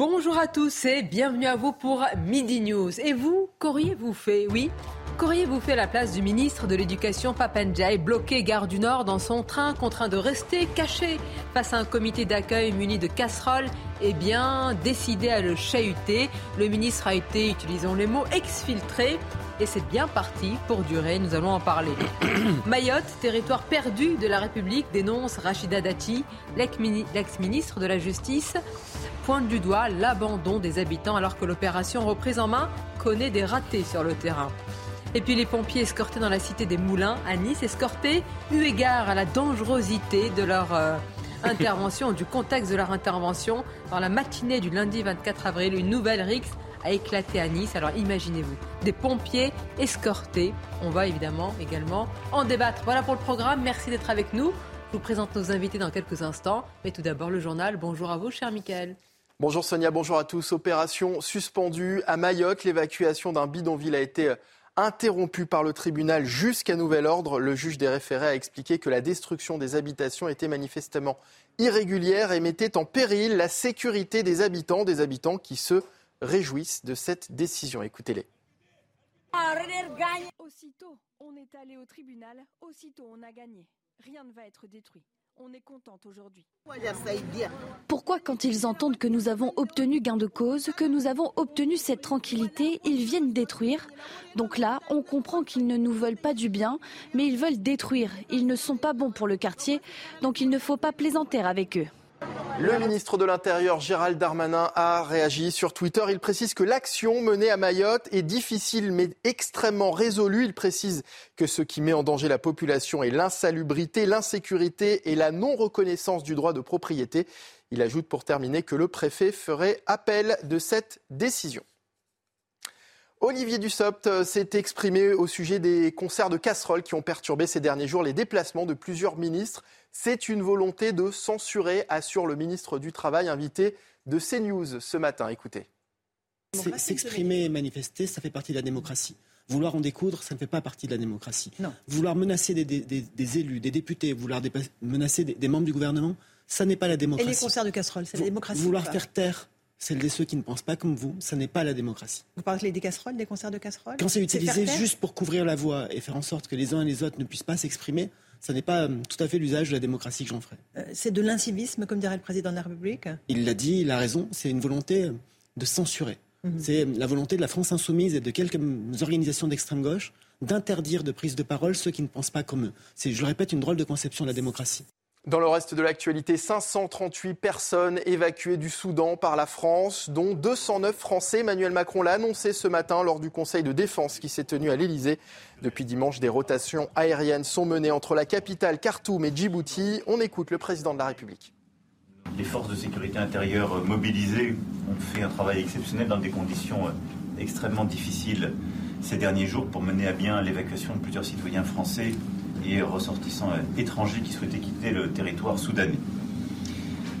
Bonjour à tous et bienvenue à vous pour Midi News. Et vous, qu'auriez-vous fait Oui Qu'auriez-vous fait la place du ministre de l'Éducation Papanjai, bloqué gare du Nord dans son train, contraint de rester caché face à un comité d'accueil muni de casseroles? Eh bien, décidé à le chahuter. Le ministre a été, utilisons les mots, exfiltré et c'est bien parti pour durer, nous allons en parler. Mayotte, territoire perdu de la République, dénonce Rachida Dati, l'ex-ministre de la Justice, pointe du doigt l'abandon des habitants alors que l'opération reprise en main connaît des ratés sur le terrain. Et puis les pompiers escortés dans la cité des Moulins à Nice, escortés eu égard à la dangerosité de leur euh, intervention, du contexte de leur intervention. Dans la matinée du lundi 24 avril, une nouvelle rixe a éclaté à Nice. Alors imaginez-vous, des pompiers escortés. On va évidemment également en débattre. Voilà pour le programme. Merci d'être avec nous. Je vous présente nos invités dans quelques instants. Mais tout d'abord, le journal. Bonjour à vous, cher Michael. Bonjour Sonia, bonjour à tous. Opération suspendue à Mayotte. L'évacuation d'un bidonville a été interrompue par le tribunal jusqu'à nouvel ordre. Le juge des référés a expliqué que la destruction des habitations était manifestement irrégulière et mettait en péril la sécurité des habitants, des habitants qui se réjouissent de cette décision. Écoutez-les. Aussitôt, on est allé au tribunal, aussitôt on a gagné. Rien ne va être détruit. On est contente aujourd'hui. Pourquoi quand ils entendent que nous avons obtenu gain de cause, que nous avons obtenu cette tranquillité, ils viennent détruire? Donc là, on comprend qu'ils ne nous veulent pas du bien, mais ils veulent détruire. Ils ne sont pas bons pour le quartier, donc il ne faut pas plaisanter avec eux. Le ministre de l'Intérieur, Gérald Darmanin, a réagi sur Twitter. Il précise que l'action menée à Mayotte est difficile mais extrêmement résolue. Il précise que ce qui met en danger la population est l'insalubrité, l'insécurité et la non-reconnaissance du droit de propriété. Il ajoute pour terminer que le préfet ferait appel de cette décision. Olivier Dussopt s'est exprimé au sujet des concerts de casseroles qui ont perturbé ces derniers jours les déplacements de plusieurs ministres. C'est une volonté de censurer, assure le ministre du Travail invité de CNews ce matin. Écoutez. S'exprimer et manifester, ça fait partie de la démocratie. Vouloir en découdre, ça ne fait pas partie de la démocratie. Vouloir menacer des, élus, des députés, vouloir menacer des, membres du gouvernement, ça n'est pas la démocratie. Et les concerts de casseroles, c'est la démocratie Vouloir faire taire celles et ceux qui ne pensent pas comme vous, ça n'est pas la démocratie. Vous parlez des casseroles, des concerts de casseroles? Quand c'est utilisé juste pour couvrir la voie et faire en sorte que les uns et les autres ne puissent pas s'exprimer, ça n'est pas euh, tout à fait l'usage de la démocratie que j'en ferai. Euh, c'est de l'incivisme, comme dirait le président de la République Il l'a dit, il a raison, c'est une volonté euh, de censurer. Mhm. C'est la volonté de la France insoumise et de quelques organisations d'extrême gauche d'interdire de prise de parole ceux qui ne pensent pas comme eux. C'est, je le répète, une drôle de conception de la démocratie. Dans le reste de l'actualité, 538 personnes évacuées du Soudan par la France, dont 209 Français. Emmanuel Macron l'a annoncé ce matin lors du Conseil de défense qui s'est tenu à l'Elysée. Depuis dimanche, des rotations aériennes sont menées entre la capitale Khartoum et Djibouti. On écoute le président de la République. Les forces de sécurité intérieure mobilisées ont fait un travail exceptionnel dans des conditions extrêmement difficiles ces derniers jours pour mener à bien l'évacuation de plusieurs citoyens français et ressortissants euh, étrangers qui souhaitaient quitter le territoire soudanais.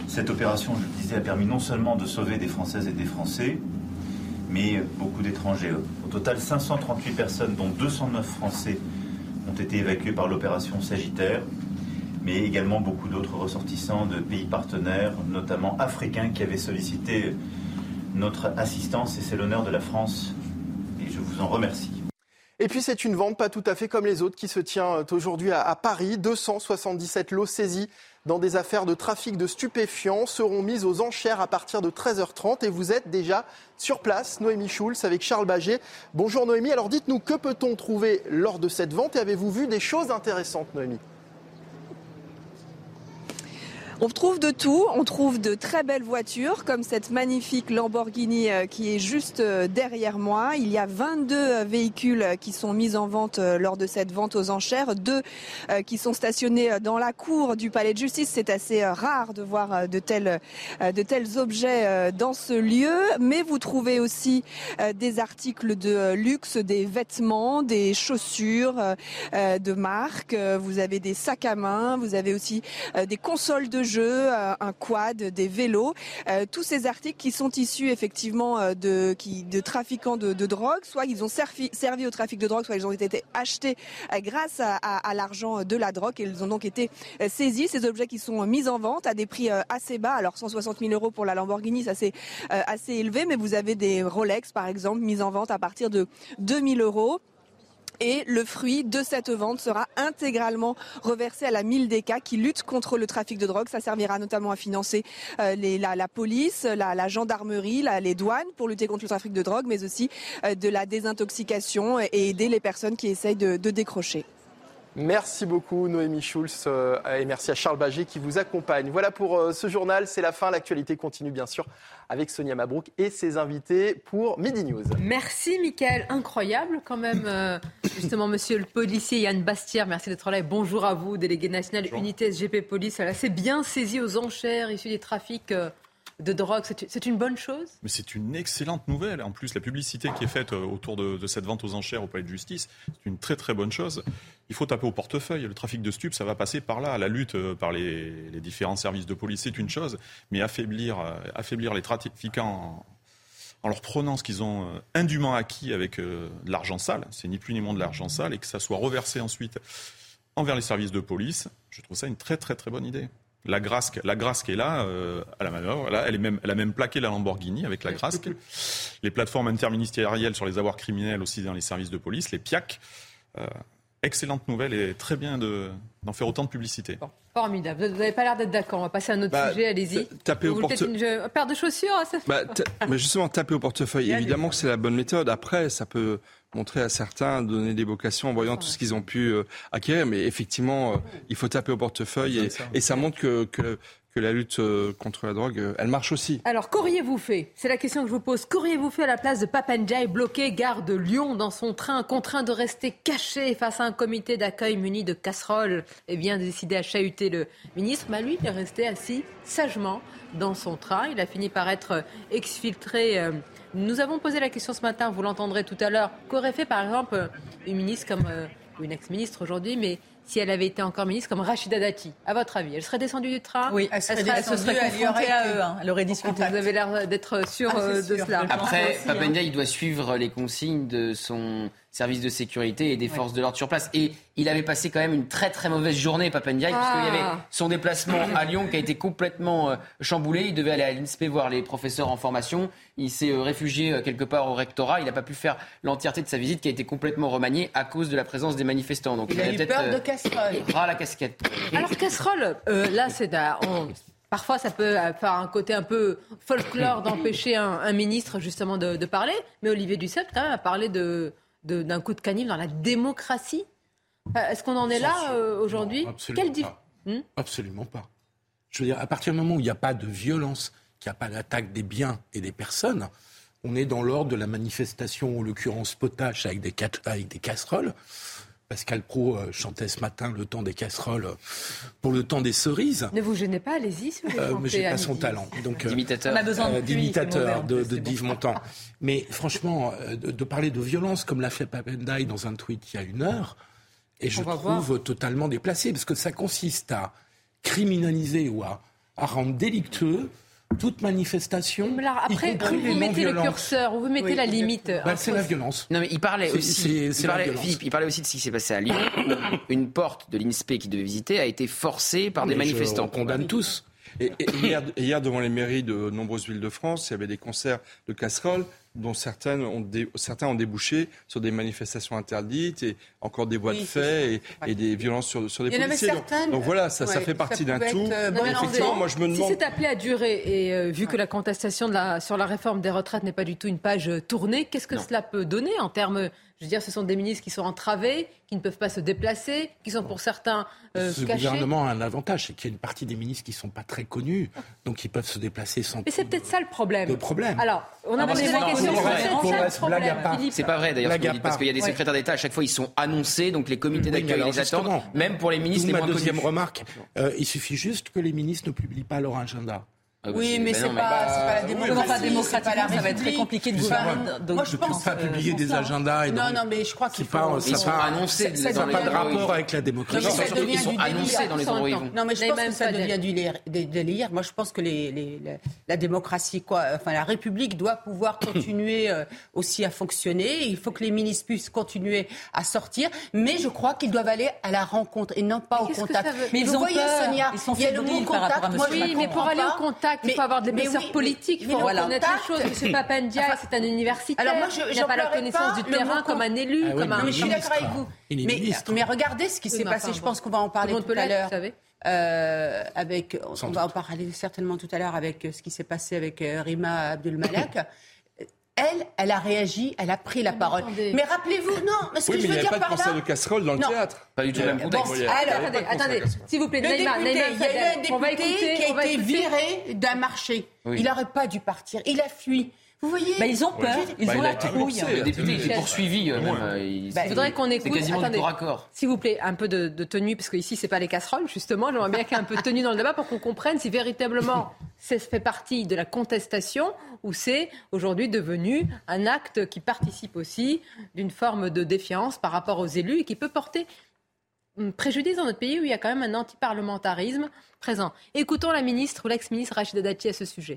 Cette opération, je le disais, a permis non seulement de sauver des Françaises et des Français, mais beaucoup d'étrangers. Au total, 538 personnes, dont 209 Français, ont été évacués par l'opération Sagittaire, mais également beaucoup d'autres ressortissants de pays partenaires, notamment africains, qui avaient sollicité notre assistance, et c'est l'honneur de la France, et je vous en remercie. Et puis c'est une vente pas tout à fait comme les autres qui se tient euh, aujourd'hui à, Paris. 277 lots saisis dans des affaires de trafic de stupéfiants seront mises aux enchères à partir de 13h30 et vous êtes déjà sur place, Noémie Schulz avec Charles Baget. Bonjour Noémie, alors dites-nous que peut-on trouver lors de cette vente? Et avez-vous vu des choses intéressantes Noémie? On trouve de tout, on trouve de très belles voitures comme cette magnifique Lamborghini euh, qui est juste euh, derrière moi. Il y a 22 euh, véhicules qui sont mis en vente lors de cette vente aux enchères, deux qui sont stationnés dans la cour du palais de justice. C'est assez rare de voir de tels, objets dans ce lieu, mais vous trouvez aussi des articles de luxe, des vêtements, des chaussures de marque, vous avez des sacs à main, vous avez aussi des consoles de jeux, euh, un quad, des vélos, euh, tous ces articles qui sont issus effectivement euh, de, trafiquants de, drogue, soit ils ont servi, au trafic de drogue, soit ils ont été achetés grâce à, à, l'argent de la drogue. Et ils ont donc été saisis. Ces objets qui sont mis en vente à des prix assez bas, alors 160 000 euros pour la Lamborghini, ça c'est assez élevé, mais vous avez des Rolex par exemple mis en vente à partir de 2000 euros et le fruit de cette vente sera intégralement reversé à la Mildeca qui lutte contre le trafic de drogue. Ça servira notamment à financer euh, la, police, la, gendarmerie, les douanes pour lutter contre le trafic de drogue, mais aussi euh, de la désintoxication et aider les personnes qui essayent de décrocher. Merci beaucoup Noémie Schulz euh, et merci à Charles Baget qui vous accompagne. Voilà pour euh, ce journal, c'est la fin. L'actualité continue bien sûr avec Sonia Mabrouk et ses invités pour Midi News. Merci Mickaël, incroyable quand même. Euh, justement, monsieur le policier Yann Bastière, merci d'être là et bonjour à vous, délégué national unité SGP Police. C'est bien saisi aux enchères issues des trafics de drogue, c'est une bonne chose? Mais c'est une excellente nouvelle. En plus, la publicité qui est faite euh, autour de, cette vente aux enchères au palais de justice, c'est une très très bonne chose. Il faut taper au portefeuille. Le trafic de stupes, ça va passer par là. La lutte euh, par les, différents services de police, c'est une chose. Mais affaiblir, euh, affaiblir les trafiquants en, leur prenant ce qu'ils ont indûment acquis avec de l'argent sale, c'est ni plus ni moins de l'argent sale, et que ça soit reversé ensuite envers les services de police, je trouve ça une très très très bonne idée. La Grasque, la Grasque est là, euh, à la manœuvre. Là, elle, est même, elle a même plaqué la Lamborghini avec la Grasque. Les plateformes interministérielles sur les avoirs criminels aussi dans les services de police, les PIAC. Euh, excellente nouvelle et très bien d'en faire autant de publicité. formidable. Vous n'avez pas l'air d'être d'accord. On va passer à un autre bah, sujet. Allez-y. Taper au portefeuille. Une paire de chaussures. Ça... Bah, mais justement, taper au portefeuille. Évidemment que c'est la bonne méthode. Après, ça peut montrer à certains, donner des vocations en voyant tout ce qu'ils ont pu euh, acquérir. Mais effectivement, euh, il faut taper au portefeuille et, ça montre que, que, la lutte euh, contre la drogue, elle marche aussi. Alors, qu'auriez-vous fait? C'est la question que je vous pose. Qu'auriez-vous fait à la place de Papanjay, bloqué gare de Lyon dans son train, contraint de rester caché face à un comité d'accueil muni de casseroles et bien décidé à chahuter le ministre? Bah, Lui, il est resté assis sagement dans son train. Il a fini par être exfiltré. Nous avons posé la question ce matin, vous l'entendrez tout à l'heure, qu'aurait fait par exemple une ministre comme, euh, une ex-ministre aujourd'hui, mais si elle avait été encore ministre comme Rachida Dati, à votre avis Elle serait descendue du train? Oui, elle serait, elle serait, confrontée à eux. Hein. Elle aurait discuté. Vous avez l'air d'être sûr ah, euh, de cela. Après, Papendia, il doit suivre les consignes de son service de sécurité et des forces de l'ordre sur place. Et il avait passé quand même une très très mauvaise journée, Papendiaï, parce qu'il y avait ah. son déplacement à Lyon qui a été complètement euh, chamboulé. Il devait aller à l'INSPE voir les professeurs en formation. Il s'est euh, réfugié euh, quelque part au rectorat. Il n'a pas pu faire l'entièreté de sa visite qui a été complètement remaniée à cause de la présence des manifestants. Donc il, a eu peur de casserole. Ras la casquette. Alors casserole, là c'est Parfois, ça peut faire un côté un peu folklore d'empêcher un, ministre justement de, parler. Mais Olivier Dussopt, quand même, a parlé de, d'un coup de canif dans la démocratie euh, Est-ce qu'on en est là euh, aujourd'hui Absolument, pas. Hmm absolument pas. Je veux dire, à partir du moment où il n'y a pas de violence, qu'il n'y a pas d'attaque des biens et des personnes, on est dans l'ordre de la manifestation, en l'occurrence potache avec des, avec des casseroles. Pascal Pro euh, chantait ce matin le temps des casseroles pour le temps des cerises. Ne vous gênez pas, allez-y. Si euh, mais j'ai pas son talent. Donc, d'imitateur. Euh, d'imitateur de, de, Yves Montand. Mais franchement, de, parler de violence comme l'a fait Papendai dans un tweet il y a une heure, et je trouve totalement déplacé, parce que ça consiste à criminaliser ou à rendre délictueux toute manifestation. après, où vous mettez le curseur, vous mettez la limite bah, C'est la violence. Non, mais il parlait aussi. il, parlait, Philippe, il parlait aussi de ce qui s'est passé à Lyon. une porte de l'INSPE qu'il devait visiter a été forcée par des manifestants. on condamne tous. Et, hier, hier, devant les mairies de nombreuses villes de France, il y avait des concerts de casseroles dont certaines ont certains ont débouché sur des manifestations interdites et encore des voies de fait et, des violences sur, sur des policiers. Donc, voilà, ça, ça fait partie d'un tout. Euh, effectivement, moi je me demande. Si c'est appelé à durer et euh, vu que la contestation de la, sur la réforme des retraites n'est pas du tout une page euh, tournée, qu'est-ce que cela peut donner en termes Je veux dire, ce sont des ministres qui sont entravés, qui ne peuvent pas se déplacer, qui sont pour certains euh, Ce gouvernement a un avantage, c'est qu'il y a une partie des ministres qui ne sont pas très connus, donc ils peuvent se déplacer sans. Mais c'est peut-être ça le problème. Le problème. Alors, on a posé la question. C'est pas vrai d'ailleurs, parce qu'il y a des secrétaires d'État à chaque fois ils sont annoncés, donc les comités d'accueil les attendent, même pour les ministres. Les ma deuxième remarque, euh, il suffit juste que les ministres ne publient pas leur agenda. Ah Oui, mais c'est pas, c'est pas la démocratie. ça va être très compliqué de gouverner. Donc, Moi, je pense. pas publier des agendas. Et Non, donc- non, mais je crois qu'il C'est pas, faut. Ils sont pas- annoncés ça n'a pas de rapport avec la Non, démocratie. mais Non, ça devient ils sont du annoncés délire. dans les endroits où ils vont. Non, mais je Mais pense même que ça devient du délire-. Moi, je pense que la, démocratie, quoi, enfin, la République doit pouvoir continuer euh, aussi à fonctionner. Il faut que les ministres puissent continuer à sortir, mais je crois qu'ils doivent aller à la rencontre et non pas au contact. Mais ils vous ont voyez. Sonia, Ils sont il y a le mot contact. Oui, mais pour aller au contact, il Mais- faut avoir des l'épaisseur oui, politique, il faut reconnaître les choses. Monsieur Papandia, c'est un universitaire. Alors moi, je- il j'en n'a pas la connaissance pas, du terrain comme un élu, Ah oui, comme un Non, mais je suis d'accord avec vous. Mais, ministre. mais regardez ce qui Oui, s'est passé. enfin, je pense qu'on va en parler Tout à l'heure. vous savez. Euh, avec, on va en parler certainement tout à l'heure avec euh, ce qui s'est passé avec euh, Rima Abdul-Malak. Elle, elle a réagi, elle a pris la parole. attendez. Mais rappelez-vous, non, mais ce Oui, que mais je il veux n'y a dire pas de par concert de là. casserole dans le Non. théâtre. Pas du tout le même Bon, contexte. alors, Attendez, attendez, s'il vous plaît, le Naïma, député, Naïma il y a eu un député écouter, qui a été écouter. viré d'un marché. Oui. Il n'aurait pas dû partir. Il a fui. Vous voyez Bah, ils ont peur, ils Bah, ont il la trouille. coursé. Le député était poursuivi. euh, même, euh, il- Je voudrais qu'on écoute. C'est quasiment attendez. corps. S'il vous plaît, un peu de, de tenue, parce que ici, c'est pas les casseroles, justement. J'aimerais bien qu'il y ait un peu de tenue dans le débat pour qu'on comprenne si véritablement ça fait partie de la contestation ou c'est aujourd'hui devenu un acte qui participe aussi d'une forme de défiance par rapport aux élus et qui peut porter hum, préjudice dans notre pays où il y a quand même un antiparlementarisme présent. Écoutons la ministre ou l'ex-ministre Rachida Dati à ce sujet.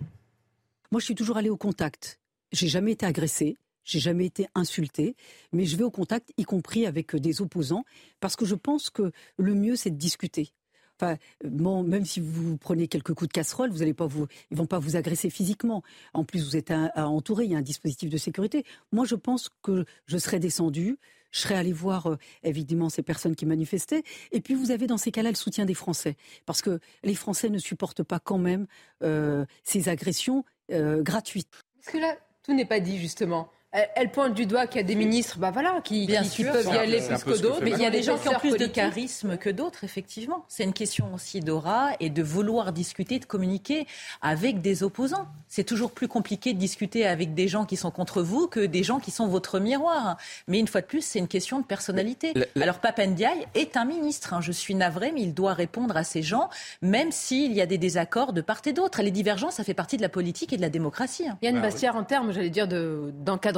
Moi, je suis toujours allée au contact. J'ai jamais été agressée. J'ai jamais été insultée, mais je vais au contact, y compris avec euh, des opposants, parce que je pense que le mieux, c'est de discuter. Enfin, même si vous prenez quelques coups de casserole, vous allez pas vous, ils vont pas vous agresser physiquement. En plus, vous êtes entouré, il y a un dispositif de sécurité. Moi, je pense que je serais descendue, je serais allée voir euh, évidemment ces personnes qui manifestaient. Et puis, vous avez dans ces cas-là le soutien des Français, parce que les Français ne supportent pas quand même euh, ces agressions euh, gratuites. Parce que là, tout n'est pas dit, justement. Elle, elle pointe du doigt qu'il y a des ministres, bah voilà, qui, Bien qui- qui sûr. peuvent y aller plus que d'autres. Mais il y a des gens qui ont plus de charisme que d'autres, effectivement. C'est une question aussi d'aura et de vouloir discuter, de communiquer avec des opposants. C'est toujours plus compliqué de discuter avec des gens qui sont contre vous que des gens qui sont votre miroir. Mais une fois de plus, c'est une question de personnalité. Alors Papendiaï est un ministre. hein. Je suis navrée, mais il doit répondre à ces gens, même s'il y a des désaccords de part et d'autre. Les divergences, ça fait partie de la politique et de la démocratie. hein. Yann Bastière, en termes, j'allais dire, de-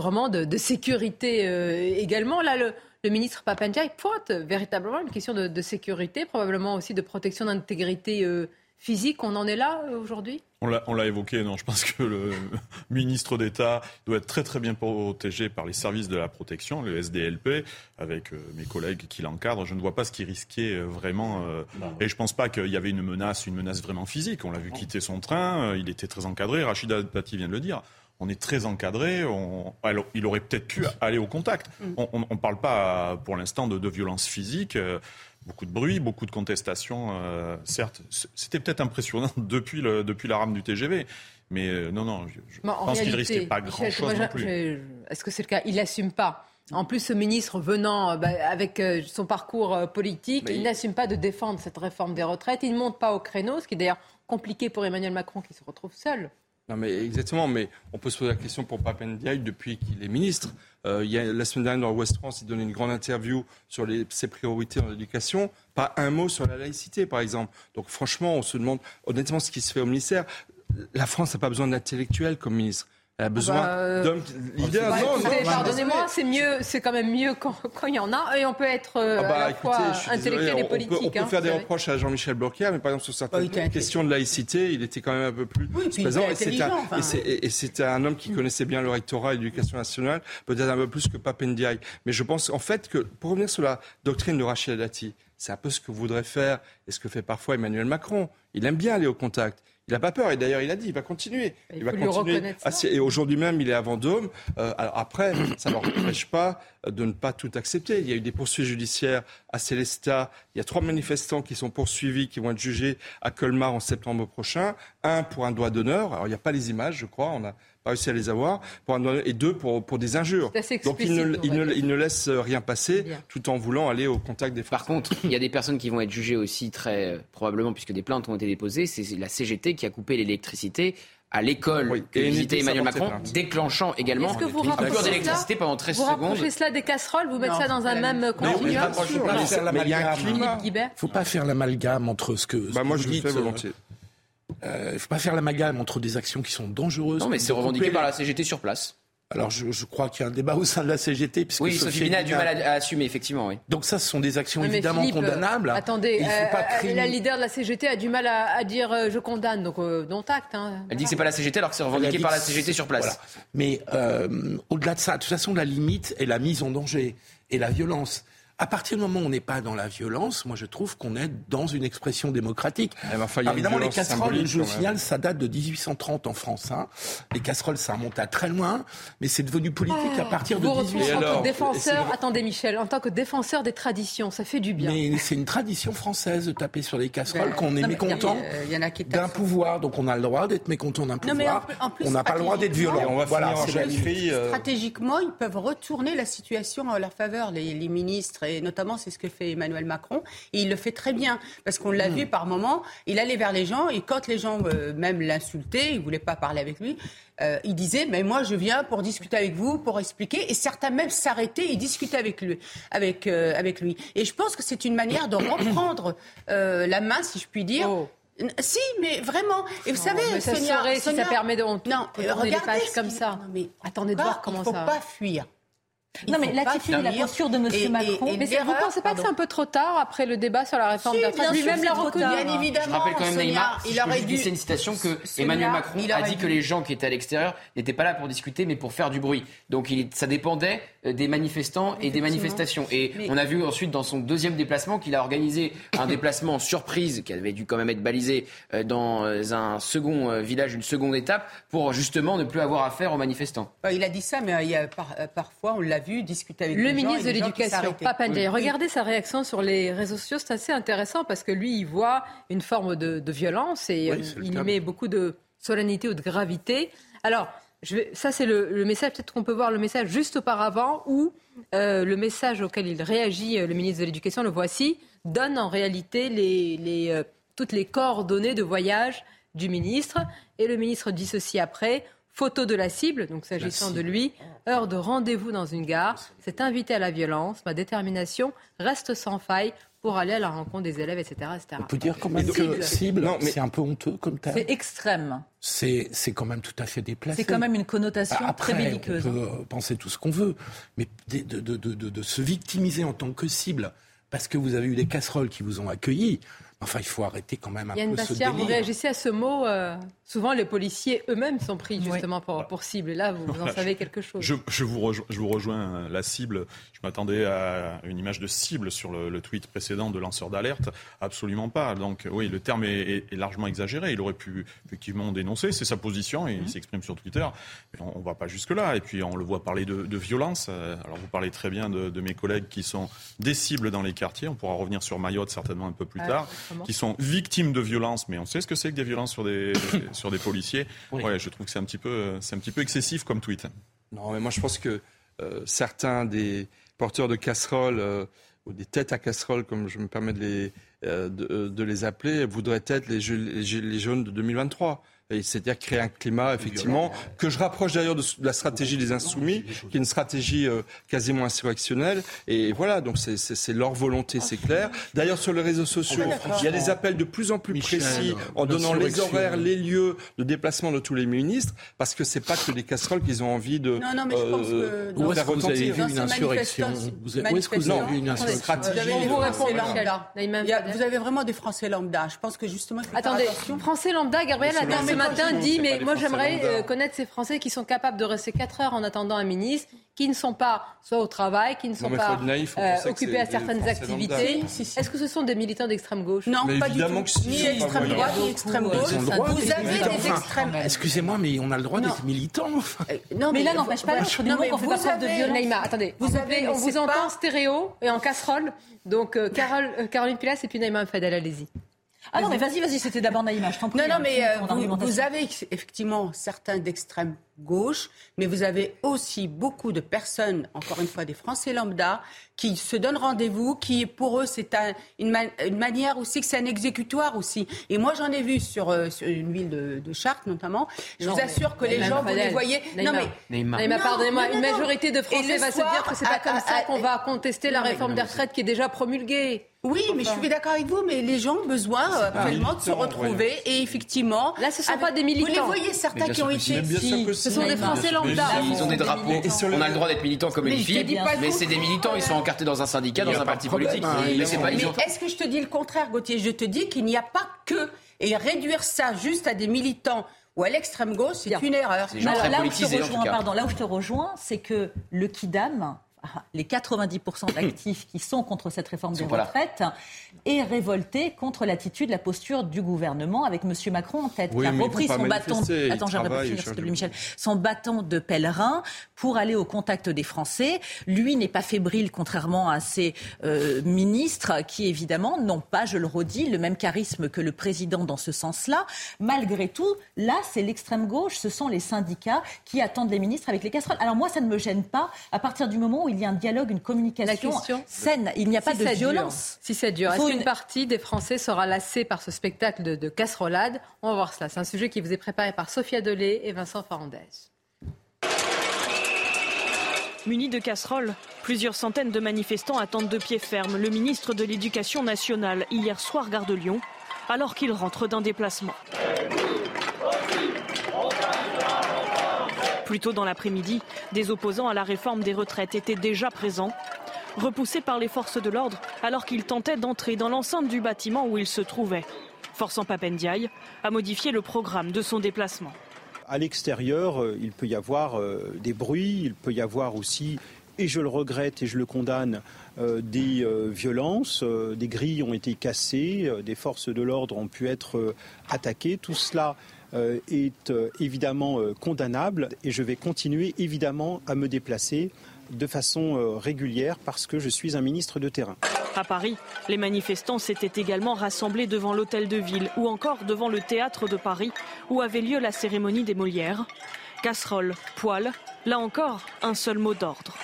d'encadrement, de, de sécurité euh, également, là, le, le ministre Papandiaï pointe véritablement une question de, de sécurité, probablement aussi de protection d'intégrité euh, physique. On en est là euh, aujourd'hui? On l'a, évoqué, non, je pense que le ministre d'État doit être très très bien protégé par les services de la protection, le SDLP, avec euh, mes collègues qui l'encadrent. Je ne vois pas ce qui risquait euh, vraiment. euh, et je ne pense pas qu'il y avait une menace, une menace vraiment physique. On l'a vu quitter son train, euh, il était très encadré. Rachida Dati vient de le dire. On est très encadré. On, alors, il aurait peut-être pu aller au contact. On ne parle pas pour l'instant de, de violence physique. euh, Beaucoup de bruit, beaucoup de contestations, euh, certes. C'était peut-être impressionnant depuis, le, depuis la rame du TGV. Mais euh, non, non, je, pense qu'il risquait pas grand-chose non plus. Est-ce que c'est le cas? Il n'assume pas. En plus, ce ministre venant bah, avec euh, son parcours euh, politique, Mais il il- n'assume pas de défendre cette réforme des retraites. Il ne monte pas au créneau, ce qui est d'ailleurs compliqué pour Emmanuel Macron qui se retrouve seul. Non, mais exactement. Mais on peut se poser la question pour Papendiaï depuis qu'il est ministre. Euh, il y a, la semaine dernière, dans Ouest France, il donnait une grande interview sur les, ses priorités en éducation. Pas un mot sur la laïcité, par exemple. Donc, franchement, on se demande honnêtement ce qui se fait au ministère. La France n'a pas besoin d'intellectuels comme ministre. Elle a besoin bah, euh, d'hommes leaders. Bah, pardonnez-moi, c'est mieux, c'est quand même mieux quand, quand il y en a, et on peut être euh, Ah bah, à la écoutez, fois je suis désolé, intellectuel et on politique. on peut hein, faire des reproches à Jean-Michel Blanquer, mais par exemple sur certaines intelligent. questions de laïcité, il était quand même un peu plus Oui, présent. Et c'était un, enfin. homme qui connaissait bien le rectorat et l'éducation nationale, peut-être un peu plus que Papendiaï. Mais je pense en fait que, pour revenir sur la doctrine de Rachida Dati, c'est un peu ce que voudrait faire et ce que fait parfois Emmanuel Macron. Il aime bien aller au contact. Il n'a pas peur et d'ailleurs il a dit il va continuer. Il va continuer. et aujourd'hui même il est à Vendôme. Euh, alors après ça ne l'empêche pas de ne pas tout accepter. Il y a eu des poursuites judiciaires à Célestat. Il y a trois manifestants qui sont poursuivis, qui vont être jugés à Colmar en septembre prochain. Un pour un droit d'honneur. Alors, il n'y a pas les images, je crois. On a pas réussi à les avoir. Pour un, et deux pour, pour des injures. Donc, il ne, il, ne, il ne, laisse rien passer tout en voulant aller au contact des Par contre, il y a des personnes qui vont être jugées aussi très probablement, puisque des plaintes ont été déposées. C'est la CGT qui a coupé l'électricité à l'école oui, que visitait Emmanuel Macron, déclanchant également une coupure d'électricité pendant 13 vous secondes. Vous rapprochez cela des casseroles, vous mettez ça dans un même continuum Il ne faut pas faire l'amalgame entre ce que. Bah moi, je le fais volontiers. Il ne faut pas faire l'amalgame entre des actions qui sont dangereuses. Non, mais c'est revendiqué par la CGT sur place. Alors, je, je crois qu'il y a un débat au sein de la CGT. Puisque oui, Sophie Bina a du mal à, à, assumer, effectivement. Oui. Donc ça, ce sont des actions évidemment Philippe, condamnables. Attendez, euh, la leader de la CGT a du mal à, à dire euh, je condamne, donc euh, dont acte. Hein. Elle dit que c'est pas la CGT alors que c'est revendiqué par la CGT sur place. Voilà. Mais euh, au-delà de ça, de toute façon, la limite est la mise en danger et la violence. À partir du moment où on n'est pas dans la violence, moi je trouve qu'on est dans une expression démocratique. Eh ben, enfin, il y a Évidemment, les casseroles, je le signale, ça date de 1830 en France. Hein. Les casseroles, ça remonte à très loin, mais c'est devenu politique oh, à partir vous de 1830. En tant que défenseur, attendez Michel, en tant que défenseur des traditions, ça fait du bien. Mais c'est une tradition française de taper sur les casseroles, ben, qu'on est mécontent d'un pouvoir, donc on a le droit d'être mécontent d'un pouvoir. En plus, on n'a pas le droit d'être violent. On va voilà, c'est euh... Stratégiquement, ils peuvent retourner la situation à leur faveur, les, les ministres, et notamment c'est ce que fait Emmanuel Macron. Et il le fait très bien, parce qu'on l'a mmh. vu par moments, il allait vers les gens, et quand les gens euh, même l'insultaient, ils ne voulaient pas parler avec lui, euh, il disait, mais moi je viens pour discuter avec vous, pour expliquer, et certains même s'arrêtaient et discutaient avec lui. Avec, euh, avec lui. Et je pense que c'est une manière de reprendre euh, la main, si je puis dire. Oh. Si, mais vraiment. Et vous non, savez, ça Sonia, serait, Sonia, si ça permet de on, non, regardez les pages comme ça. Non, mais attendez de voir comment il faut ça. pas fuir. Il non, mais l'attitude et la posture de M. Et, Macron. Et, et mais vous ne pensez pas que c'est un peu trop tard après le débat sur la réforme si, de la retraite Lui-même l'a reconnu. Bien évidemment. Je rappelle quand même, Sonia, Neymar, il aurait dû. C'est une citation que Sonia, Emmanuel Macron a dit dû. que les gens qui étaient à l'extérieur n'étaient pas là pour discuter, mais pour faire du bruit. Donc il, ça dépendait des manifestants et des manifestations. Et Mais- on a vu ensuite dans son deuxième déplacement qu'il a organisé un déplacement surprise qui avait dû quand même être balisé euh, dans euh, un second euh, village, une seconde étape, pour justement ne plus avoir affaire aux manifestants. Il a dit ça, mais euh, il y a par- euh, parfois, on l'a vu discuter avec Le les gens ministre de l'Éducation, s'arrêtaient. Papandiaï, Oui. regardez sa réaction sur les réseaux sociaux, c'est assez intéressant parce que lui, il voit une forme de, de violence et Oui, euh, il y met beaucoup de solennité ou de gravité. Alors, je vais, ça c'est le, le message, peut-être qu'on peut voir le message juste auparavant où euh, le message auquel il réagit, euh, le ministre de l'Éducation, le voici, donne en réalité les, les, euh, toutes les coordonnées de voyage du ministre. Et le ministre dit ceci après. Photo de la cible, donc s'agissant de lui, heure de rendez-vous dans une gare, c'est invité à la violence, ma détermination reste sans faille pour aller à la rencontre des élèves, etc. etc. On peut dire quand même que cible. cible, c'est un peu honteux comme terme. C'est extrême. C'est c'est quand même tout à fait déplacé. C'est quand même une connotation Après, très belliqueuse. on peut euh, penser tout ce qu'on veut, mais de, de- de- de- de- de se victimiser en tant que cible parce que vous avez eu des casseroles qui vous ont accueilli, enfin, il faut arrêter quand même un Yann peu ce Bastière, vous délire. réagissez à ce mot. euh, souvent, les policiers eux-mêmes sont pris justement pour, pour cible. Et là, vous, vous en savez quelque chose. Je, je vous rejoins, je vous rejoins euh, la cible. Je m'attendais à une image de cible sur le, le tweet précédent de lanceur d'alerte. Absolument pas. Donc oui, le terme est, est- est largement exagéré. Il aurait pu effectivement dénoncer. C'est sa position et il s'exprime sur Twitter. Mais on, ne va pas jusque là. Et puis on le voit parler de, de violence. Euh, Alors vous parlez très bien de, de mes collègues qui sont des cibles dans les quartiers. On pourra revenir sur Mayotte certainement un peu plus Ah, tard, qui sont victimes de violences. Mais on sait ce que c'est que des violences sur des sur des policiers. Ouais, je trouve que c'est un petit peu c'est un petit peu excessif comme tweet. Non, mais moi je pense que euh, certains des porteurs de casseroles euh, ou des têtes à casseroles, comme je me permets de les, euh, de, de les appeler, voudraient être les, les, les jeunes de 2023. Et C'est-à-dire créer un climat, effectivement, que je rapproche d'ailleurs de, la stratégie des insoumis, qui est une stratégie euh, quasiment insurrectionnelle. Et voilà, donc c'est- leur volonté, c'est clair. D'ailleurs, sur les réseaux sociaux, il y a des appels de plus en plus Michel, précis en donnant les horaires, les lieux de déplacement de tous les ministres, parce que c'est pas que des casseroles qu'ils ont envie de, Non, non, mais je pense que euh, dans- Où est-ce faire que vous avez vu une insurrection manifestations- Vous avez- Où est-ce que vous avez vu une insurrection Vous avez a- vraiment des Français lambda. Je pense que justement, Attendez. Français lambda, Gabriel Non, ce mais matin dit mais moi j'aimerais euh, connaître ces Français qui sont capables de rester 4 heures en attendant un ministre, qui ne sont pas soit au travail, qui ne sont pas euh, occupés à certaines activités. Est-ce que ce sont des militants d'extrême gauche? Non, pas du tout. ni extrême droite, ni extrême gauche. Vous avez des extrêmes. Excusez-moi, mais on a le droit d'être militant. Euh, non, mais là n'empêche pas l'autre. Non, mais vous avez de violence. attendez. Vous avez, on vous entend stéréo et en casserole. Donc, Carole, Caroline Pilas et puis Naïma Fadel, allez-y. Ah non, mais vas-y, vas-y, c'était d'abord Naïma, je t'en prie. Non, non, mais euh, vous, avez effectivement certains d'extrême gauche, mais vous avez aussi beaucoup de personnes, encore une fois des Français lambda, qui se donnent rendez-vous, qui pour eux c'est une, manière aussi que c'est un exécutoire aussi. Et moi j'en ai vu sur, euh, une ville de, Chartres notamment. Je vous assure que les gens, vous les voyez. Non mais, pardonnez-moi, une majorité de Français va se dire que c'est pas comme ça qu'on va contester la réforme des retraites qui est déjà promulguée. Oui, mais je suis d'accord avec vous, mais les gens ont besoin euh, de se retrouver et effectivement. Là, ce ne sont pas des militants. Vous les voyez certains qui ont été. Ce sont des Français lambda. Ils ont des drapeaux. On a le droit d'être militant comme Philippe, mais c'est des militants. Ils sont encartés dans un syndicat, dans un parti politique. Mais est-ce que je te dis le contraire, Gauthier? Je te dis qu'il n'y a pas que et réduire ça juste à des militants ou à l'extrême gauche, c'est une erreur. là, où je te rejoins, pardon, là où je te rejoins, c'est que le Kidam, les 90% d'actifs qui sont contre cette réforme des retraites et révoltés contre l'attitude, la posture du gouvernement avec M. Macron en tête, qui a repris son bâton. Attends, finir, s'il Michel. Son bâton de pèlerin pour aller au contact des Français. Lui n'est pas fébrile, contrairement à ses euh, ministres, qui évidemment n'ont pas, je le redis, le même charisme que le président dans ce sens-là. Malgré tout, là, c'est l'extrême gauche, ce sont les syndicats qui attendent les ministres avec les casseroles. Alors moi, ça ne me gêne pas à partir du moment où il y a un dialogue, une communication saine. Il n'y a pas de violence. si c'est dur, est-ce qu'une partie des Français sera lassée par ce spectacle de, de casserolade? On va voir cela. C'est un sujet qui vous est préparé par Sophia Delay et Vincent Farandez. Munis de casseroles, plusieurs centaines de manifestants attendent de pied ferme le ministre de l'Éducation nationale hier soir gare de Lyon, alors qu'il rentre d'un déplacement. Plus tôt dans l'après-midi, des opposants à la réforme des retraites étaient déjà présents, repoussés par les forces de l'ordre alors qu'ils tentaient d'entrer dans l'enceinte du bâtiment où ils se trouvaient, forçant Papendiaï à modifier le programme de son déplacement. À l'extérieur, euh, il peut y avoir euh, des bruits, il peut y avoir aussi, et je le regrette et je le condamne, euh, des violences, des grilles ont été cassées, des forces de l'ordre ont pu être attaquées. Tout cela est euh, évidemment euh, condamnable et je vais continuer évidemment à me déplacer de façon régulière parce que je suis un ministre de terrain. À Paris, les manifestants s'étaient également rassemblés devant l'hôtel de ville ou encore devant le théâtre de Paris où avait lieu la cérémonie des Molières. Casserole, poêle, là encore, un seul mot d'ordre.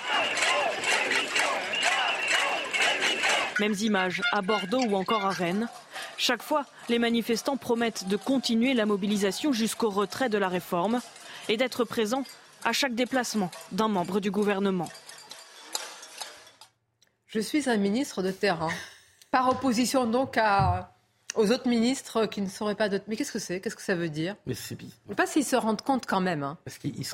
Mêmes images à Bordeaux ou encore à Rennes. Chaque fois, les manifestants promettent de continuer la mobilisation jusqu'au retrait de la réforme et d'être présents à chaque déplacement d'un membre du gouvernement. Je suis un ministre de terrain, par opposition donc à aux autres ministres qui ne sauraient pas d'autres. Mais qu'est-ce que c'est? Qu'est-ce que ça veut dire? Mais c'est Je ne sais pas s'ils se rendent compte quand même. Hein,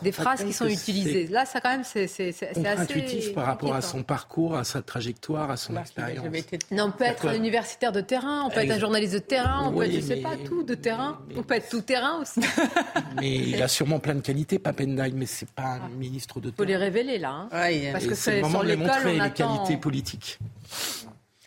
des phrases qui sont utilisées. Là, ça quand même, c'est assez intuitif par rapport à son parcours, à sa trajectoire, à son expérience. Non, on peut être un universitaire de terrain, on peut être un journaliste de terrain, on peut être, je ne sais pas, tout de terrain. On peut être tout terrain aussi. mais il a sûrement plein de qualités, Papendai, mais c'est pas un ministre de terrain. Il faut les révéler là. Hein. parce que c'est le moment de montrer les qualités politiques.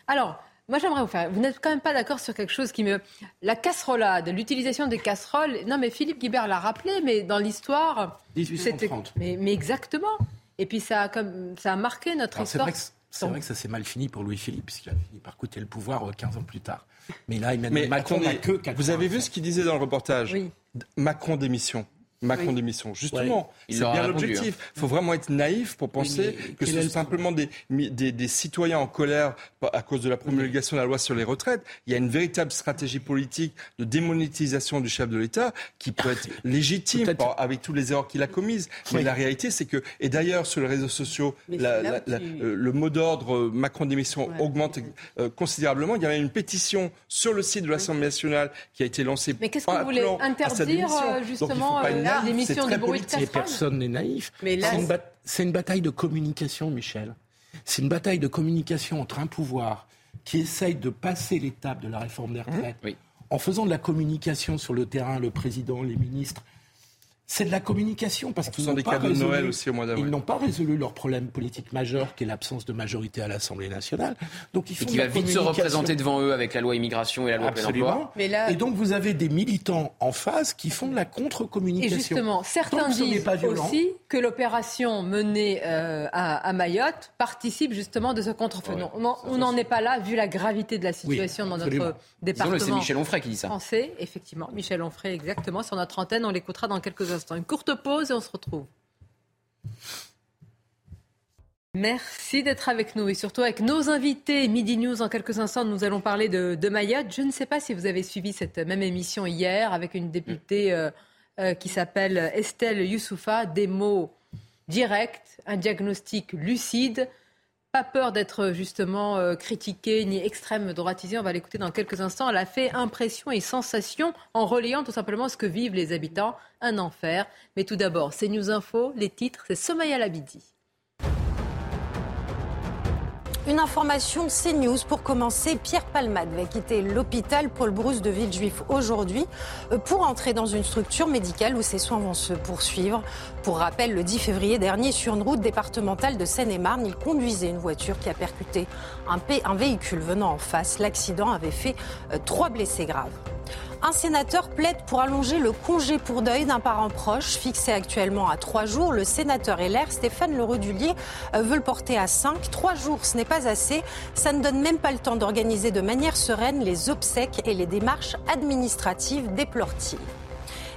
Alors, moi, j'aimerais vous faire. Vous n'êtes quand même pas d'accord sur quelque chose qui me. La casserolade, l'utilisation des casseroles. Non, mais Philippe Guibert l'a rappelé, mais dans l'histoire. 1830. Mais, mais, exactement. Et puis ça a, comme, ça a marqué notre histoire. C'est vrai, que ça s'est mal fini pour Louis-Philippe, puisqu'il a fini par coûter le pouvoir 15 euh, ans plus tard. Mais là, Emmanuel Macron n'a que Vous avez vu ce qu'il disait dans le reportage? Oui. Macron démission. Macron démission. Justement, c'est bien l'objectif. Il faut vraiment être naïf pour penser que ce sont simplement des, des, citoyens en colère à cause de la promulgation de la loi sur les retraites. Il y a une véritable stratégie politique de démonétisation du chef de l'État qui peut être légitime avec toutes les erreurs qu'il a commises. Mais la réalité, c'est que, et d'ailleurs sur les réseaux sociaux, euh, le mot d'ordre euh, Macron démission augmente euh, considérablement. Il y avait une pétition sur le site de l'Assemblée nationale qui a été lancée. Mais qu'est-ce que vous voulez interdire justement l'émission de bruit de Personne n'est naïf. C'est une, bataille de communication, Michel. C'est une bataille de communication entre un pouvoir qui essaye de passer l'étape de la réforme des retraites en faisant de la communication sur le terrain, le président, les ministres. C'est de la communication parce qu'ils n'ont des pas résolu, Noël aussi au mois d'avril. Ils n'ont pas résolu leur problème politique majeur qui est l'absence de majorité à l'Assemblée nationale. Donc il faut Et qui va vite se représenter devant eux avec la loi immigration et la loi plein emploi. Absolument. Mais là- Et donc vous avez des militants en face qui font de la Et contre-communication. justement, certains disent pas violent, aussi que l'opération menée euh, à, à Mayotte participe justement de ce contre-feu. Non, on- n'en est pas là, vu la gravité de la situation dans notre département. c'est Michel Onfray qui dit ça. Français, effectivement. Michel Onfray, exactement. Sur notre antenne, on l'écoutera dans quelques instants. Une courte pause et on se retrouve. Merci d'être avec nous et surtout avec nos invités. Midi News, en quelques instants, nous allons parler de, de Mayotte. Je ne sais pas si vous avez suivi cette même émission hier avec une députée euh, euh, qui s'appelle Estelle Youssoufa. Des mots directs, un diagnostic lucide. Pas peur d'être justement euh, critiquée ni extrême droitisée. On va l'écouter dans quelques instants. Elle a fait impression et sensation en relayant tout simplement ce que vivent les habitants. Un enfer. Mais tout d'abord, c'est News Info. Les titres, c'est Somaya Labidi. Une information CNews pour commencer. Pierre Palmade va quitter l'hôpital Paul Brousse de Villejuif aujourd'hui euh, pour entrer dans une structure médicale où ses soins vont se poursuivre. Pour rappel, le 10 février dernier, sur une route départementale de Seine-et-Marne, il conduisait une voiture qui a percuté un, vé- un véhicule venant en face. L'accident avait fait euh, trois blessés graves. Un sénateur plaide pour allonger le congé pour deuil d'un parent proche, fixé actuellement à trois jours. Le sénateur LR, Stéphane Le Rudulier, euh, veut le porter à cinq. Trois jours, ce n'est pas assez. Ça ne donne même pas le temps d'organiser de manière sereine les obsèques et les démarches administratives, déplore-t-il.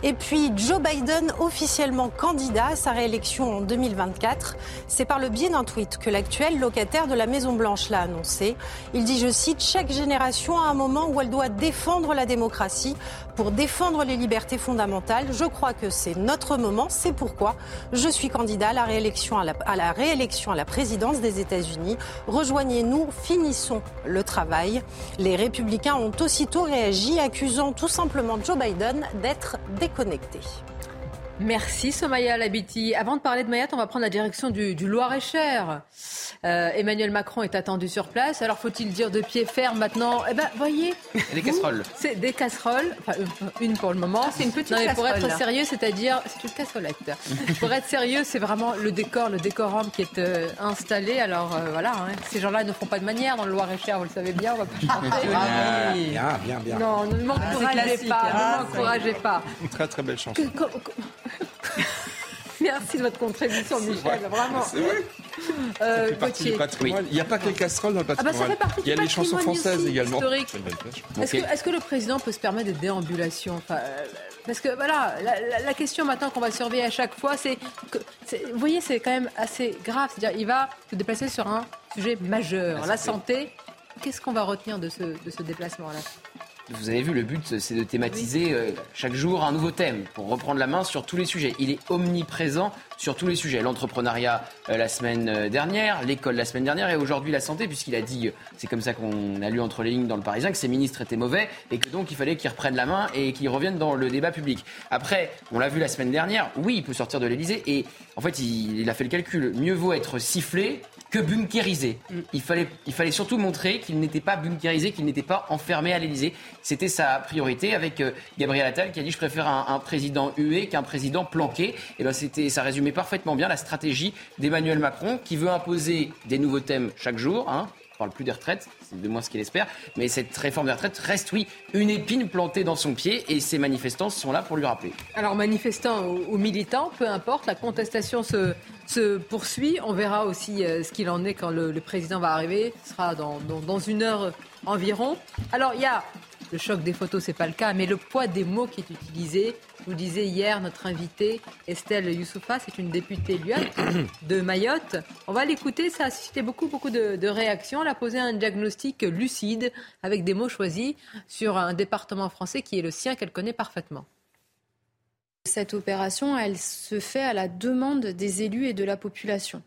Et puis Joe Biden officiellement candidat à sa réélection en 2024. C'est par le biais d'un tweet que l'actuel locataire de la Maison Blanche l'a annoncé. Il dit, je cite, chaque génération a un moment où elle doit défendre la démocratie pour défendre les libertés fondamentales. Je crois que c'est notre moment. C'est pourquoi je suis candidat à la réélection à la, présidence des États-Unis. Rejoignez-nous, finissons le travail. Les républicains ont aussitôt réagi, accusant tout simplement Joe Biden d'être connectés. Merci Somaya Labiti. Avant de parler de Mayotte, on va prendre la direction du, du Loir-et-Cher. Euh, Emmanuel Macron est attendu sur place. Alors faut-il dire de pied ferme maintenant? Eh ben, voyez. Et des casseroles. C'est des casseroles. Enfin, une- une pour le moment. c'est une petite Non, mais Pour casserole, être sérieux, c'est-à-dire, c'est une cassolette. pour être sérieux, c'est vraiment le décor, le décorum qui est euh, installé. Alors euh, voilà, hein. ces gens-là ne font pas de manière dans le Loir-et-Cher, vous le savez bien. On va pas chanter. Ah, bien, bien, bien. Non, ne m'encouragez classique, pas, hein. ne m'encouragez pas. Une très très belle chanson. Que- Merci de votre contribution, Michel, vraiment. C'est vrai. Euh, Ça fait partie Gauthier. du patrimoine. Il n'y a pas que les casseroles dans le Ah bah, ça patrimoine. fait partie Il y a les chansons françaises aussi, également. Est-ce que, le président peut se permettre des déambulations Enfin, euh, Parce que voilà, la, la- la question maintenant qu'on va surveiller à chaque fois, c'est vous voyez, c'est quand même assez grave. C'est-à-dire, il va se déplacer sur un sujet majeur, la santé. Qu'est-ce qu'on va retenir de ce, de ce déplacement-là? Vous avez vu, le but, c'est de thématiser euh, chaque jour un nouveau thème pour reprendre la main sur tous les sujets. Il est omniprésent sur tous les sujets. L'entrepreneuriat euh, la semaine euh, dernière, l'école la semaine dernière et aujourd'hui la santé, puisqu'il a dit, c'est comme ça qu'on a lu entre les lignes dans le Parisien, que ses ministres étaient mauvais et que donc il fallait qu'ils reprennent la main et qu'ils reviennent dans le débat public. Après, on l'a vu la semaine dernière, oui, il peut sortir de l'Elysée et en fait, il, il a fait le calcul. Mieux vaut être sifflé que bunkérisé. Il fallait, il fallait surtout montrer qu'il n'était pas bunkérisé, qu'il n'était pas enfermé à l'Élysée. C'était sa priorité avec euh, Gabriel Attal qui a dit je préfère un, un président hué qu'un président planqué. Et ben c'était, ça résumait parfaitement bien la stratégie d'Emmanuel Macron qui veut imposer des nouveaux thèmes chaque jour. Hein. On parle plus des retraites, c'est de moins ce qu'il espère. Mais cette réforme des retraites reste, oui, une épine plantée dans son pied et ses manifestants sont là pour lui rappeler. Alors, manifestants ou, militants, peu importe, la contestation se, se poursuit. On verra aussi euh, ce qu'il en est quand le, le président va arriver. Ce sera dans, dans- dans une heure environ. Alors, il y a le choc des photos, c'est pas le cas, mais le poids des mots qui est utilisé. Vous disais hier, notre invitée Estelle Youssoufa, c'est une députée de Mayotte. On va l'écouter, ça a suscité beaucoup, beaucoup de, réactions. Elle a posé un diagnostic lucide avec des mots choisis sur un département français qui est le sien qu'elle connaît parfaitement. Cette opération, elle se fait à la demande des élus et de la population.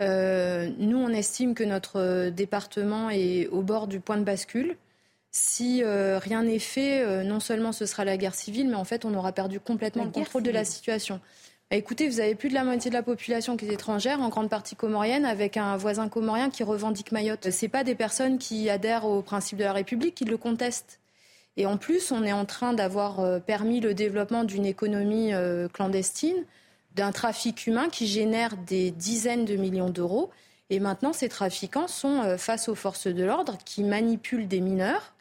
Euh, nous, on estime que notre département est au bord du point de bascule. Si euh, rien n'est fait, euh, non seulement ce sera la guerre civile, mais en fait, on aura perdu complètement La le contrôle de la situation. Bah, écoutez, vous avez plus de la moitié de la population qui est étrangère, en grande partie comorienne, avec un voisin comorien qui revendique Mayotte. C'est pas des personnes qui adhèrent au principe de la République qui le contestent. Et en plus, on est en train d'avoir euh, permis le développement d'une économie euh, clandestine, d'un trafic humain qui génère des dizaines de millions d'euros. Et maintenant, ces trafiquants sont euh, face aux forces de l'ordre qui manipulent des mineurs,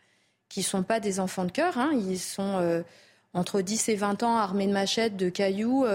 qui ne sont pas des enfants de cœur. Hein. Ils sont entre 10 et 20 ans armés de machettes, de cailloux.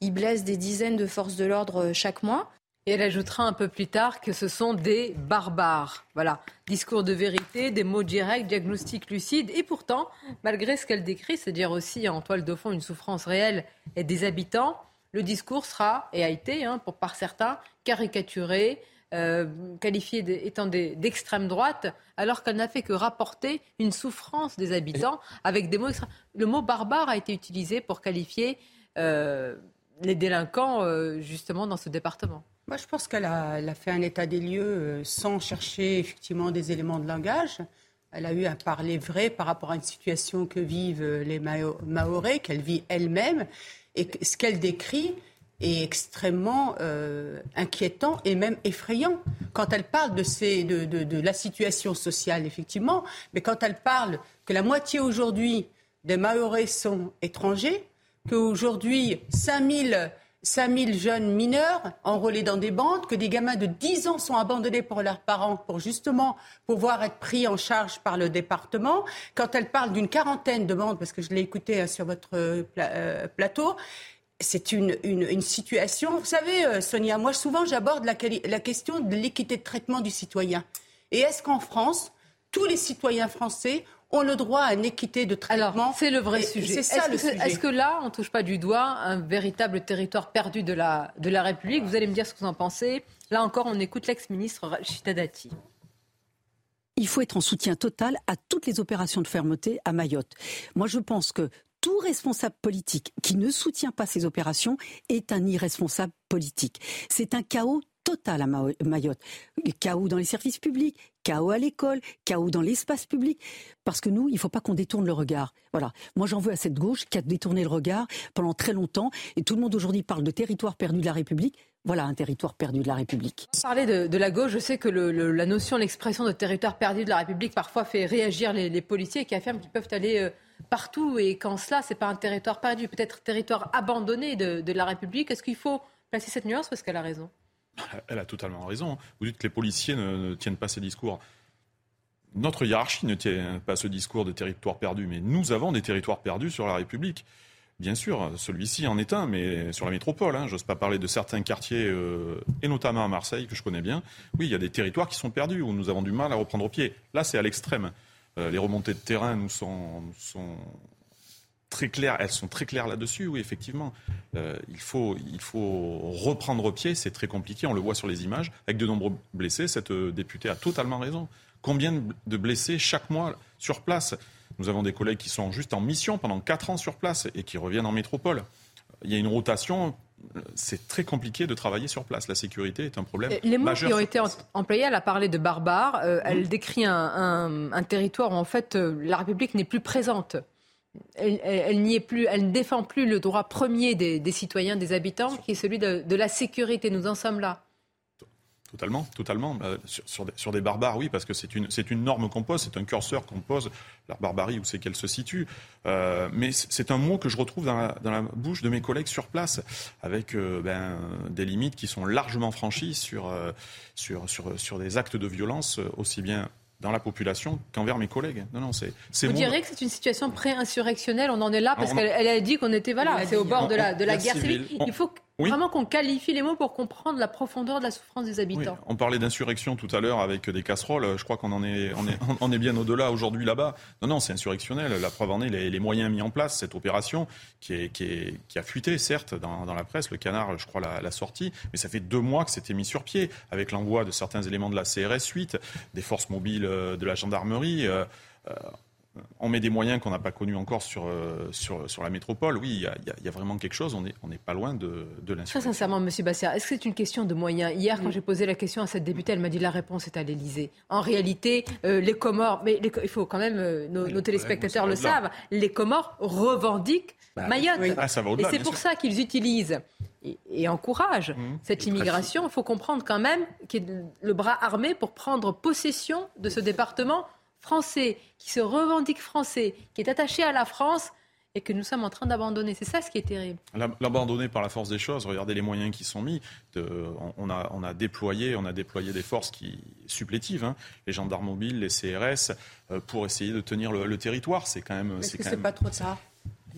ils blessent des dizaines de forces de l'ordre chaque mois. Et elle ajoutera un peu plus tard que ce sont des barbares. Voilà, discours de vérité, des mots directs, diagnostic lucide. Et pourtant, malgré ce qu'elle décrit, c'est-à-dire aussi en toile de fond une souffrance réelle et des habitants, le discours sera, et a été, hein, pour, par certains, caricaturé, euh, qualifié étant d'extrême droite, alors qu'elle n'a fait que rapporter une souffrance des habitants avec des mots. Le mot barbare a été utilisé pour qualifier euh, les délinquants, euh, justement, dans ce département. Moi, je pense qu'elle a, fait un état des lieux sans chercher effectivement des éléments de langage. Elle a eu un parler vrai par rapport à une situation que vivent les Maoris, qu'elle vit elle-même. Et ce qu'elle décrit est extrêmement euh, inquiétant et même effrayant. Quand elle parle de, ces, de, de, la situation sociale, effectivement, mais quand elle parle que la moitié aujourd'hui des Maoris sont étrangers, qu'aujourd'hui 5000 5000 jeunes mineurs enrôlés dans des bandes, que des gamins de 10 ans sont abandonnés par leurs parents pour justement pouvoir être pris en charge par le département. Quand elle parle d'une quarantaine de bandes, parce que je l'ai écouté hein, sur votre euh, euh, plateau, c'est une, une, situation. Vous savez, euh, Sonia, moi souvent j'aborde la, la question de l'équité de traitement du citoyen. Et est-ce qu'en France, tous les citoyens français ont le droit à une équité de traitement. C'est le vrai sujet. Est-ce que, là, on ne touche pas du doigt un véritable territoire perdu de la, de la République? Vous allez me dire ce que vous en pensez. Là encore, on écoute l'ex-ministre Rachida Dati. Il faut être en soutien total à toutes les opérations de fermeté à Mayotte. Moi, je pense que tout responsable politique qui ne soutient pas ces opérations est un irresponsable politique. C'est un chaos total à Mayotte. Chaos dans les services publics, chaos à l'école, chaos dans l'espace public. Parce que nous, il ne faut pas qu'on détourne le regard. Voilà. Moi, j'en veux à cette gauche qui a détourné le regard pendant très longtemps. Et tout le monde aujourd'hui parle de territoire perdu de la République. Voilà un territoire perdu de la République. Parler de, de la gauche, je sais que la notion, l'expression de territoire perdu de la République parfois fait réagir les, policiers qui affirment qu'ils peuvent aller euh, partout et qu'en cela, c'est pas un territoire perdu, peut-être territoire abandonné de, la République. Est-ce qu'il faut placer cette nuance est-ce qu'elle a raison? Elle a totalement raison. Vous dites que les policiers ne, tiennent pas ces discours. Notre hiérarchie ne tient pas ce discours de territoire perdu, mais nous avons des territoires perdus sur la République. Bien sûr, celui-ci en est un, mais sur la métropole, hein, j'ose pas parler de certains quartiers, euh, et notamment à Marseille, que je connais bien. Oui, il y a des territoires qui sont perdus, où nous avons du mal à reprendre pied. Là, c'est à l'extrême. Euh, les remontées de terrain nous sont, très claires, elles sont très claires là-dessus, oui, effectivement. Euh, il, faut, il faut reprendre pied, c'est très compliqué, on le voit sur les images, avec de nombreux blessés. Cette euh, députée a totalement raison. Combien de blessés chaque mois sur place? Nous avons des collègues qui sont juste en mission pendant 4 ans sur place et qui reviennent en métropole. Il y a une rotation c'est très compliqué de travailler sur place. La sécurité est un problème. Les mots qui ont été employés, elle a parlé de barbares. Euh, elle décrit un, un, territoire où en fait la République n'est plus présente elle, n'y est plus, elle ne défend plus le droit premier des, citoyens, des habitants, qui est celui de, la sécurité. Nous en sommes là. Totalement, totalement. Euh, sur, des, barbares, oui, parce que c'est une, une norme qu'on pose, c'est un curseur qu'on pose, la barbarie, où c'est qu'elle se situe. Euh, mais c'est un mot que je retrouve dans la, bouche de mes collègues sur place, avec euh, ben, des limites qui sont largement franchies sur, sur, sur, sur des actes de violence, aussi bien dans la population qu'envers mes collègues. Non, non, c'est. Vous diriez que c'est une situation pré-insurrectionnelle. On en est là parce qu'elle a dit qu'on était voilà, c'est au bord de la, de la guerre civile. Il faut Vraiment qu'on qualifie les mots pour comprendre la profondeur de la souffrance des habitants. On parlait d'insurrection tout à l'heure avec des casseroles. Je crois qu'on en est, on est, on est bien au-delà aujourd'hui là-bas. Non, non, c'est insurrectionnel. La preuve en est les, les, moyens mis en place, cette opération qui, est, qui, est, qui a fuité, certes, dans, dans, la presse. Le canard, je crois, l'a sorti. Mais ça fait deux mois que c'était mis sur pied avec l'envoi de certains éléments de la CRS 8, des forces mobiles euh, de la gendarmerie. Euh, euh, on met des moyens qu'on n'a pas connus encore sur, euh, sur, sur, la métropole. Oui, il y, a vraiment quelque chose. On n'est on pas loin de, de Très sincèrement, M. Bassia, est-ce que c'est une question de moyens? Hier, quand j'ai posé la question à cette députée, elle m'a dit la réponse est à l'Élysée. En réalité, euh, les Comores, mais il faut quand même, euh, nos, téléspectateurs le savent, les Comores revendiquent bah, Mayotte. Ah, et c'est pour ça qu'ils utilisent et, encouragent mmh. cette immigration. Il faut comprendre quand même qu'il y ait le bras armé pour prendre possession de ce département français, qui se revendique français, qui est attaché à la France et que nous sommes en train d'abandonner. C'est ça ce qui est terrible. L'abandonner par la force des choses, regardez les moyens qui sont mis. on, a, on, a, déployé, on a déployé des forces qui, supplétives, hein, les gendarmes mobiles, les CRS, euh, pour essayer de tenir le, territoire. C'est quand même. Est-ce que c'est pas trop tard?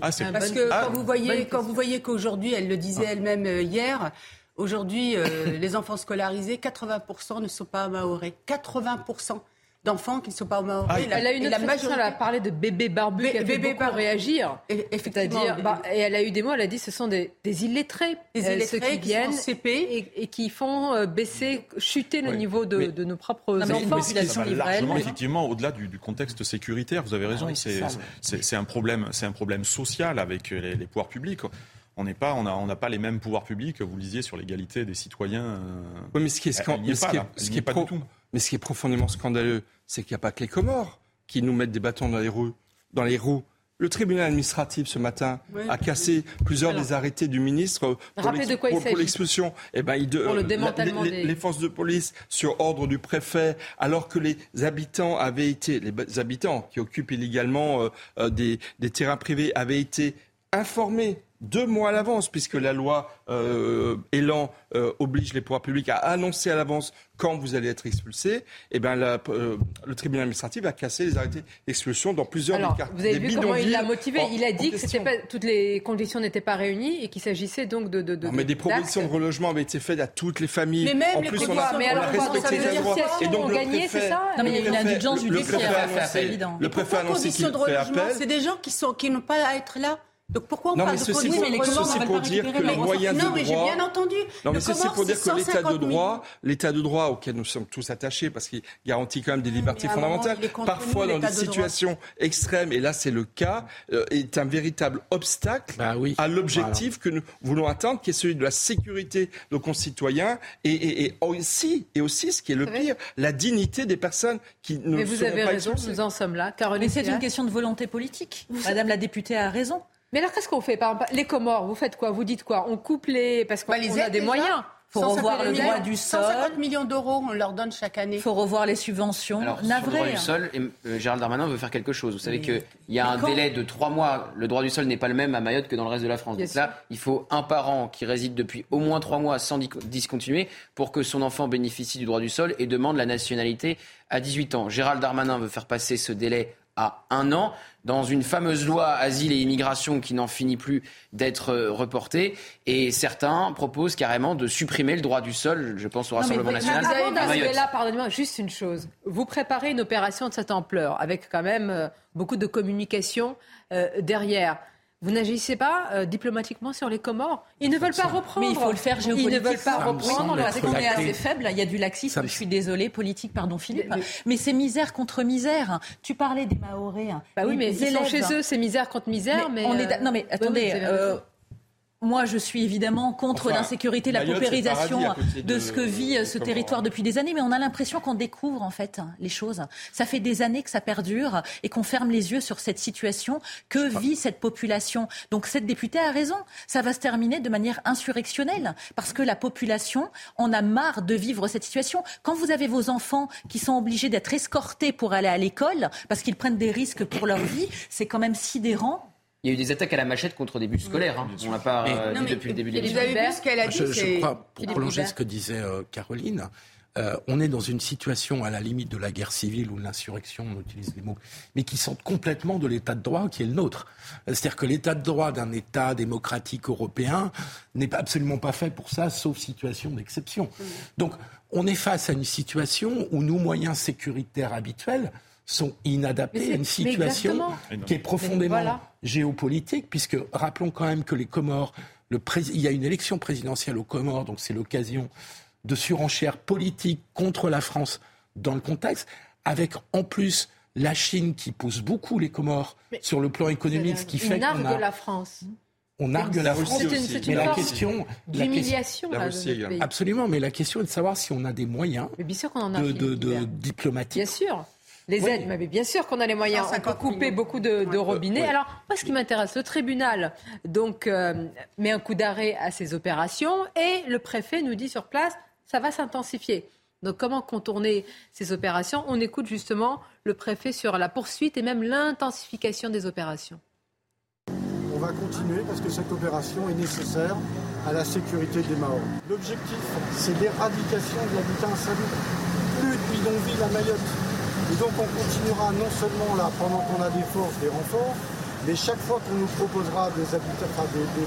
ah, Parce que quand, vous voyez, quand vous voyez qu'aujourd'hui, elle le disait ah. elle-même euh, hier, aujourd'hui, euh, les enfants scolarisés, 80% ne sont pas maorés. 80% d'enfants qui ne sont pas au Maori. Ah, elle a une autre la majorité... elle a parlé de bébés barbus qui a fait beaucoup réagir. Et, effectivement. Bah, et elle a eu des mots, elle a dit ce sont des, des illettrés. Des euh, illettrés qui, viennent CP. Et, qui font euh, baisser, chuter le niveau de, de, nos propres non, enfants. Mais largement, effectivement, au-delà du, du, contexte sécuritaire, vous avez raison, ah c'est un, problème, un problème social avec les, les pouvoirs publics on n'est pas, on n'a on pas les mêmes pouvoirs publics. Vous lisiez sur l'égalité des citoyens. Euh, oui, mais ce qui est, ce qui est, pas du tout. Mais ce qui est profondément scandaleux, c'est qu'il n'y a pas que les Comores qui nous mettent des bâtons dans les roues. Dans les roues. Le tribunal administratif ce matin a cassé plusieurs des arrêtés du ministre pour l'expulsion. Eh ben, il pour le démantèlement les, des... les, forces de police sur ordre du préfet, alors que les habitants avaient été, les habitants qui occupent illégalement euh, euh, des, des terrains privés avaient été informés deux mois à l'avance, puisque la loi euh, Elan euh, oblige les pouvoirs publics à annoncer à l'avance quand vous allez être expulsé, eh ben, euh, le tribunal administratif a cassé les arrêtés d'expulsion dans plusieurs Alors, Vous avez vu comment il l'a motivé Il a dit que pas, toutes les conditions n'étaient pas réunies et qu'il s'agissait donc de. de, de mais des propositions de relogement avaient été faites à toutes les familles. Mais même en plus, on a, mais alors, on a respecté les droits. Et donc, le gagné, c'est ça Non, mais il y a une indulgence judiciaire, c'est évident. Le préfet a annoncé qu'il fait appel. C'est des gens qui n'ont pas à être là. Donc pourquoi on non, parle mais de ceci pour, ceci pour dire que les moyens non, de mais droit. j'ai bien entendu. Non, mais c'est pour dire que l'état de droit, l'état de droit auquel nous sommes tous attachés, parce qu'il garantit quand même des libertés fondamentales, parfois dans des situations extrêmes, et là c'est le cas, euh, est un véritable obstacle bah oui, à l'objectif que nous voulons atteindre, qui est celui de la sécurité de nos concitoyens, et, et, et aussi, et aussi, ce qui est le pire, la dignité des personnes qui ne mais vous avez raison, nous en sommes là. Caroline mais c'est une question de volonté politique. Madame la députée a raison. Mais alors, qu'est-ce qu'on fait? Par exemple, Les Comores, vous faites quoi? Vous dites quoi? On coupe les. Parce qu'on bah, a des moyens. Il faut revoir le droit du sol. 150 millions d'euros, on leur donne chaque année. Il faut revoir les subventions. Alors, sur le droit du sol, euh, Gérald Darmanin veut faire quelque chose. Vous savez qu'il y a un délai de trois mois. Le droit du sol n'est pas le même à Mayotte que dans le reste de la France. Donc là, il faut un parent qui réside depuis au moins trois mois sans discontinuer pour que son enfant bénéficie du droit du sol et demande la nationalité à 18 ans. Gérald Darmanin veut faire passer ce délai à un an dans une fameuse loi asile et immigration qui n'en finit plus d'être euh, reportée. Et certains proposent carrément de supprimer le droit du sol, je pense au Rassemblement national. Avant d'arriver là, pardonnez-moi, juste une chose. Vous préparez une opération de cette ampleur, avec quand même euh, beaucoup de communication euh, derrière. Vous n'agissez pas euh, diplomatiquement sur les Comores Ils ne veulent pas reprendre. Mais il faut le faire géopolitiquement. Ils ne veulent pas reprendre parce qu'on est assez faible. Il y a du laxisme. Je suis désolée, politique, pardon Philippe. Mais, c'est misère contre misère. Tu parlais des Mahorais. Bah oui, mais ils sont chez eux, c'est misère contre misère. Mais, on est euh, non, mais attendez. Moi, je suis évidemment contre l'insécurité, la paupérisation de, ce que vit euh, ce territoire depuis des années, mais on a l'impression qu'on découvre en fait les choses. Ça fait des années que ça perdure et qu'on ferme les yeux sur cette situation que vit cette population. Donc cette députée a raison. Ça va se terminer de manière insurrectionnelle parce que la population en a marre de vivre cette situation. Quand vous avez vos enfants qui sont obligés d'être escortés pour aller à l'école parce qu'ils prennent des risques pour leur vie, c'est quand même sidérant il y a eu des attaques à la machette contre des bus scolaires. Hein. On l'a pas euh, dit depuis le début de l'émission. Dit je, crois, pour prolonger ce que disait euh, Caroline, euh, on est dans une situation à la limite de la guerre civile ou de l'insurrection, on utilise les mots, mais qui sont complètement de l'état de droit qui est le nôtre. C'est-à-dire que l'état de droit d'un État démocratique européen n'est absolument pas fait pour ça, sauf situation d'exception. Mm. Donc, on est face à une situation où nos moyens sécuritaires habituels sont inadaptés à une situation qui est profondément géopolitique, puisque rappelons quand même que les Comores, le il y a une élection présidentielle aux Comores, donc c'est l'occasion de surenchères politiques contre la France dans le contexte, avec en plus la Chine qui pousse beaucoup les Comores sur le plan économique, ce qui fait qu'on a... la France. On nargue la France, mais la question, d'humiliation, absolument. Mais la question est de savoir si on a des moyens de, de, de diplomatiques. Bien sûr. Les aides, mais bien sûr qu'on a les moyens. On peut couper beaucoup de, robinets. Alors, moi, ce qui m'intéresse, le tribunal donc euh, met un coup d'arrêt à ces opérations et le préfet nous dit sur place, ça va s'intensifier. Donc comment contourner ces opérations? On écoute justement le préfet sur la poursuite et même l'intensification des opérations. On va continuer parce que cette opération est nécessaire à la sécurité des Maoris. L'objectif, c'est l'éradication de l'habitat insalubre. Plus de bidonvilles à Mayotte. Et donc on continuera non seulement là pendant qu'on a des forces, des renforts, mais chaque fois qu'on nous proposera des,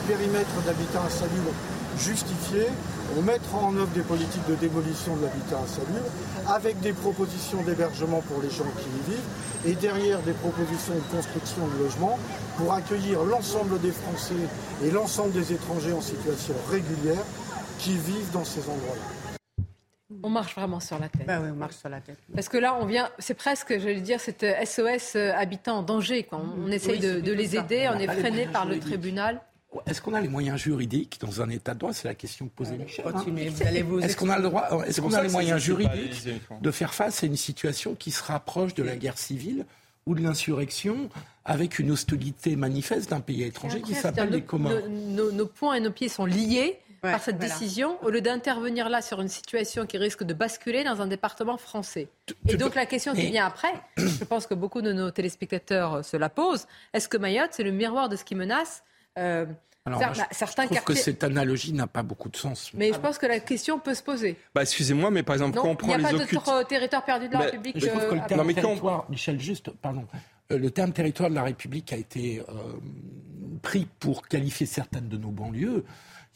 périmètres d'habitat insalubre justifiés, on mettra en œuvre des politiques de démolition de l'habitat insalubre avec des propositions d'hébergement pour les gens qui y vivent et derrière des propositions de construction de logements pour accueillir l'ensemble des Français et l'ensemble des étrangers en situation régulière qui vivent dans ces endroits-là. On marche vraiment sur la tête. Bah oui, on marche sur la tête. Parce que là, on vient, c'est presque, je vais dire, cette SOS euh, habitant en danger. Quoi. On, essaye de, les aider, on, est freiné par le tribunal. Est-ce qu'on a les moyens juridiques dans un état de droit? C'est la question que posait Michel. Hein. Est-ce qu'on a le droit Est-ce qu'on a les moyens juridiques de faire face à une situation qui se rapproche de la guerre civile ou de l'insurrection avec une hostilité manifeste d'un pays étranger qui s'appelle les Comores? nos, points et nos pieds sont liés par cette décision, au lieu d'intervenir là sur une situation qui risque de basculer dans un département français. Et donc la question qui vient après, je pense que beaucoup de nos téléspectateurs se la posent, est-ce que Mayotte, c'est le miroir de ce qui menace euh, alors, certains je trouve que cette analogie n'a pas beaucoup de sens. Mais je pense que la question peut se poser. Bah, excusez-moi, mais par exemple, quand on prend les Il n'y a pas de territoire perdu de la République. Je trouve que le euh, terme territoire, Michel, juste, pardon, euh, le terme territoire de la République a été pris pour qualifier certaines de nos banlieues.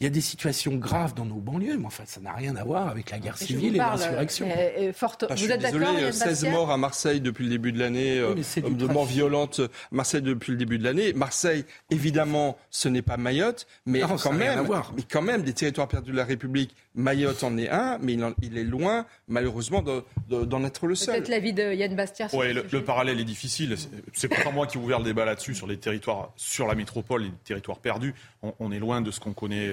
Il y a des situations graves dans nos banlieues, mais enfin, ça n'a rien à voir avec la guerre civile et l'insurrection. Euh, euh, ah, vous êtes d'accord 16 morts à Marseille depuis le début de l'année, euh, de morts violentes à Marseille depuis le début de l'année. Marseille, évidemment, ce n'est pas Mayotte, mais quand même, mais quand même, des territoires perdus de la République, Mayotte en est un, mais il, est loin, malheureusement, d'en être le seul. Peut-être l'avis de Yann Bastien. Oui, le, parallèle est difficile. C'est pas moi qui ai ouvert le débat là-dessus sur les territoires, sur la métropole, les territoires perdus. On, est loin de ce qu'on connaît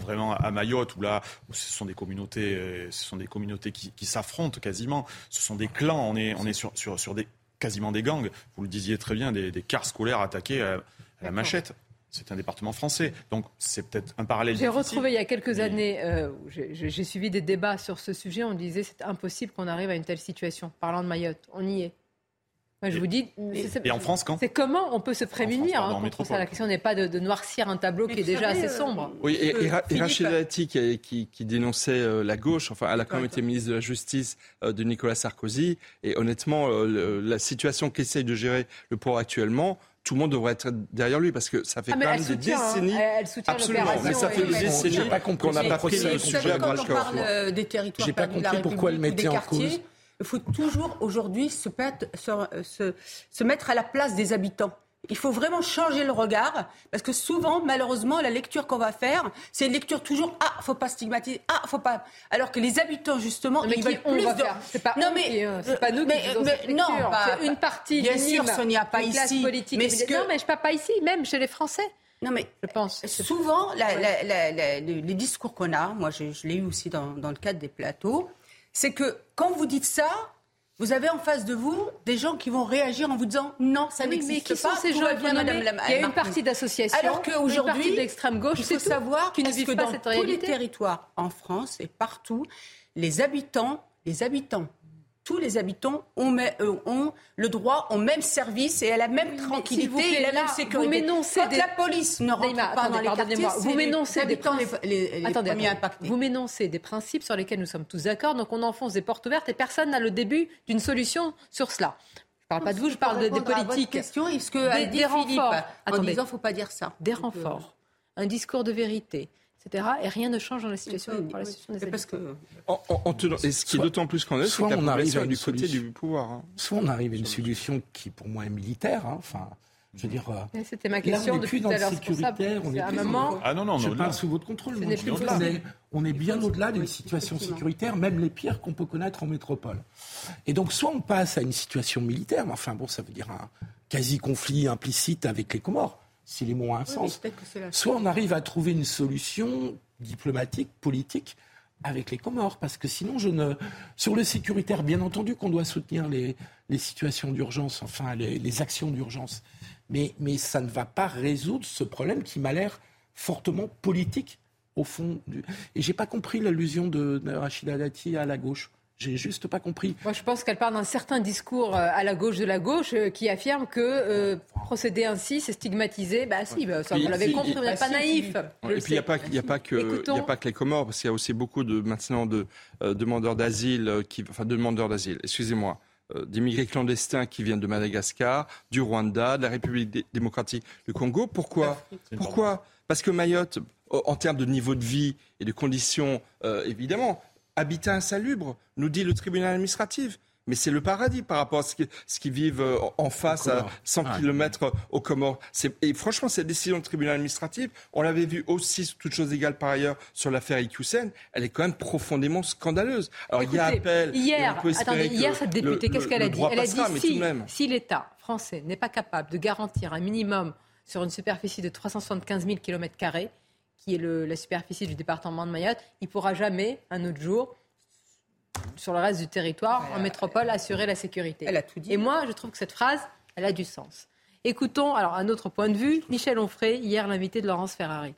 vraiment à Mayotte, où là, ce sont des communautés, euh, ce sont des communautés qui, s'affrontent quasiment. Ce sont des clans. On est, on est sur, sur, sur des, quasiment des gangs. Vous le disiez très bien, des, des cars scolaires attaqués à, la machette. C'est un département français. Donc c'est peut-être un parallèle. J'ai retrouvé il y a quelques années, euh, j'ai suivi des débats sur ce sujet, on disait c'est impossible qu'on arrive à une telle situation. Parlant de Mayotte, on y est je vous dis. Et, en France, quand? C'est comment on peut se prémunir hein, contre ça? La question n'est pas de, noircir un tableau qui est déjà assez euh, sombre. Oui, et, et, Rachid Dati, qui, dénonçait euh, la gauche, enfin, elle a quand même été ministre de la Justice euh, de Nicolas Sarkozy. Et honnêtement, la situation qu'essaye de gérer le pouvoir actuellement, tout le monde devrait être derrière lui parce que ça fait ah, quand même des hein. décennies. Elle soutient absolument, mais ça fait des décennies qu'on n'a pas pris le sujet à bras le corps. Des territoires, j'ai pas compris pourquoi elle mettait en cause il faut toujours aujourd'hui se, se, se, mettre à la place des habitants. Il faut vraiment changer le regard parce que souvent, malheureusement, la lecture qu'on va faire, c'est une lecture toujours ah, faut pas stigmatiser, ah, faut pas. Alors que les habitants, justement, mais ils veulent plus de. C'est pas non mais euh, c'est pas nous mais, qui non, une partie. Bien sûr, Sonia, pas ici. Politique. Mais que... non, mais je pas pas ici, même chez les Français. Non, mais je pense. Souvent, les discours qu'on a, moi je, je l'ai eu aussi dans, dans, le cadre des plateaux, c'est que quand vous dites ça, vous avez en face de vous des gens qui vont réagir en vous disant non, ça n'existe pas. Mais qui sont ces gens Il y a une partie d'association, alors qu'aujourd'hui, d'extrême gauche, il faut savoir qui ne vivent pas dans tous les territoires en France et partout, les habitants, les habitants tous les habitants ont, euh, ont, le droit au même service et à la même tranquillité et à la même sécurité. Vous Quand des... la police ne rentre pas dans les quartiers, vous m'énoncez des, les, les, attendez. Vous m'énoncez des principes sur lesquels nous sommes tous d'accord, donc on enfonce des portes ouvertes et personne n'a le début d'une solution sur cela. Je ne parle pas de vous, je parle des politiques. question, est-ce que des, des renforts, en disant faut pas dire ça. Des renforts, un discours de vérité, etc. Et rien ne change dans la situation, la situation des parce que... Et ce qui est d'autant plus qu'on c'est qu'on arrive à du côté du pouvoir. Hein. Soit on arrive à une solution qui, pour moi, est militaire. Hein. Enfin, je veux dire, euh, c'était ma question depuis tout à l'heure. On est un moment. Ah non non, je parle sous votre contrôle. On est, on est bien au-delà d'une situation sécuritaire, même les pires qu'on peut connaître en métropole. Et donc, soit on passe à une situation militaire, mais enfin bon, ça veut dire un quasi conflit implicite avec les Comores si les mots ont un sens. Soit on arrive à trouver une solution diplomatique, politique, avec les Comores, parce que sinon, je ne. Sur le sécuritaire, bien entendu qu'on doit soutenir les, situations d'urgence, enfin les, actions d'urgence, mais, mais ça ne va pas résoudre ce problème qui m'a l'air fortement politique au fond. Du... Et j'ai pas compris l'allusion de, de Rachida Dati à la gauche. J'ai juste pas compris. Moi, je pense qu'elle parle d'un certain discours euh, à la gauche de la gauche euh, qui affirme que euh, procéder ainsi, c'est stigmatiser. Bah si, bah, ça, vous l'avez compris, vous n'êtes pas naïf. et puis il n'y a, pas, que, y a pas que les Comores, parce qu'il y a aussi beaucoup de, maintenant de demandeurs d'asile, qui, enfin de demandeurs d'asile, excusez-moi, d'immigrés clandestins qui viennent de Madagascar, du Rwanda, de la République démocratique du Congo. Pourquoi? Pourquoi? Parce que Mayotte, en termes de niveau de vie et de conditions, évidemment, habitat insalubre, nous dit le tribunal administratif. Mais c'est le paradis par rapport à ce qu'ils vivent euh, en face, à 100 km aux Comores. Et franchement, cette décision du tribunal administratif, on l'avait vu aussi, toutes choses égales par ailleurs, sur l'affaire Iqiyoussen, elle est quand même profondément scandaleuse. Alors il y a appel. Hier, attendez, hier cette députée, qu'est-ce qu'elle a dit? Elle a dit si, si l'État français n'est pas capable de garantir un minimum sur une superficie de 375 000 km, qui est la superficie du département de Mayotte, il ne pourra jamais, un autre jour, sur le reste du territoire, en métropole, assurer la sécurité. Elle a tout dit. Et moi, je trouve que cette phrase, elle a du sens. Écoutons, alors, un autre point de vue, Michel Onfray, hier l'invité de Laurence Ferrari.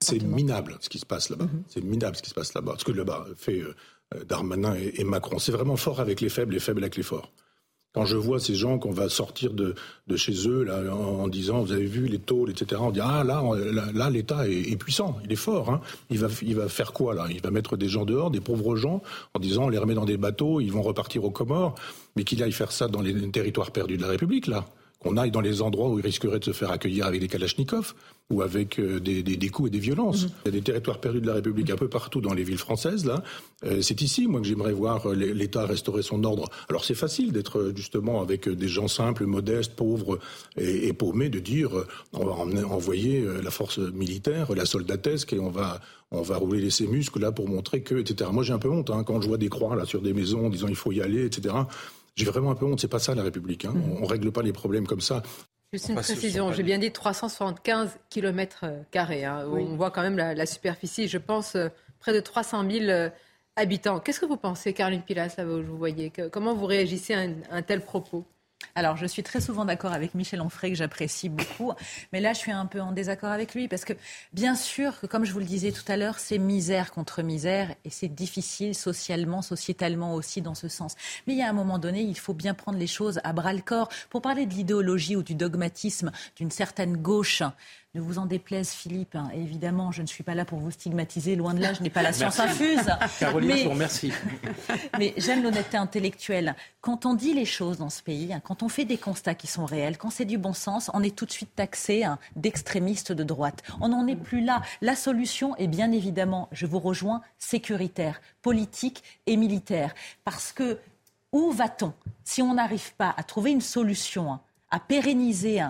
C'est minable ce qui se passe là-bas. Mhm. C'est minable ce qui se passe là-bas. Ce que là-bas fait euh, Darmanin et Macron. C'est vraiment fort avec les faibles et faible avec les forts. Quand je vois ces gens qu'on va sortir de, chez eux là, en, disant, vous avez vu les taux, etc., on dit, ah là, là, l'État est, puissant, il est fort. Hein. Il, va, il va faire quoi là? Il va mettre des gens dehors, des pauvres gens, en disant, on les remet dans des bateaux, ils vont repartir aux Comores, mais qu'il aille faire ça dans les territoires perdus de la République, là qu'on aille dans les endroits où ils risqueraient de se faire accueillir avec des kalachnikovs ou avec euh, des, des, coups et des violences. Mhm. Il y a des territoires perdus de la République un peu partout dans les villes françaises. Là, euh, c'est ici, moi, que j'aimerais voir euh, l'État restaurer son ordre. Alors c'est facile d'être justement avec des gens simples, modestes, pauvres et, paumés, de dire on va envoyer la force militaire, la soldatesque, et on va on va rouler ses muscles là pour montrer que, etc. Moi j'ai un peu honte hein, quand je vois des croix là sur des maisons en disant il faut y aller, etc. J'ai vraiment un peu honte, c'est pas ça la République. Hein. On, ne règle pas les problèmes comme ça. Juste une précision, j'ai bien dit 375 km carrés. Hein. On voit quand même la, superficie, je pense, euh, près de 300 000 euh, habitants. Qu'est-ce que vous pensez, Caroline Pilas, là, vous voyez? Comment vous réagissez à un tel propos? Alors, je suis très souvent d'accord avec Michel Onfray, que j'apprécie beaucoup, mais là, je suis un peu en désaccord avec lui, parce que bien sûr que, comme je vous le disais tout à l'heure, c'est misère contre misère, et c'est difficile socialement, sociétalement aussi dans ce sens. Mais il y a un moment donné, il faut bien prendre les choses à bras le corps. Pour parler de l'idéologie ou du dogmatisme d'une certaine gauche, ne vous en déplaise, Philippe. Hein. évidemment, je ne suis pas là pour vous stigmatiser. Loin de là, je n'ai pas la science infuse. Caroline, mais, remercie. mais j'aime l'honnêteté intellectuelle. Quand on dit les choses dans ce pays, hein, quand on fait des constats qui sont réels, quand c'est du bon sens, on est tout de suite taxé hein, d'extrémistes de droite. On n'en est plus là. La solution est bien évidemment, je vous rejoins, sécuritaire, politique et militaire. Parce que où va-t-on si on n'arrive pas à trouver une solution à pérenniser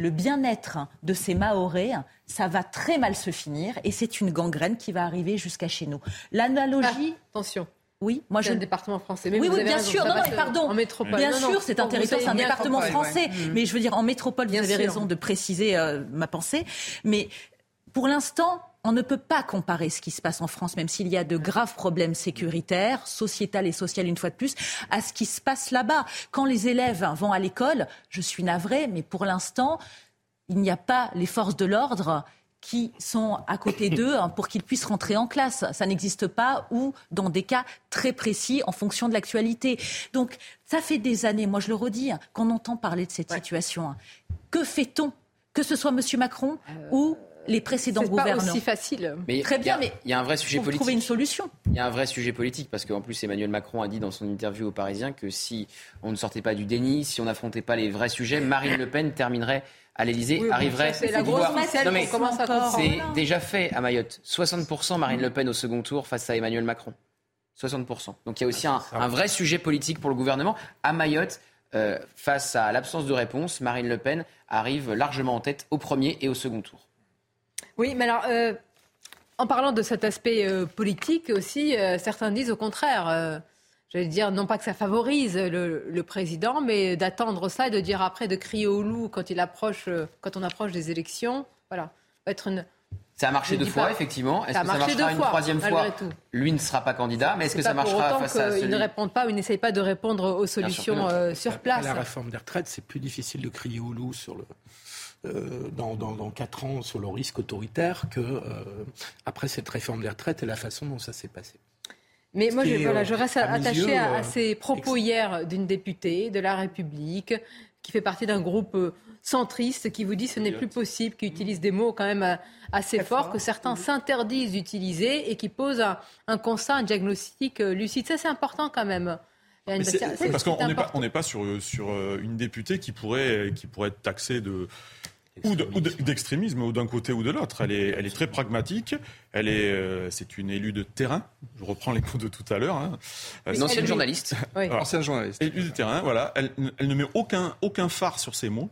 le bien-être de ces Mahorais, ça va très mal se finir et c'est une gangrène qui va arriver jusqu'à chez nous. L'analogie. Ah, attention. Oui, moi j'ai un département français. Mais oui, oui, bien sûr. Non, mais pardon. En métropole. Bien sûr, c'est un territoire, c'est un département français. Mm. Mais je veux dire, en métropole, vous avez raison de préciser euh, ma pensée. Mais pour l'instant, on ne peut pas comparer ce qui se passe en France, même s'il y a de graves problèmes sécuritaires, sociétal et social une fois de plus, à ce qui se passe là-bas. Quand les élèves vont à l'école, je suis navrée, mais pour l'instant, il n'y a pas les forces de l'ordre qui sont à côté d'eux pour qu'ils puissent rentrer en classe. Ça n'existe pas ou dans des cas très précis en fonction de l'actualité. Donc ça fait des années, moi je le redis, hein, qu'on entend parler de cette situation. Que fait-on? Que ce soit M. Macron euh, ou les précédents gouvernements. C'est aussi facile. Mais Très bien, mais il y a un vrai sujet politique. Trouver une solution. Il y a un vrai sujet politique parce qu'en plus Emmanuel Macron a dit dans son interview aux Parisiens que si on ne sortait pas du déni, si on n'affrontait pas les vrais sujets, Marine Le Pen terminerait à l'Elysée, arriverait. C'est la grosse non, mais C'est déjà fait à Mayotte. 60% Marine Le Pen au second tour face à Emmanuel Macron. 60%. Donc il y a aussi un, vrai sujet politique pour le gouvernement. À Mayotte, euh, face à l'absence de réponse, Marine Le Pen arrive largement en tête au premier et au second tour. Oui, mais alors, euh, en parlant de cet aspect euh, politique aussi, euh, certains disent au contraire, j'allais dire, non pas que ça favorise le, président, mais d'attendre ça et de dire après, de crier au loup quand, il approche, quand on approche des élections. Voilà, va être une. Ça a marché deux fois, effectivement. Est-ce que ça marchera une troisième fois Lui ne sera pas candidat, mais est-ce que ça marchera face à celui... Il ne répond pas ou il n'essaye pas de répondre aux solutions sur place. La réforme des retraites, c'est plus difficile de crier au loup sur le, euh, dans, dans, 4 ans sur le risque autoritaire que euh, après cette réforme des retraites et la façon dont ça s'est passé. Mais moi, je, voilà, je reste attaché à, ces propos hier d'une députée de la République qui fait partie d'un groupe centriste qui vous dit que ce n'est plus possible, qui utilise des mots quand même euh, assez forts, que certains s'interdisent d'utiliser et qui posent un, constat, un diagnostic euh, lucide. Ça, c'est important quand même. parce qu'on n'est pas, pas, sur, sur euh, une députée qui pourrait, qui pourrait être taxée de d'extrémisme, ou d'un côté ou de l'autre. Elle est, elle est très pragmatique. Elle est, c'est une élue de terrain. Je reprends les mots de tout à l'heure. Hein. Une ancienne journaliste. ancienne journaliste. Élue de terrain, voilà. Elle, elle, ne met aucun, aucun phare sur ses mots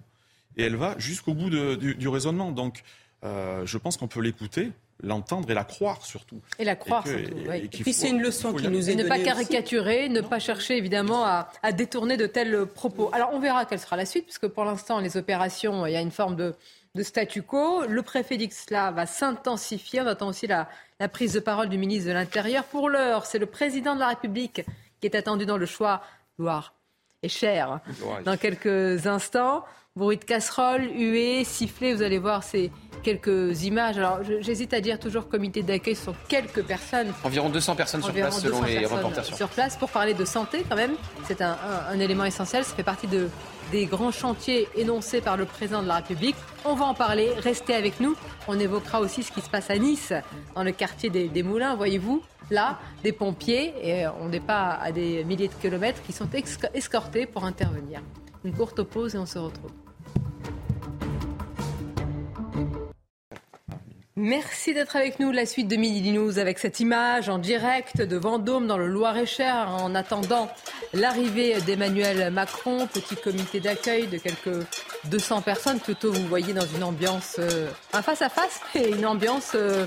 et elle va jusqu'au bout du, raisonnement. Donc, euh, je pense qu'on peut l'écouter, l'entendre et la croire surtout. Et la croire surtout. Et, puis c'est une leçon qui nous est donnée. Ne pas caricaturer, ne pas chercher évidemment à, détourner de tels propos. Alors on verra quelle sera la suite, puisque pour l'instant les opérations, il y a une forme de, statu quo. Le préfet dit que cela va s'intensifier. On attend aussi la, la prise de parole du ministre de l'Intérieur. Pour l'heure, c'est le président de la République qui est attendu dans le choix Loire et cher dans quelques instants bruit de casserole, huée, sifflet. Vous allez voir ces quelques images. Alors, j'hésite à dire toujours comité d'accueil, ce sont quelques personnes. Environ 200 personnes sur place, selon les reporters. Sur place, pour parler de santé, quand même. C'est un, élément essentiel. Ça fait partie de, des grands chantiers énoncés par le président de la République. On va en parler. Restez avec nous. On évoquera aussi ce qui se passe à Nice, dans le quartier des, des Moulins. Voyez-vous, là, des pompiers, et on n'est pas à des milliers de kilomètres, qui sont escortés pour intervenir. Une courte pause et on se retrouve. Merci d'être avec nous. La suite de Midi News avec cette image en direct de Vendôme dans le Loir-et-Cher en attendant l'arrivée d'Emmanuel Macron. Petit comité d'accueil de quelques 200 personnes. Plutôt, vous voyez, dans une ambiance, euh, un face-à-face et une ambiance euh,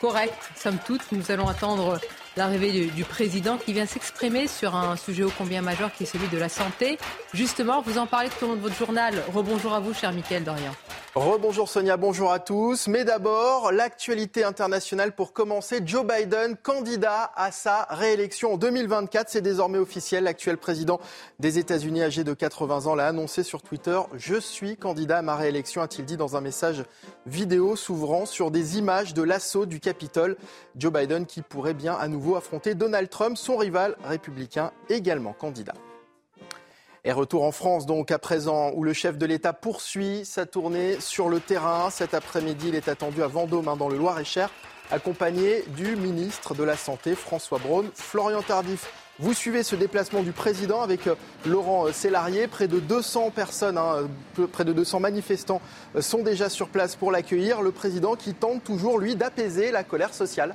correcte, somme toute. Nous allons attendre l'arrivée du, président qui vient s'exprimer sur un sujet ô combien majeur qui est celui de la santé. Justement, vous en parlez tout au long de votre journal. Rebonjour à vous, cher Mickaël Dorian. Rebonjour Sonia, bonjour à tous. Mais d'abord, l'actualité internationale pour commencer. Joe Biden, candidat à sa réélection en 2024. C'est désormais officiel. L'actuel président des États-Unis, âgé de 80 ans, l'a annoncé sur Twitter. Je suis candidat à ma réélection, a-t-il dit dans un message vidéo s'ouvrant sur des images de l'assaut du Capitole. Joe Biden qui pourrait bien à nouveau affronter Donald Trump, son rival républicain, également candidat. Et retour en France donc à présent où le chef de l'État poursuit sa tournée sur le terrain. Cet après-midi, il est attendu à Vendôme hein, dans le Loir-et-Cher accompagné du ministre de la Santé François Braun. Florian Tardif, vous suivez ce déplacement du président avec euh, Laurent euh, Sélarié. Près de 200 personnes, hein, près de 200 manifestants euh, sont déjà sur place pour l'accueillir. Le président qui tente toujours, lui, d'apaiser la colère sociale.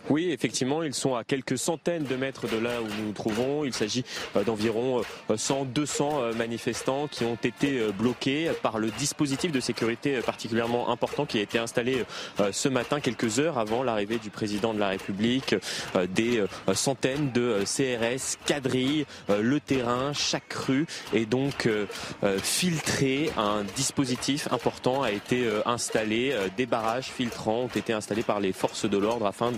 Oui, effectivement, ils sont à quelques centaines de mètres de là où nous nous trouvons. Il s'agit euh, d'environ 100, euh, 200 euh, manifestants qui ont été bloqués par le dispositif de sécurité particulièrement important qui a été installé ce matin, quelques heures avant l'arrivée du président de la République. Des centaines de CRS quadrillent le terrain, chaque rue est donc filtré. Un dispositif important a été installé. Des barrages filtrants ont été installés par les forces de l'ordre afin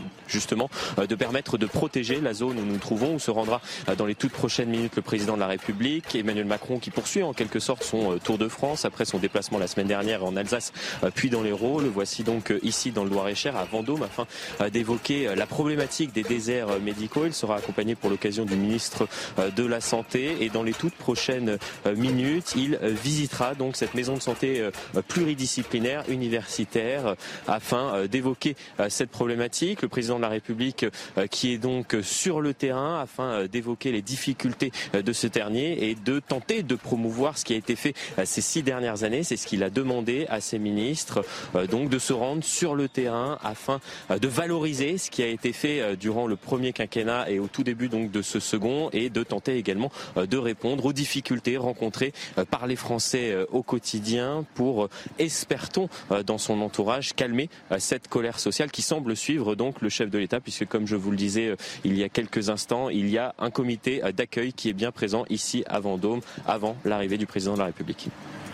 euh, de permettre de protéger la zone où nous nous trouvons, où se rendra euh, dans les toutes prochaines minutes le président de la République, Emmanuel Macron qui poursuit en quelque sorte son euh, tour de France après son déplacement la semaine dernière en Alsace puis dans l'Hérault. Le voici donc ici dans le Loir-et-Cher à Vendôme afin d'évoquer la problématique des déserts médicaux. Il sera accompagné pour l'occasion du ministre de la Santé et dans les toutes prochaines minutes, il visitera donc cette maison de santé pluridisciplinaire universitaire afin d'évoquer cette problématique. Le président République euh, qui est donc sur le terrain afin euh, d'évoquer les difficultés euh, de ce dernier et de tenter de promouvoir ce qui a été fait ces six dernières années. C'est ce qu'il a demandé à ses ministres, donc de se rendre sur le terrain afin de valoriser ce qui a été fait durant le premier quinquennat et au tout début donc de ce second et de tenter également de répondre aux difficultés rencontrées par les Français au quotidien pour, espère-t-on, dans son entourage, calmer cette colère sociale qui semble suivre donc le chef de l'État, puisque comme je vous le disais euh, il y a quelques instants, il y a un comité euh, d'accueil qui est bien présent ici à Vendôme avant l'arrivée du président de la République.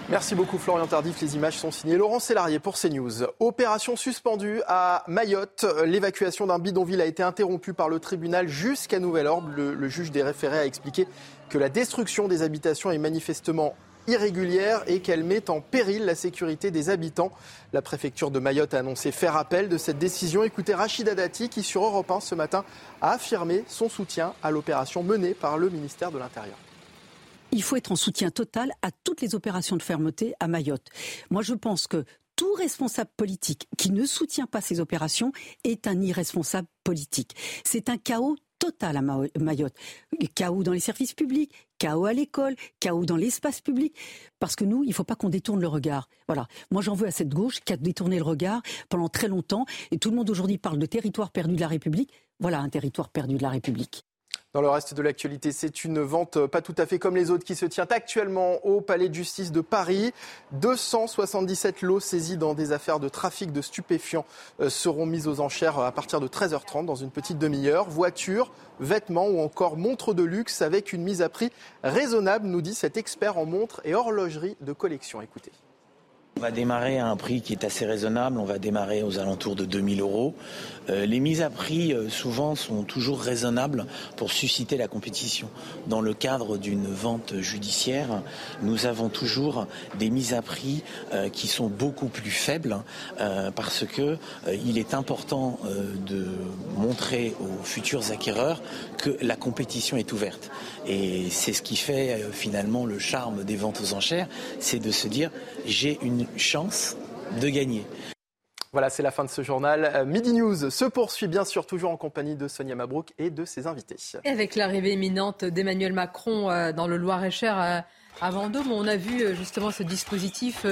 Merci beaucoup Florian Tardif. Les images sont signées. Laurent Sélarié pour CNews. Opération suspendue à Mayotte. L'évacuation d'un bidonville a été interrompue par le tribunal jusqu'à nouvel ordre. Le, le juge des référés a expliqué que la destruction des habitations est manifestement irrégulière et qu'elle met en péril la sécurité des habitants. La préfecture de Mayotte a annoncé faire appel de cette décision. Écoutez Rachida Dati qui sur Europe 1 ce matin a affirmé son soutien à l'opération menée par le ministère de l'Intérieur il faut être en soutien total à toutes les opérations de fermeté à Mayotte. Moi, je pense que tout responsable politique qui ne soutient pas ces opérations est un irresponsable politique. C'est un chaos total à Mayotte. Chaos dans les services publics, chaos à l'école, chaos dans l'espace public. Parce que nous, il ne faut pas qu'on détourne le regard. Voilà. Moi, j'en veux à cette gauche qui a détourné le regard pendant très longtemps. Et tout le monde aujourd'hui parle de territoire perdu de la République. Voilà un territoire perdu de la République. Dans le reste de l'actualité, c'est une vente pas tout à fait comme les autres qui se tient actuellement au Palais de justice de Paris. 277 lots saisis dans des affaires de trafic de stupéfiants euh, seront mis aux enchères à partir de 13h30 dans une petite demi-heure. Voitures, vêtements ou encore montres de luxe avec une mise à prix raisonnable, nous dit cet expert en montres et horlogerie de collection. Écoutez. On va démarrer à un prix qui est assez raisonnable. On va démarrer aux alentours de 2000 euros. Euh, les mises à prix, euh, souvent, sont toujours raisonnables pour susciter la compétition. Dans le cadre d'une vente judiciaire, nous avons toujours des mises à prix euh, qui sont beaucoup plus faibles parce que il est important de montrer aux futurs acquéreurs que la compétition est ouverte. Et c'est ce qui fait finalement le charme des ventes aux enchères, c'est de se dire j'ai une chance de gagner. Voilà, c'est la fin de ce journal. Euh, Midi News se poursuit bien sûr toujours en compagnie de Sonia Mabrouk et de ses invités. avec l'arrivée imminente d'Emmanuel Macron euh, dans le Loir-et-Cher euh, à Vendôme, on a vu justement ce dispositif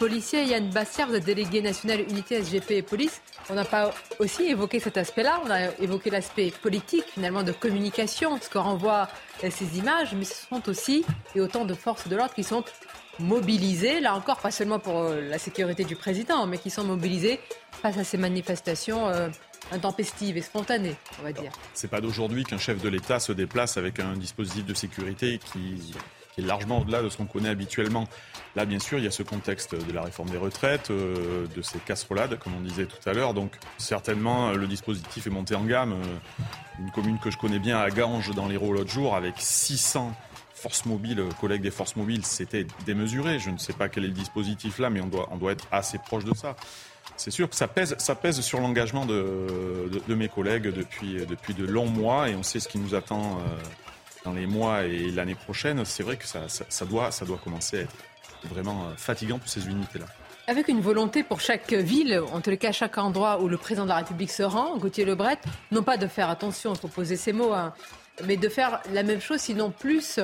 policier. Yann Bastière, vous êtes délégué national unité SGP et police. On n'a pas aussi évoqué cet aspect-là. On a évoqué l'aspect politique, finalement, de communication, ce que renvoient ces images, mais ce sont aussi et autant de forces de l'ordre qui sont mobilisés, là encore, pas seulement pour euh, la sécurité du président, mais qui sont mobilisés face à ces manifestations euh, intempestives et spontanées, on va dire. C'est pas d'aujourd'hui qu'un chef de l'État se déplace avec un dispositif de sécurité qui, est largement au-delà de ce qu'on connaît habituellement. Là, bien sûr, il y a ce contexte de la réforme des retraites, euh, de ces casserolades, comme on disait tout à l'heure. Donc, certainement, le dispositif est monté en gamme. une commune que je connais bien à Ganges, dans l'Hérault, l'autre jour, avec 600 forces mobiles, collègues des forces mobiles, c'était démesuré. Je ne sais pas quel est le dispositif là, mais on doit, on doit être assez proche de ça. C'est sûr que ça pèse, ça pèse sur l'engagement de, de, mes collègues depuis, depuis de longs mois et on sait ce qui nous attend euh, dans les mois et l'année prochaine. C'est vrai que ça, ça, doit, ça doit commencer à être vraiment euh, fatigant pour ces unités-là. Avec une volonté pour chaque ville, en les cas chaque endroit où le président de la République se rend, Gauthier Lebret, non pas de faire attention, il faut poser ces mots, hein, mais de faire la même chose, sinon plus,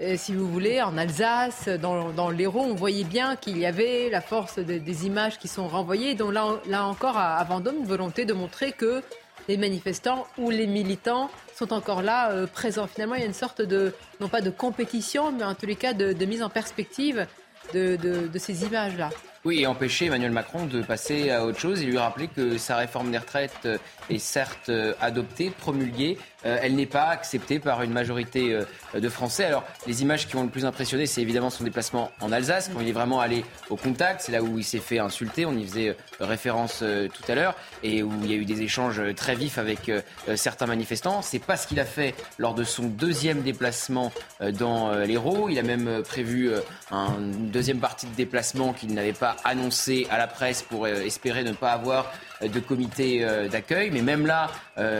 euh, si vous voulez, en Alsace, dans, dans l'Hérault, on voyait bien qu'il y avait la force des images qui sont renvoyées. Donc là, là encore, à, Vendôme, une volonté de montrer que les manifestants ou les militants sont encore là, euh, présents. Finalement, il y a une sorte de, non pas de compétition, mais en tous les cas de, mise en perspective de, de ces images-là. Oui, et empêcher Emmanuel Macron de passer à autre chose et lui rappeler que sa réforme des retraites euh, est certes adoptée, promulguée, euh, elle n'est pas acceptée par une majorité euh, de Français. Alors, les images qui ont le plus impressionné, c'est évidemment son déplacement en Alsace, quand il est vraiment allé au contact. C'est là où il s'est fait insulter. On y faisait euh, référence tout à l'heure et où il y a eu des échanges très vifs avec certains manifestants. C'est pas ce qu'il a fait lors de son deuxième déplacement dans l'Hérault. Il a même prévu une deuxième partie de déplacement qu'il n'avait pas annoncé à la presse pour espérer ne pas avoir de comité d'accueil. Mais même là,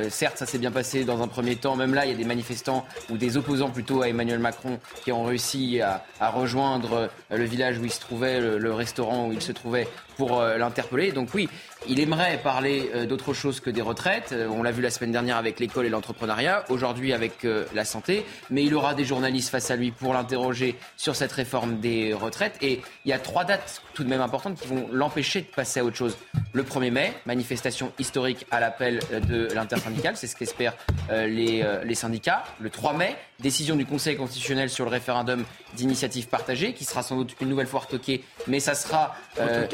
certes, ça s'est bien passé dans un premier temps. Même là, il y a des manifestants ou des opposants plutôt à Emmanuel Macron qui ont réussi à, rejoindre euh, le village où il se trouvait, le, restaurant où il se trouvait pour euh, l'interpeller. Donc oui, il aimerait parler euh, d'autre chose que des retraites. On l'a vu la semaine dernière avec l'école et l'entrepreneuriat, aujourd'hui avec la santé. Mais il aura des journalistes face à lui pour l'interroger sur cette réforme des retraites. Et il y a trois dates tout de même importantes qui vont l'empêcher de passer à autre chose. Le 1er mai, manifestation historique à l'appel de l'intersyndicale, c'est ce qu'espèrent les, les syndicats. Le 3 mai, décision du Conseil constitutionnel sur le référendum d'initiative partagée, qui sera sans doute une nouvelle fois retoqué, mais ça sera euh,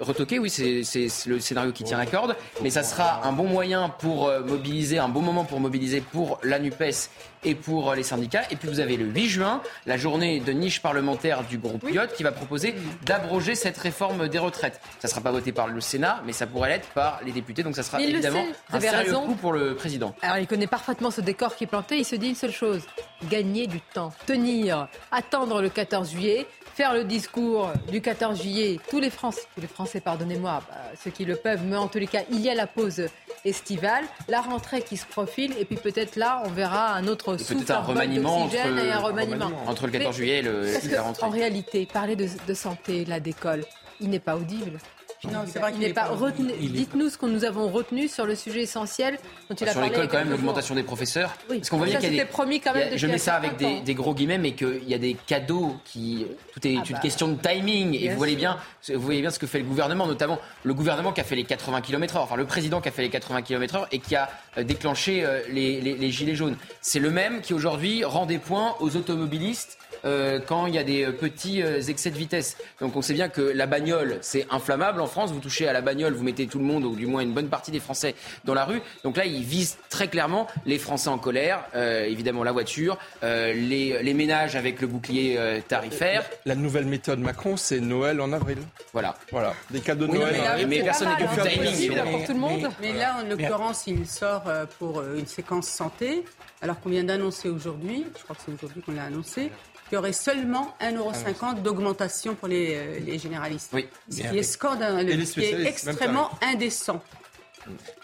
retoqué. oui, c'est le scénario qui tient la corde, mais ça sera un bon moyen pour euh, mobiliser, un bon moment pour mobiliser pour la Nupes et pour euh, les syndicats. Et puis vous avez le 8 juin, la journée de niche parlementaire du groupe oui. qui va proposer d'abroger cette réforme des retraites. Ça ne sera pas voté par le Sénat, mais ça pourrait l'être par les députés. Donc ça sera évidemment un sérieux coup pour le président. Alors il connaît parfaitement ce décor qui est planté. Il se dit une seule chose gagner du temps, tenir, attendre le 14 juillet, faire le discours du 14 juillet. Tous les Français, tous les Français, pardonnez-moi, bah, ceux qui le peuvent, mais en tous les cas, il y a la pause estivale, la rentrée qui se profile, et puis peut-être là, on verra un autre souffle, un, remaniement entre, et un remaniement. entre le 14 juillet et le, la rentrée. En réalité, parler de, de santé, là, d'école, il n'est pas audible. Non, c'est vrai qu'il n'est pas, retenu. Dites-nous ce que nous avons retenu sur le sujet essentiel dont il a sur l'école, quand même, l'augmentation des professeurs. Oui. Parce qu'on voit bien qu'il y a des. promis quand même. je mets ça avec des, des, gros guillemets, mais qu'il y a des cadeaux qui. Tout est ah une bah, question de timing. Et vous voyez bien, vous voyez bien ce que fait le gouvernement, notamment le gouvernement qui a fait les 80 km/h, enfin le président qui a fait les 80 km/h et qui a euh, déclenché euh, les, les, les gilets jaunes. C'est le même qui aujourd'hui rend des points aux automobilistes euh, quand il y a des petits euh, excès de vitesse. Donc on sait bien que la bagnole, c'est inflammable en France. Vous touchez à la bagnole, vous mettez tout le monde, ou du moins une bonne partie des Français, dans la rue. Donc là, ils visent très clairement les Français en colère, euh, évidemment la voiture, les, les, ménages avec le bouclier tarifaire. La, nouvelle méthode Macron, c'est Noël en avril. Voilà. Voilà. Des cadeaux de Noël. Mais, personne n'est du timing. Pour tout le monde. Mais, là, en l'occurrence, il sort pour une séquence santé, alors qu'on vient d'annoncer aujourd'hui, je crois que c'est aujourd'hui qu'on l'a annoncé, il y aurait seulement 1,50€ d'augmentation pour les, euh, les généralistes. Oui. Ce qui est scandaleux, ce qui est extrêmement indécent.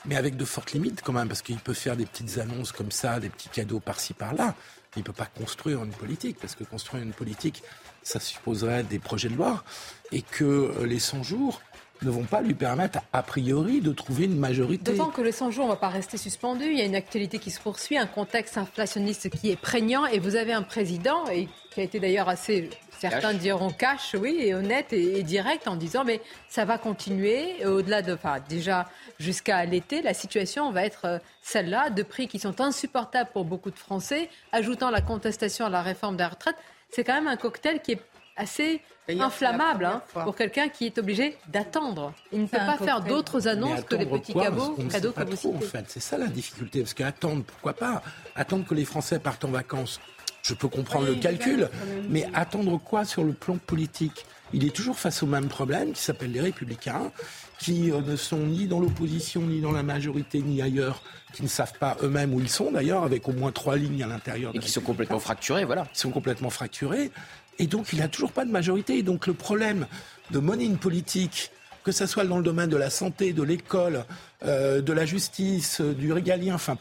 Mais avec de fortes limites quand même, parce qu'il peut faire des petites annonces comme ça, des petits cadeaux par-ci par-là. Il ne peut pas construire une politique, parce que construire une politique, ça supposerait des projets de loi, et que euh, les 100 jours, ne vont pas lui permettre, a priori, de trouver une majorité. D'autant que les 100 jours ne va pas rester suspendu. Il y a une actualité qui se poursuit, un contexte inflationniste qui est prégnant. Et vous avez un président, et qui a été d'ailleurs assez, certains diront cash, oui, et honnête et, direct en disant mais ça va continuer. Au-delà de, enfin, déjà jusqu'à l'été, la situation va être euh, celle-là, de prix qui sont insupportables pour beaucoup de Français, ajoutant la contestation à la réforme des retraites. C'est quand même un cocktail qui est assez inflammable hein, pour quelqu'un qui est obligé d'attendre. Il ne peut pas faire d'autres annonces que les petits cadeaux, cadeaux que vous citez. En fait, c'est ça la difficulté. Parce qu'attendre, pourquoi pas Attendre que les Français partent en vacances, je peux comprendre le calcul, mais attendre quoi sur le plan politique il est toujours face au même problème qui s'appelle les républicains, qui euh, ne sont ni dans l'opposition, ni dans la majorité, ni ailleurs, qui ne savent pas eux-mêmes où ils sont d'ailleurs, avec au moins trois lignes à l'intérieur. Et qui sont complètement fracturés, voilà. Ils sont complètement fracturés. Et donc, il n'a toujours pas de majorité. Et donc, le problème de monnaie politique, que ce soit dans le domaine de la santé, de l'école, euh, de la justice, euh, du régalien, enfin,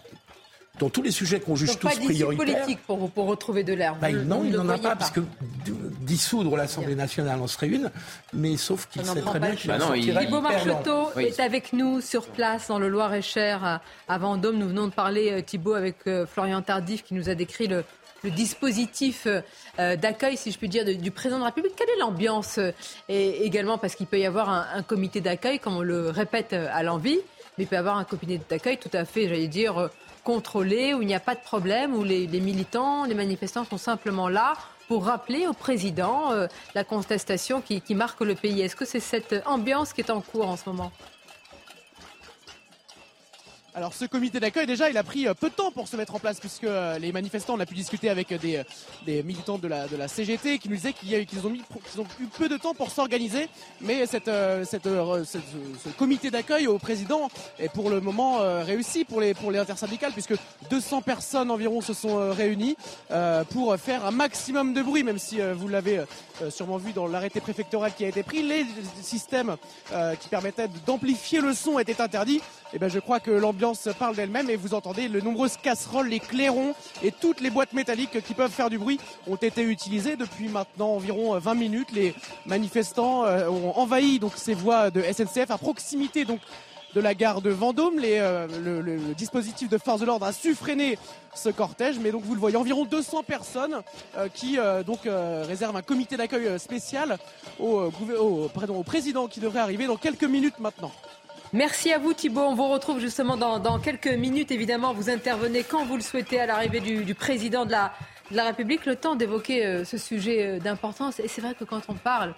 dans tous les sujets qu'on juge tous pas prioritaires. politique pour, pour retrouver de l'air. Bah, non, il n'en a pas, parce que dissoudre l'Assemblée nationale en serait une, mais sauf qu'il sait très bien qu'il bah Thibault Marcheteau est avec nous sur place dans le Loir-et-Cher à Vendôme. Nous venons de parler, euh, Thibault, avec Florian Tardif qui nous a décrit le, le dispositif euh, d'accueil, si je puis dire, du président de la République. Quelle est l'ambiance euh, également parce qu'il peut y avoir un, comité d'accueil, comme on le répète euh, à l'envie, mais il peut y avoir un comité d'accueil tout à fait, j'allais dire, contrôlé, où il n'y a pas de problème, où les, militants, les manifestants sont simplement là pour rappeler au président la contestation qui marque le pays. Est-ce que c'est cette ambiance qui est en cours en ce moment? Alors ce comité d'accueil déjà il a pris euh, peu de temps pour se mettre en place puisque euh, les manifestants on a pu discuter avec des, euh, des militants de la, CGT qui nous disaient qu'ils ont, eu peu de temps pour s'organiser. Mais cette, ce comité d'accueil au président est pour le moment réussi pour les, pour les intersyndicales puisque 200 personnes environ se sont réunies pour faire un maximum de bruit même si vous l'avez sûrement vu dans l'arrêté préfectoral qui a été pris. Les systèmes qui permettaient d'amplifier le son étaient interdits. Et eh ben je crois que l'ambiance l'ambiance parle d'elle-même et vous entendez les nombreuses casseroles, les clairons et toutes les boîtes métalliques qui peuvent faire du bruit ont été utilisées depuis maintenant environ 20 minutes. Les manifestants euh, ont envahi donc ces voies de SNCF à proximité de la gare de Vendôme. Euh, le, dispositif de force de l'ordre a su freiner ce cortège, mais donc vous le voyez, environ 200 personnes euh, qui donc réservent un comité d'accueil spécial au président qui devrait arriver dans quelques minutes maintenant. Merci à vous Thibault. On vous retrouve justement dans, quelques minutes. Évidemment, vous intervenez quand vous le souhaitez à l'arrivée du, président de la, République. Le temps d'évoquer euh, ce sujet euh, d'importance. Et c'est vrai que quand on parle,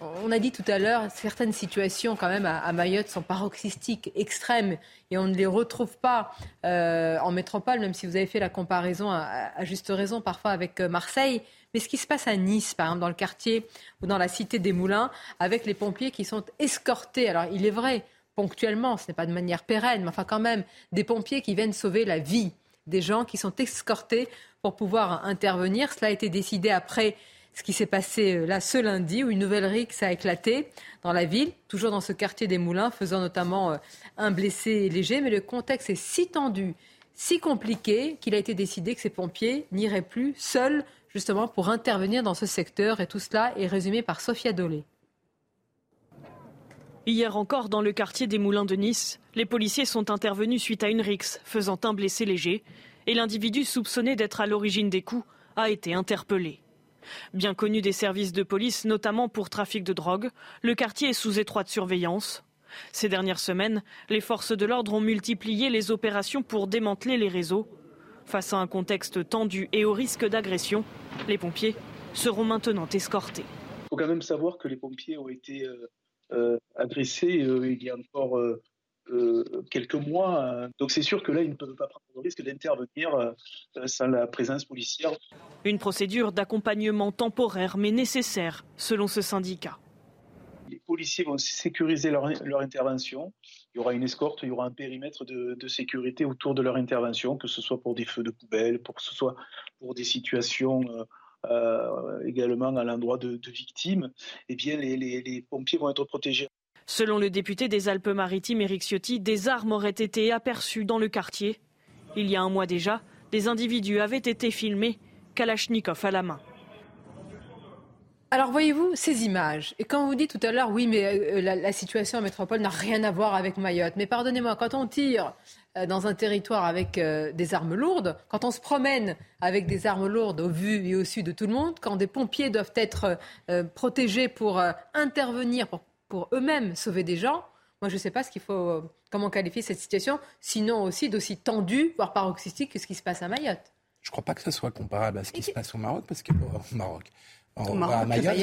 on a dit tout à l'heure, certaines situations quand même à, Mayotte sont paroxystiques, extrêmes, et on ne les retrouve pas euh, en métropole, même si vous avez fait la comparaison à, à, juste raison parfois avec Marseille. Mais ce qui se passe à Nice, par exemple, dans le quartier ou dans la cité des Moulins, avec les pompiers qui sont escortés. Alors il est vrai, ponctuellement, ce n'est pas de manière pérenne, mais enfin quand même, des pompiers qui viennent sauver la vie des gens qui sont escortés pour pouvoir intervenir. Cela a été décidé après ce qui s'est passé euh, là ce lundi, où une nouvelle rixe a éclaté dans la ville, toujours dans ce quartier des Moulins, faisant notamment euh, un blessé léger. Mais le contexte est si tendu, si compliqué, qu'il a été décidé que ces pompiers n'iraient plus seuls, justement, pour intervenir dans ce secteur. Et tout cela est résumé par Sophia Dolé. Hier encore, dans le quartier des Moulins de Nice, les policiers sont intervenus suite à une rixe, faisant un blessé léger, et l'individu soupçonné d'être à l'origine des coups a été interpellé. Bien connu des services de police, notamment pour trafic de drogue, le quartier est sous étroite surveillance. Ces dernières semaines, les forces de l'ordre ont multiplié les opérations pour démanteler les réseaux. Face à un contexte tendu et au risque d'agression, les pompiers seront maintenant escortés. Il faut quand même savoir que les pompiers ont été euh, euh, agressés euh, il y a encore quelques mois. Donc c'est sûr que là, ils ne peuvent pas prendre le risque d'intervenir sans la présence policière. Une procédure d'accompagnement temporaire mais nécessaire, selon ce syndicat. Les policiers vont sécuriser leur, intervention. Il y aura une escorte, il y aura un périmètre de, sécurité autour de leur intervention, que ce soit pour des feux de poubelle, pour que ce soit pour des situations euh, également à l'endroit de, victimes. Eh bien, les, les pompiers vont être protégés. Selon le député des Alpes-Maritimes, Éric Ciotti, des armes auraient été aperçues dans le quartier. Il y a un mois déjà, des individus avaient été filmés Kalachnikov à la main. Alors voyez-vous ces images, et quand vous dites tout à l'heure, oui, mais euh, la, situation en métropole n'a rien à voir avec Mayotte, mais pardonnez-moi, quand on tire euh, dans un territoire avec euh, des armes lourdes, quand on se promène avec des armes lourdes au vu et au su de tout le monde, quand des pompiers doivent être protégés pour intervenir, pour, pour eux-mêmes sauver des gens, moi je ne sais pas ce qu'il faut, comment qualifier cette situation, sinon aussi d'aussi tendue, voire paroxystique que ce qui se passe à Mayotte. Je ne crois pas que ce soit comparable à ce qui se passe au Maroc, parce que au Maroc. À Mayotte,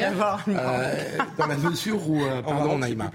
euh, dans la mesure où, euh, pardon Naïma,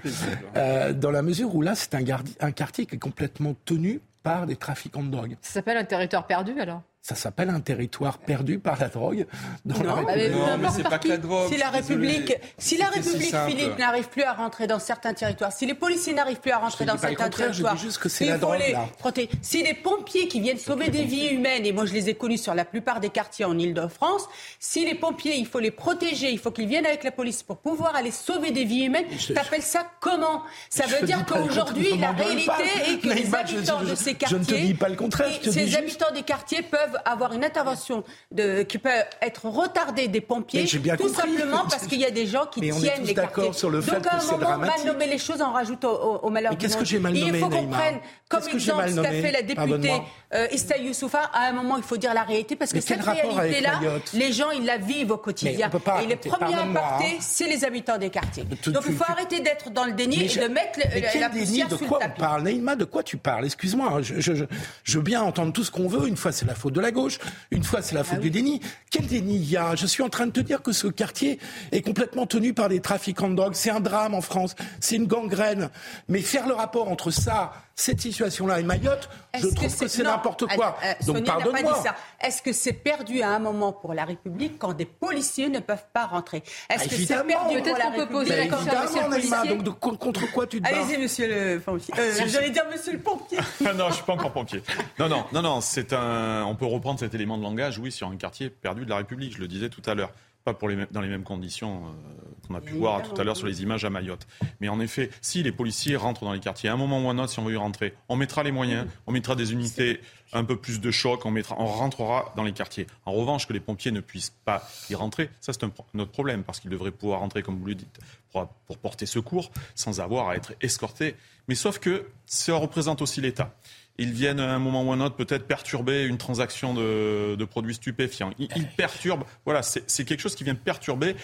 euh, dans la mesure où là c'est un, un quartier qui est complètement tenu par des trafiquants de drogue. Ça s'appelle un territoire perdu alors? Ça s'appelle un territoire perdu par la drogue. non, mais, c'est pas que la drogue. Si la République, si la République, Philippe, n'arrive plus à rentrer dans certains territoires, si les policiers n'arrivent plus à rentrer dans certains territoires, je dis juste que c'est la drogue. Les Si les pompiers qui viennent sauver des vies humaines, et moi je les ai connus sur la plupart des quartiers en Ile-de-France, si les pompiers, il faut les protéger, il faut qu'ils viennent avec la police pour pouvoir aller sauver des vies humaines, t'appelles ça comment? Ça veut dire qu'aujourd'hui, la réalité est que les habitants de ces quartiers, je ne te dis pas le contraire, ces habitants des quartiers peuvent avoir une intervention de, qui peut être retardée des pompiers, tout simplement parce qu'il y a des gens qui tiennent les quartiers. Sur le fait Donc à un moment, mal nommer les choses en rajoute au, malheur Mais qu'est-ce que j'ai mal nommé, Il faut qu'on prenne comme exemple ce qu'a fait la députée euh, Youssoufa. À un moment, il faut dire la réalité parce que cette réalité-là, les gens, ils la vivent au quotidien. Et les premiers impactés, c'est les habitants des quartiers. Donc il faut arrêter d'être dans le déni et de mettre la poussière sur le tapis. De quoi on parle Naïma, de quoi tu parles? Excuse-moi, je veux bien entendre tout ce qu'on veut. Une fois, c'est la faute de la gauche. Une fois, c'est la faute ah du déni. Quel déni il y a? Je suis en train de te dire que ce quartier est complètement tenu par des trafiquants de drogue. C'est un drame en France. C'est une gangrène. Mais faire le rapport entre ça, cette situation-là et Mayotte, je trouve que c'est n'importe quoi. Euh, Donc pardonne-moi. Est-ce que c'est perdu à un moment pour la République quand des policiers ne peuvent pas rentrer? Est-ce que c'est perdu pour la République quand Donc contre quoi tu te bats Allez-y, monsieur le pompier. Euh, J'allais dire monsieur le pompier. non, je suis pas encore pompier. Non, non, non, non. C'est un. On peut reprendre cet élément de langage, oui, sur un quartier perdu de la République. Je le disais tout à l'heure pas pour les, dans les mêmes conditions euh, qu'on a pu voir tout à l'heure sur les images à Mayotte. Mais en effet, si les policiers rentrent dans les quartiers, à un moment ou à un autre, si on veut y rentrer, on mettra les moyens, on mettra des unités, un peu plus de choc, on, mettra, on rentrera dans les quartiers. En revanche, que les pompiers ne puissent pas y rentrer, ça c'est un, autre problème, parce qu'ils devraient pouvoir rentrer, comme vous le dites, pour, pour porter secours, sans avoir à être escortés. Mais sauf que ça représente aussi l'État ils viennent à un moment ou à un autre peut-être perturber une transaction de, produits stupéfiants. Ils, perturbent, voilà, c'est quelque chose qui vient perturber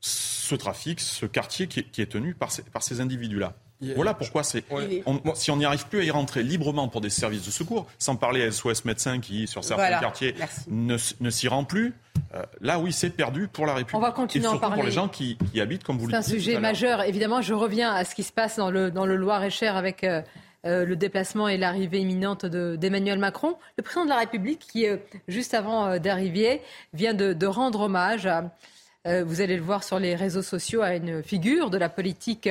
ce trafic, ce quartier qui est, tenu par ces, par ces individus-là. Voilà pourquoi c'est. si on n'y arrive plus à y rentrer librement pour des services de secours, sans parler à SOS médecins qui, sur certains quartiers, ne, s'y rend plus, euh, là oui, c'est perdu pour la République. On va continuer Et surtout pour les gens qui, habitent, comme vous le dites. C'est un sujet majeur. Évidemment, je reviens à ce qui se passe dans le, dans le Loir-et-Cher avec. Euh, euh, le déplacement et l'arrivée imminente d'Emmanuel Macron. Le président de la République, qui, euh, juste avant euh, d'arriver, vient de, rendre hommage, vous allez le voir sur les réseaux sociaux, à une figure de la politique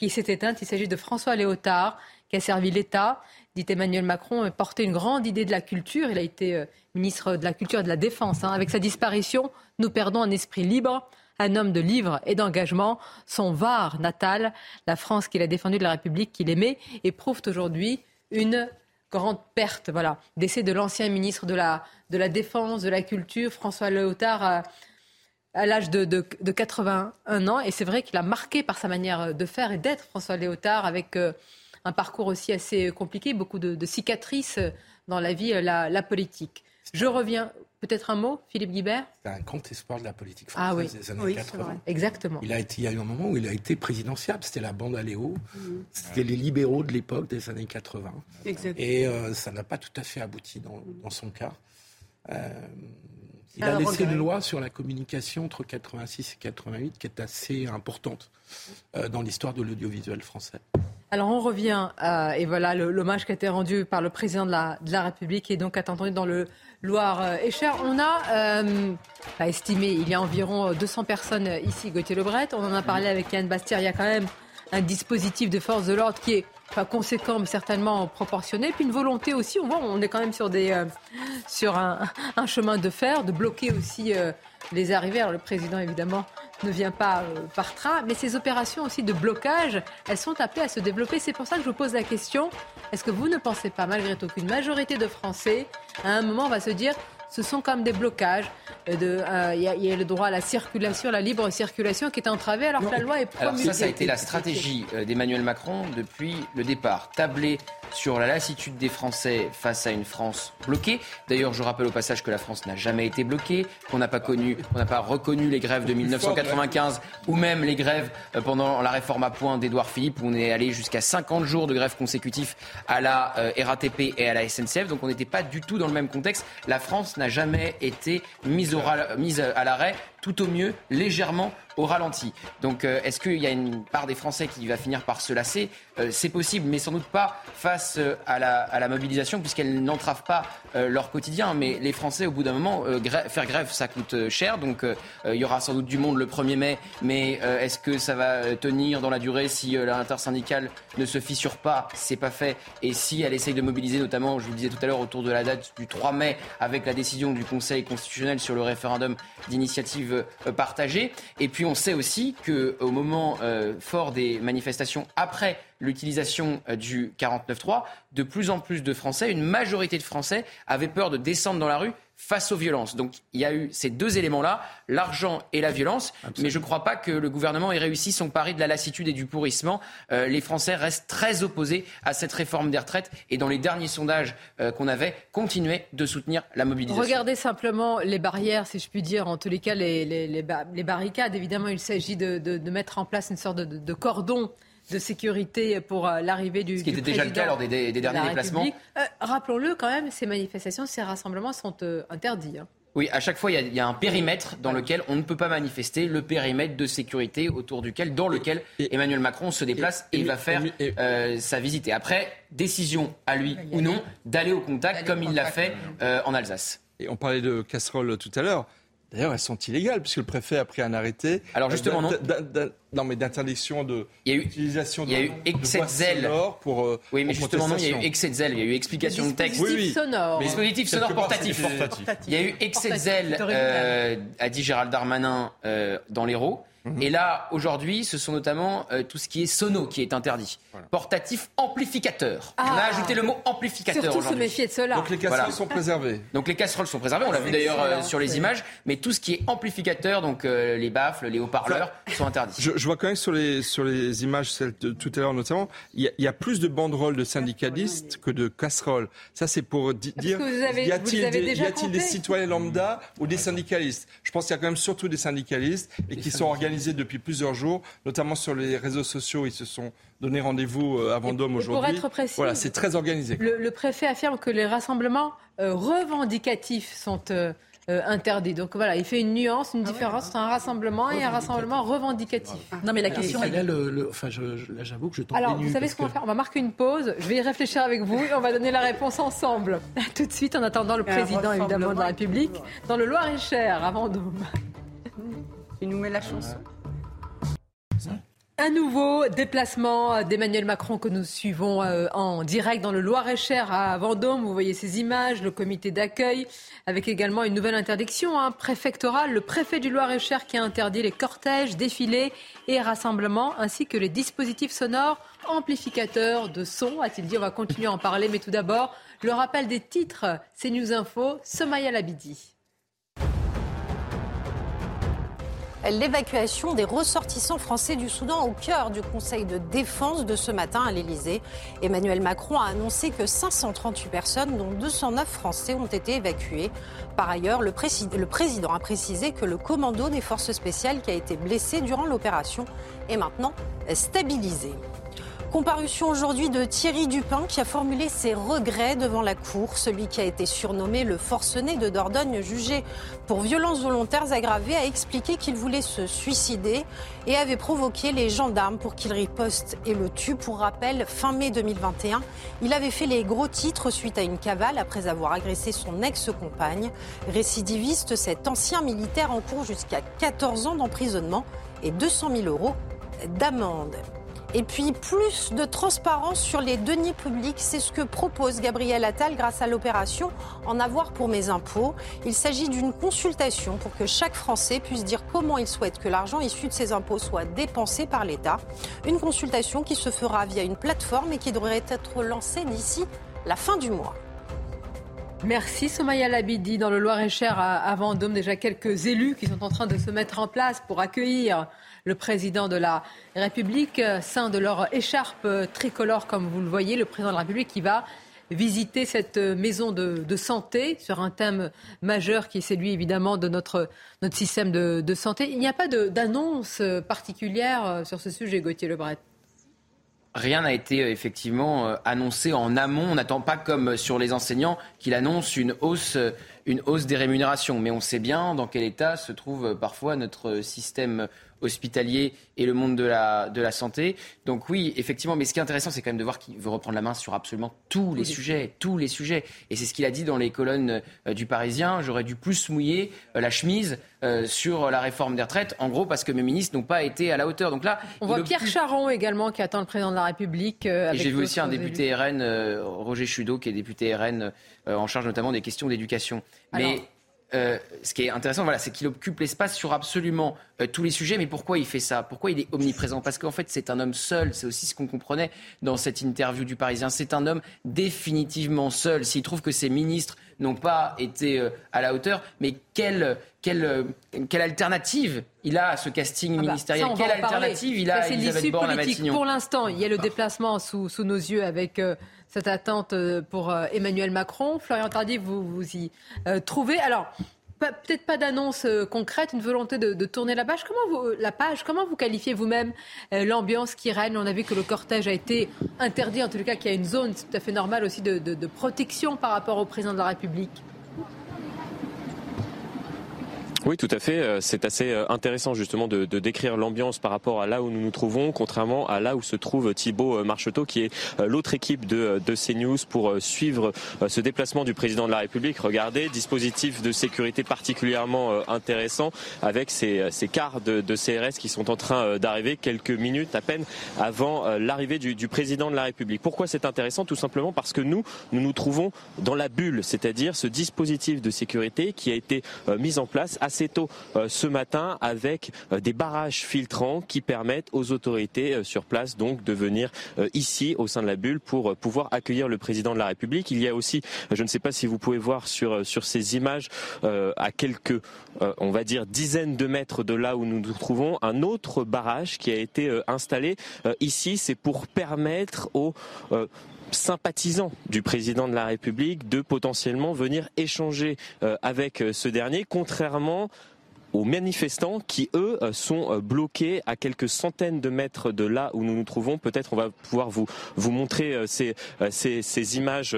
qui s'est éteinte. Il s'agit de François Léotard, qui a servi l'État, dit Emmanuel Macron, portait une grande idée de la culture. Il a été ministre de la Culture et de la Défense. Hein. Avec sa disparition, nous perdons un esprit libre, un homme de livre et d'engagement. Son Var natal, la France qu'il a défendue de la République qu'il aimait, éprouve aujourd'hui une grande perte. Voilà, décès de l'ancien ministre de la, Défense, de la Culture, François Léotard. À, l'âge de, de, 81 ans. Et c'est vrai qu'il a marqué par sa manière de faire et d'être François Léotard avec euh, un parcours aussi assez compliqué, beaucoup de, cicatrices dans la vie, la, la politique. Je reviens. Peut-être un mot, Philippe Guibert? C'est un grand espoir de la politique ah française des années 80. Exactement. Il a, été, il y a eu un moment où il a été présidentiable. C'était la bande à Léo. C'était les libéraux de l'époque des années 80. Exactement. Et euh, ça n'a pas tout à fait abouti dans, dans son cas. Euh, il a laissé une loi sur la communication entre 86 et 88 qui est assez importante euh, dans l'histoire de l'audiovisuel français. Alors on revient, à, et voilà l'hommage qui a été rendu par le président de la, de la République et donc attendu dans le Loire-et-Cher. On a euh, estimé, il y a environ 200 personnes ici, Gauthier Lebret. On en a parlé avec Yann Bastière. Il y a quand même un dispositif de force de l'ordre qui est conséquent, mais certainement proportionné. Puis une volonté aussi, on voit, on est quand même sur, des, euh, sur un, chemin de fer, de bloquer aussi euh, les arrivées. Alors le président, évidemment, ne vient pas euh, par train, mais ces opérations aussi de blocage, elles sont appelées à se développer. C'est pour ça que je vous pose la question, est-ce que vous ne pensez pas, malgré tout, qu'une majorité de Français, à un moment, va se dire, ce sont comme des blocages. Il de, euh, y, a le droit à la circulation, la libre circulation qui est entravée alors que la loi est promulguée. Alors ça, ça a été la stratégie euh, d'Emmanuel Macron depuis le départ. Tabler sur la lassitude des Français face à une France bloquée. D'ailleurs, je rappelle au passage que la France n'a jamais été bloquée, qu'on n'a pas connu, on n'a pas reconnu les grèves de 1995 ou même les grèves euh, pendant la réforme à point d'Édouard Philippe où on est allé jusqu'à 50 jours de grève consécutifs à la RATP et à la SNCF. Donc on n'était pas du tout dans le même contexte. La France n'a n'a jamais été mise, au, mise à l'arrêt, tout au mieux légèrement au ralenti. Donc euh, est-ce qu'il y a une part des Français qui va finir par se lasser? Euh, C'est possible, mais sans doute pas face euh, à, la, mobilisation, puisqu'elle n'entrave pas leur quotidien. Mais les Français, au bout d'un moment, faire grève, ça coûte cher. Donc il y aura sans doute du monde le 1er mai, mais est-ce que ça va tenir dans la durée si l'intersyndicale ne se fissure pas? C'est pas fait. Et si elle essaye de mobiliser, notamment, je vous le disais tout à l'heure, autour de la date du 3 mai, avec la décision du Conseil constitutionnel sur le référendum d'initiative partagée. Et puis on sait aussi qu'au moment euh, fort des manifestations après l'utilisation euh, du 49.3, de plus en plus de Français, une majorité de Français avaient peur de descendre dans la rue face aux violences. Donc il y a eu ces deux éléments-là, l'argent et la violence, mais je ne crois pas que le gouvernement ait réussi son pari de la lassitude et du pourrissement. Euh, les Français restent très opposés à cette réforme des retraites et dans les derniers sondages qu'on avait, continuaient de soutenir la mobilisation. Regardez simplement les barrières, si je puis dire, en tous les cas les, les, barricades. Évidemment, il s'agit de, mettre en place une sorte de cordon de sécurité pour euh, l'arrivée du. Ce qui était déjà le cas lors des, derniers déplacements. Euh, rappelons-le quand même, ces manifestations, ces rassemblements sont euh, interdits. Hein. Oui, à chaque fois, il y, a, un périmètre dans lequel on ne peut pas manifester, le périmètre de sécurité autour duquel, dans lequel Emmanuel Macron se déplace et, va faire sa visite. Et après, décision à lui ou non d'aller au contact, comme il l'a fait en Alsace. Et on parlait de casseroles tout à l'heure. D'ailleurs, elles sont illégales puisque le préfet a pris un arrêté. Alors justement, non. Non, mais d'interdiction de d'utilisation de. Il y a eu excès de zèle pour. Euh, oui, mais justement, non, il y a eu excès de zèle. Il y a eu explication de texte. Oui, sonore. Dispositif sonore portatif. Il y a eu excès de zèle, euh, a dit Gérald Darmanin euh, dans l'Hérault. Mhm. Et là, aujourd'hui, ce sont notamment euh, tout ce qui est sono qui est interdit. Portatif amplificateur. On a ah. ajouté le mot amplificateur Surtout se méfier de cela. Donc les casseroles sont préservées. Donc les casseroles sont préservées, on l'a vu d'ailleurs euh, sur les images, mais tout ce qui est amplificateur, donc euh, les baffles, les haut-parleurs, sont interdits. Je, vois quand même sur les, sur les images, celles de tout à l'heure notamment, il y, a plus de banderoles de syndicalistes que de casseroles. Ça, c'est pour dire, y a-t-il des, des citoyens lambda ou des syndicalistes? Je pense qu'il y a quand même surtout des syndicalistes et qui sont organisés depuis plusieurs jours, notamment sur les réseaux sociaux. Ils se sont donné rendez-vous euh, à Vendôme aujourd'hui. Pour être précis, voilà, c'est très organisé. Le, préfet affirme que les rassemblements euh, revendicatifs sont euh, interdits. Donc voilà, il fait une nuance, une ah différence entre un rassemblement et un rassemblement revendicatif. Non, mais la question est. Le, enfin, j'avoue que je tombe Alors, vous savez ce qu'on va faire? On va marquer une pause. Je vais y réfléchir avec vous et on va donner la réponse ensemble. tout de suite, en attendant le président, évidemment, de la République, dans le Loir-et-Cher, à Vendôme. Il nous met la chanson. Un nouveau déplacement d'Emmanuel Macron que nous suivons euh, en direct dans le Loir-et-Cher à Vendôme. Vous voyez ces images, le comité d'accueil, avec également une nouvelle interdiction hein, préfectorale. Le préfet du Loir-et-Cher qui a interdit les cortèges, défilés et rassemblements, ainsi que les dispositifs sonores amplificateurs de son, a-t-il dit. On va continuer à en parler, mais tout d'abord, le rappel des titres. C'est News Info, Somaya Labidi. L'évacuation des ressortissants français du Soudan au cœur du Conseil de défense de ce matin à l'Elysée. Emmanuel Macron a annoncé que 538 personnes, dont 209 Français, ont été évacuées. Par ailleurs, le, le président a précisé que le commando des forces spéciales qui a été blessé durant l'opération est maintenant stabilisé. Comparution aujourd'hui de Thierry Dupin qui a formulé ses regrets devant la Cour. Celui qui a été surnommé le forcené de Dordogne, jugé pour violences volontaires aggravées, a expliqué qu'il voulait se suicider et avait provoqué les gendarmes pour qu'il riposte et le tue. Pour rappel, fin mai 2021, il avait fait les gros titres suite à une cavale après avoir agressé son ex-compagne. Récidiviste, cet ancien militaire encourt jusqu'à 14 ans d'emprisonnement et 200 000 euros d'amende. Et puis plus de transparence sur les deniers publics, c'est ce que propose Gabriel Attal grâce à l'opération En avoir pour mes impôts. Il s'agit d'une consultation pour que chaque Français puisse dire comment il souhaite que l'argent issu de ses impôts soit dépensé par l'État. Une consultation qui se fera via une plateforme et qui devrait être lancée d'ici la fin du mois. Merci Somaya Labidi. Dans le Loir-et-Cher à Vendôme, déjà quelques élus qui sont en train de se mettre en place pour accueillir le président de la République, sein de leur écharpe tricolore, comme vous le voyez, le président de la République qui va visiter cette maison de, santé sur un thème majeur qui est celui évidemment de notre, notre système de, santé. Il n'y a pas d'annonce particulière sur ce sujet, Gauthier Lebret. Rien n'a été euh, effectivement euh, annoncé en amont. On n'attend pas comme sur les enseignants qu'il annonce une hausse, euh, une hausse des rémunérations. Mais on sait bien dans quel état se trouve parfois notre système hospitalier et le monde de la, de la santé. Donc oui, effectivement, mais ce qui est intéressant, c'est quand même de voir qu'il veut reprendre la main sur absolument tous les sujets, tous les sujets. Et c'est ce qu'il a dit dans les colonnes euh, du Parisien. J'aurais dû plus mouiller euh, la chemise euh, sur la réforme des retraites, en gros parce que mes ministres n'ont pas été à la hauteur. Donc là, on voit Pierre Charon également qui attend le président de la République. et j'ai vu aussi un député RN, Roger Chudeau, qui est député RN en charge notamment des questions d'éducation. Mais euh, ce qui est intéressant, voilà, c'est qu'il occupe l'espace sur absolument euh, tous les sujets. Mais pourquoi il fait ça? Pourquoi il est omniprésent? Parce qu'en fait, c'est un homme seul. C'est aussi ce qu'on comprenait dans cette interview du Parisien. C'est un homme définitivement seul. S'il trouve que ses ministres n'ont pas été euh, à la hauteur, mais quelle, quelle, quelle alternative il a à ce casting ah bah, ministériel? Quelle alternative il a à Elisabeth Borne à Matignon? Pour l'instant, il y a le déplacement sous, sous nos yeux avec cette attente euh, pour euh, Emmanuel Macron. Florian Tardy, vous vous y euh, trouvez. Alors, peut-être pas d'annonce concrète, une volonté de, tourner la page. Comment vous, la page, comment vous qualifiez vous-même l'ambiance qui règne? On a vu que le cortège a été interdit, en tout cas qu'il y a une zone, tout à fait normale aussi, de protection par rapport au président de la République. Oui, tout à fait. Euh, c'est assez euh, intéressant justement de, de décrire l'ambiance par rapport à là où nous nous trouvons, contrairement à là où se trouve euh, Marcheteau, qui est l'autre équipe de, de CNews pour suivre ce déplacement du président de la République. Regardez, dispositif de sécurité particulièrement intéressant avec ces, ces de, de, CRS qui sont en train d'arriver quelques minutes à peine avant l'arrivée du, du président de la République. Pourquoi c'est intéressant? Tout simplement parce que nous, nous nous trouvons dans la bulle, c'est-à-dire ce dispositif de sécurité qui a été mis en place assez tôt euh, ce matin avec euh, des barrages filtrants qui permettent aux autorités euh, sur place donc de venir ici au sein de la bulle pour pouvoir accueillir le président de la République. Il y a aussi, je ne sais pas si vous pouvez voir sur sur ces images à quelques on va dire dizaines de mètres de là où nous nous trouvons un autre barrage qui a été installé ici, c'est pour permettre aux sympathisants du président de la République de potentiellement venir échanger euh, avec euh, ce dernier, contrairement aux manifestants qui, eux, euh, sont euh, bloqués à quelques centaines de mètres de là où nous nous trouvons. Peut-être on va pouvoir vous, vous montrer euh, ces, ces, ces images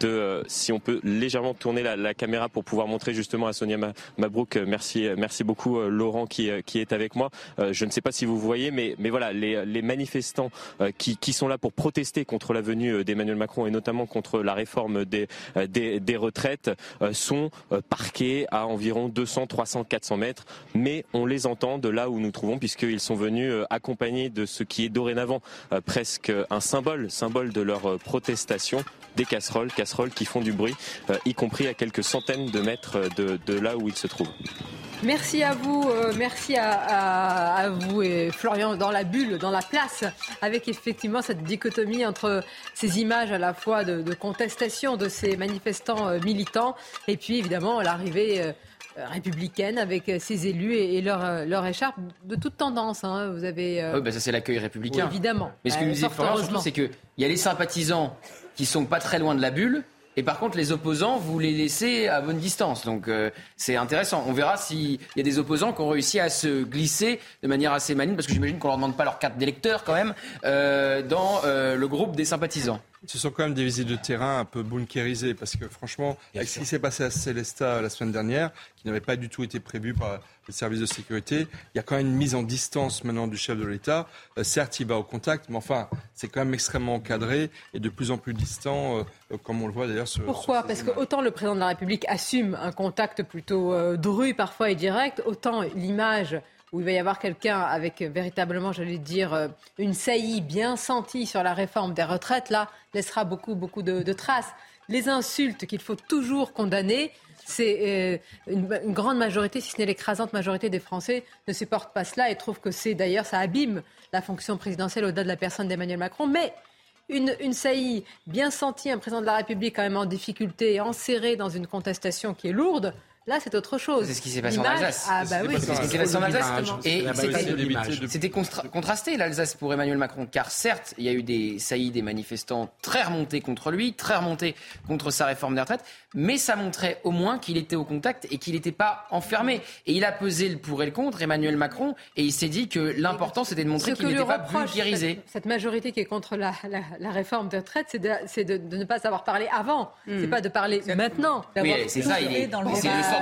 de, si on peut légèrement tourner la, caméra pour pouvoir montrer justement à Sonia Mabrouk. Merci, merci beaucoup Laurent qui, qui est avec moi. Je ne sais pas si vous voyez, mais, mais voilà, les, les manifestants qui, qui sont là pour protester contre la venue d'Emmanuel Macron et notamment contre la réforme des, des, des retraites sont parqués à environ 200, 300, 400 mètres mais on les entend de là où nous trouvons, puisqu'ils sont venus accompagnés de ce qui est dorénavant presque un symbole, symbole de leur protestation, des casseroles, casseroles qui font du bruit, y compris à quelques centaines de mètres de, là où ils se trouvent. Merci à vous, euh, merci à, vous et Florian dans la bulle, dans la place, avec effectivement cette dichotomie entre ces images à la fois de, contestation de ces manifestants euh, militants et puis évidemment l'arrivée euh, républicaine avec ses élus et, leur, leur, écharpe de toute tendance. Hein. Vous avez. Oui, bah ça c'est l'accueil républicain. évidemment. Mais ce que nous disait c'est qu'il y a les sympathisants qui sont pas très loin de la bulle et par contre, les opposants, vous les laissez à bonne distance. Donc euh, c'est intéressant. On verra s'il y a des opposants qui ont réussi à se glisser de manière assez maligne, parce que j'imagine qu'on leur demande pas leur carte d'électeur quand même, euh, dans euh, le groupe des sympathisants. Ce sont quand même des visites de terrain un peu bunkérisées, parce que franchement, avec ce qui s'est passé à Célesta la semaine dernière, qui n'avait pas du tout été prévu par les services de sécurité, il y a quand même une mise en distance maintenant du chef de l'État. Euh, certes, il va au contact, mais enfin, c'est quand même extrêmement encadré et de plus en plus distant, euh, comme on le voit d'ailleurs sur. Pourquoi? Parce que autant le président de la République assume un contact plutôt euh, dru parfois et direct, autant l'image où il va y avoir quelqu'un avec euh, véritablement, j'allais dire, euh, une saillie bien sentie sur la réforme des retraites, là, laissera beaucoup, beaucoup de, traces. Les insultes qu'il faut toujours condamner, c'est euh, une, grande majorité, si ce n'est l'écrasante majorité des Français, ne supportent pas cela et trouvent que c'est d'ailleurs, ça abîme la fonction présidentielle au-delà de la personne d'Emmanuel Macron. Mais une, une, saillie bien sentie, un président de la République quand même en difficulté, enserré dans une contestation qui est lourde, Là, c'est autre chose. C'est ce qui s'est passé en Alsace. Ah, bah oui, c'est ce qui s'est passé en Alsace. Et c'était contrasté, l'Alsace, pour Emmanuel Macron. Car certes, il y a eu des saillies des manifestants très remontés contre lui, très remontés contre sa réforme des retraites. Mais ça montrait au moins qu'il était au contact et qu'il n'était pas enfermé. Et il a pesé le pour et le contre, Emmanuel Macron. Et il s'est dit que l'important, c'était de montrer qu'il n'était pas vulgarisé. Cette, majorité qui est contre la, réforme des retraites, c'est de, ne pas savoir parler avant. Hmm. C'est pas de parler maintenant. Oui, c'est ça. Il est, dans le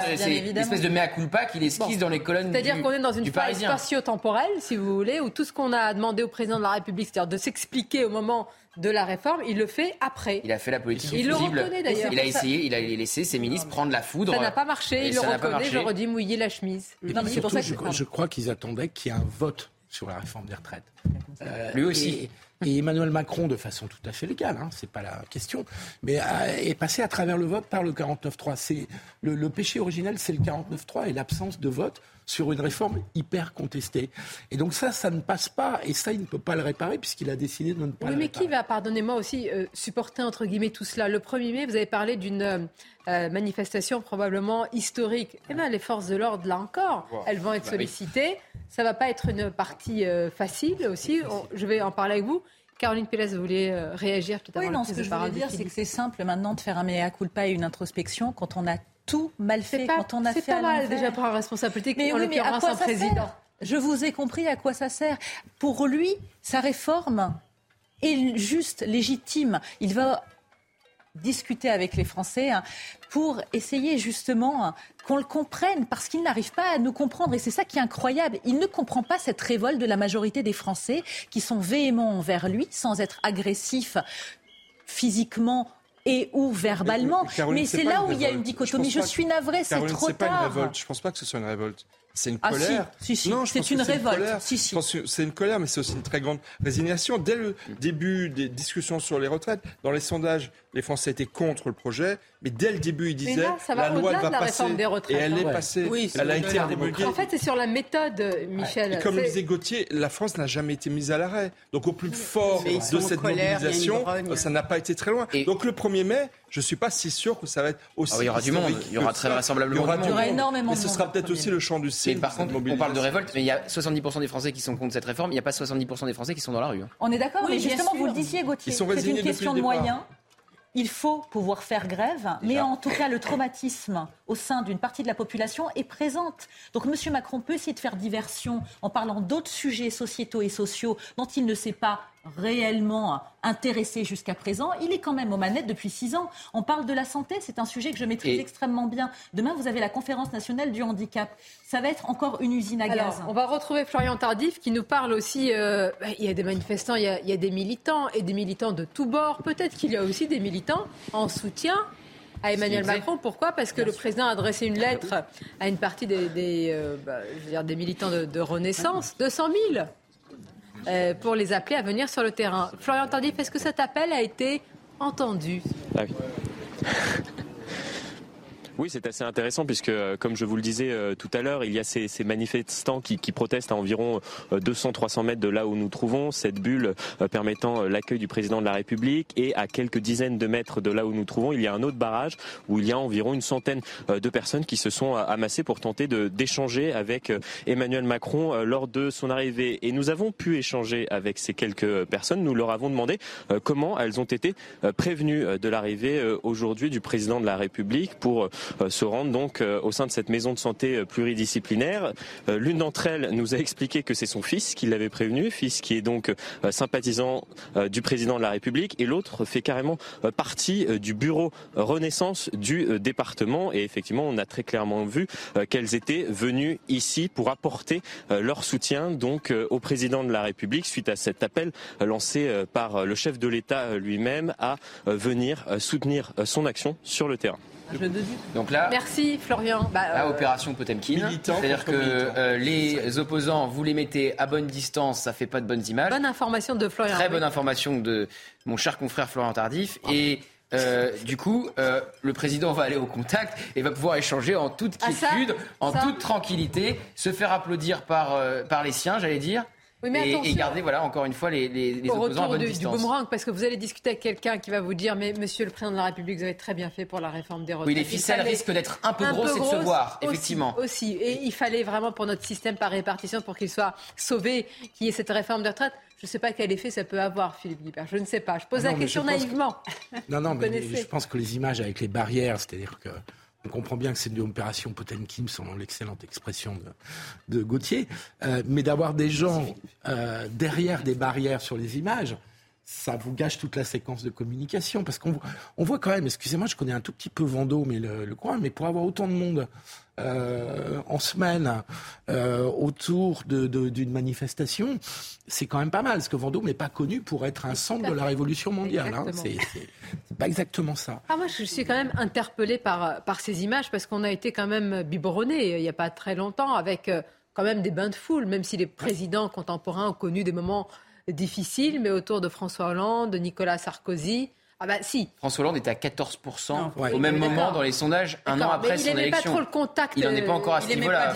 c'est une espèce de mea culpa qu'il esquisse dans les colonnes C'est-à-dire qu'on est dans une phase spatio-temporelle, si vous voulez, où tout ce qu'on a demandé au président de la République, c'est-à-dire de s'expliquer au moment de la réforme, il le fait après. Il a fait la politique il le reconnaît d'ailleurs. Il a essayé, il a laissé ses ministres prendre la foudre. Ça n'a pas marché, il le reconnaît, je redis mouiller la chemise. je, crois qu'ils attendaient qu'il y ait un vote sur la réforme des retraites. Lui aussi. Et Emmanuel Macron, de façon tout à fait légale, hein, c'est pas la question, mais est passé à travers le vote par le 49-3. C'est le, péché originel, c'est le 49-3 et l'absence de vote sur une réforme hyper contestée. Et donc ça, ça ne passe pas, et ça, il ne peut pas le réparer puisqu'il a décidé de ne pas oui, le mais qui va, pardonnez-moi aussi, euh, supporter entre guillemets tout cela Le 1er mai, vous avez parlé d'une euh, euh, manifestation probablement historique. Eh bien, les forces de l'ordre, là encore, elles vont être bah sollicitées. Ça ne va pas être une partie facile aussi. je vais en parler avec vous. Caroline Pérez, vous voulez réagir tout à l'heure Oui, non, ce que je voulais dire, c'est que c'est simple maintenant de faire un mea culpa et une introspection quand on a tout mal fait quand on a fait pas mal déjà pour un responsable politique, mais en oui, mais à quoi un président. Je vous ai compris à quoi ça sert. Pour lui, sa réforme est juste, légitime. Il va discuter avec les Français hein, pour essayer justement qu'on le comprenne, parce qu'il n'arrive pas à nous comprendre. Et c'est ça qui est incroyable. Il ne comprend pas cette révolte de la majorité des Français qui sont véhéments envers lui, sans être agressifs physiquement et ou verbalement. Mais, c'est là où il y a une dichotomie. Je, suis navrée, c'est trop tard. Pas une révolte. Je pense pas que ce soit une révolte. C'est une ah, colère. Si, si, non, c'est une révolte. C'est une colère, mais c'est aussi une très grande résignation. Dès le début des discussions sur les retraites, dans les sondages, les Français étaient contre le projet, mais dès le début, ils disaient la loi va passer. et elle hein. est passée. Oui, elle a été En fait, c'est sur la méthode, Michel. Et comme le disait Gauthier, la France n'a jamais été mise à l'arrêt. Donc au plus fort de cette mobilisation, ça n'a pas été très loin. Donc le 1er mai, je ne suis pas si sûr que ça va être aussi. Ah il y aura du monde. Il y aura très vraisemblablement du monde. Il y aura énormément Mais ce sera peut-être aussi le champ du ciel. par contre, on parle de révolte, mais il y a 70% des Français qui sont contre cette réforme. Il n'y a pas 70% des Français qui sont dans la rue. Hein. On est d'accord, mais justement, vous le disiez, Gauthier. C'est une question de moyens. Il faut pouvoir faire grève, mais en tout cas, le traumatisme au sein d'une partie de la population est présente. Donc M. Macron peut essayer de faire diversion en parlant d'autres sujets sociétaux et sociaux dont il ne sait pas réellement intéressé jusqu'à présent. Il est quand même aux manettes depuis six ans. On parle de la santé, c'est un sujet que je maîtrise extrêmement bien. Demain, vous avez la conférence nationale du handicap. Ça va être encore une usine à gaz. On va retrouver Florian Tardif qui nous parle aussi. Euh, bah, il y a des manifestants, il y a, il y a des militants et des militants de tous bords. Peut-être qu'il y a aussi des militants en soutien à Emmanuel Macron. Pourquoi? Parce que le président a adressé une lettre à une partie des, euh, bah, dire des militants de, Renaissance, 200 000, euh, pour les appeler à venir sur le terrain. Florian Tardif, est-ce que cet appel a été entendu? Ah c'est assez intéressant puisque, euh, comme je vous le disais euh, tout à l'heure, il y a ces, manifestants qui, protestent à environ 200-300 euh, mètres de là où nous trouvons, cette bulle permettant l'accueil du président de la République. Et à quelques dizaines de mètres de là où nous trouvons, il y a un autre barrage où il y a environ une centaine de personnes qui se sont amassées pour tenter d'échanger avec Emmanuel Macron lors de son arrivée. Et nous avons pu échanger avec ces quelques personnes. Nous leur avons demandé comment elles ont été prévenues de l'arrivée aujourd'hui du président de la République pour se rendent donc euh, au sein de cette maison de santé euh, pluridisciplinaire. L'une d'entre elles nous a expliqué que c'est son fils qui l'avait prévenu, fils qui est donc sympathisant du président de la République, et l'autre fait carrément partie du bureau Renaissance du département. Et effectivement, on a très clairement vu qu'elles étaient venues ici pour apporter leur soutien donc au président de la République suite à cet appel lancé par le chef de l'État lui-même à venir soutenir son action sur le terrain. Donc là, merci Florian. Bah, opération Potemkin, c'est-à-dire que euh, les opposants, vous les mettez à bonne distance, ça fait pas de bonnes images. Bonne information de Florian. Très bonne information de mon cher confrère Florian Tardif. Et euh, du coup, euh, le président va aller au contact et va pouvoir échanger en toute ah, quiétude, en toute tranquillité, se faire applaudir par, par les siens, j'allais dire, et, garder, voilà, encore une fois, les, les, opposants à bonne du, distance. du boomerang, parce que vous allez discuter avec quelqu'un qui va vous dire, mais Monsieur le Président de la République, vous avez très bien fait pour la réforme des retraites. Oui, les ficelles risquent d'être un peu grosses et de se voir, effectivement. Aussi, et il fallait vraiment pour notre système par répartition, pour qu'il soit sauvé, qu'il y ait cette réforme des retraites. Je ne sais pas quel effet ça peut avoir, Philippe Guibert. Je ne sais pas. Je pose la question naïvement. Non, non, mais je pense que les images avec les barrières, c'est-à-dire que on comprend bien que c'est une opération Potemkin, selon l'excellente expression de, Gauthier. Euh, mais d'avoir des gens euh, derrière des barrières sur les images, ça vous gâche toute la séquence de communication. Parce qu'on on voit quand même, excusez-moi, je connais un tout petit peu Vendôme mais le, le coin, mais pour avoir autant de monde euh, en semaine euh, autour d'une de, manifestation, c'est quand même pas mal. Parce que Vendôme n'est pas connu pour être un centre de la révolution mondiale. Hein. C'est pas exactement ça. Ah, moi, je suis quand même interpellée par, par ces images parce qu'on a été quand même biberonné il n'y a pas très longtemps avec euh, quand même des bains de foule, même si les présidents contemporains ont connu des moments difficiles, mais autour de François Hollande, de Nicolas Sarkozy. Ah bah si. François Hollande était à 14% au même moment dans les sondages, un an après son élection. Il n'aimait pas trop le contact. Il n'en est pas encore à ce niveau-là.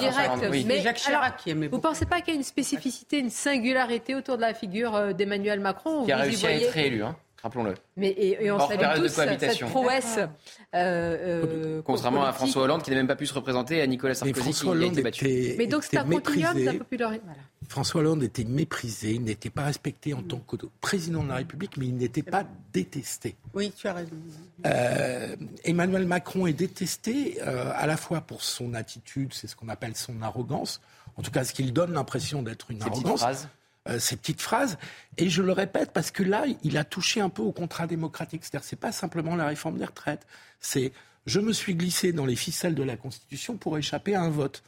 Oui. Mais Jacques Chirac qui aimait Vous ne pensez pas qu'il y a une spécificité, une singularité autour de la figure euh, d'Emmanuel Macron Qui a réussi à être réélu, hein, rappelons-le. Mais et, on salue tous cette prouesse. Euh, euh, Contrairement à François Hollande qui n'a même pas pu se représenter, à Nicolas Sarkozy qui a été battu. Mais donc c'est un continuum de la popularité. Voilà. François Hollande était méprisé, il n'était pas respecté en tant que président de la République, mais il n'était pas détesté. Oui, tu as raison. Euh, Emmanuel Macron est détesté euh, à la fois pour son attitude, c'est ce qu'on appelle son arrogance, en tout cas ce qu'il donne l'impression d'être une arrogance. Euh, ces petites phrases. Et je le répète parce que là, il a touché un peu au contrat démocratique. C'est-à-dire, c'est pas simplement la réforme des retraites. C'est je me suis glissé dans les ficelles de la Constitution pour échapper à un vote.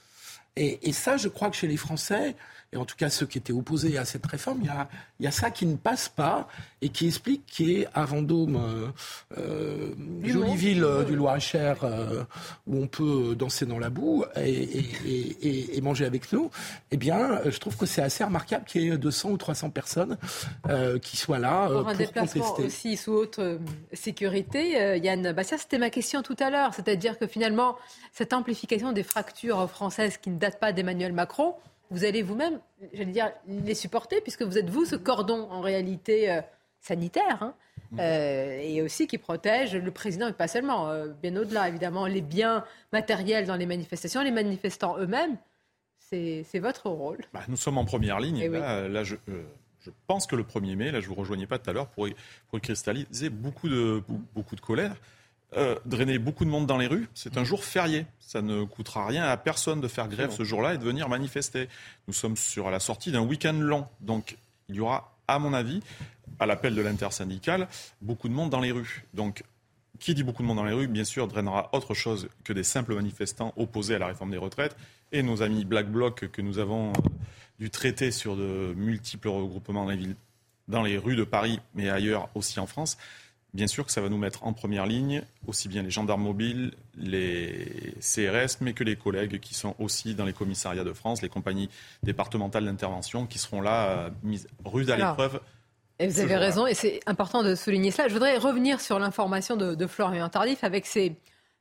Et, et ça, je crois que chez les Français, et en tout cas ceux qui étaient opposés à cette réforme, il y a, il y a ça qui ne passe pas et qui explique qu'à Vendôme, euh, euh, jolie ville euh, du Loir-et-Cher, euh, où on peut danser dans la boue et, et, et, manger avec nous, eh bien, je trouve que c'est assez remarquable qu'il y ait 200 ou 300 personnes qui soient là pour, un déplacement aussi sous haute sécurité. Yann. Bassia, c'était ma question tout à l'heure, c'est-à-dire que finalement, cette amplification des fractures françaises qui ne datent pas d'Emmanuel Macron, vous allez vous-même, j'allais dire, les supporter, puisque vous êtes vous ce cordon en réalité euh, sanitaire, hein, mmh. euh, et aussi qui protège le président, et pas seulement, euh, bien au-delà, évidemment, les biens matériels dans les manifestations, les manifestants eux-mêmes. C'est votre rôle. Bah, nous sommes en première ligne. Eh là, je, pense que le 1er mai, là, je ne vous rejoignais pas tout à l'heure, pour, pour cristalliser beaucoup de, beaucoup de colère. Euh, drainer beaucoup de monde dans les rues. C'est un jour férié. Ça ne coûtera rien à personne de faire grève ce jour-là et de venir manifester. Nous sommes sur la sortie d'un week-end long. Donc, il y aura, à mon avis, à l'appel de l'intersyndicale, beaucoup de monde dans les rues. Donc, qui dit beaucoup de monde dans les rues, bien sûr, drainera autre chose que des simples manifestants opposés à la réforme des retraites. Et nos amis Black Bloc que nous avons euh, dû traiter sur de multiples regroupements dans les, villes, dans les rues de Paris, mais ailleurs aussi en France, bien sûr que ça va nous mettre en première ligne, aussi bien les gendarmes mobiles, les CRS, mais que les collègues qui sont aussi dans les commissariats de France, les compagnies départementales d'intervention, qui seront là, euh, mises rudes à l'épreuve. Et vous avez raison, et c'est important de souligner cela. Je voudrais revenir sur l'information de, Florian Tardif avec ses,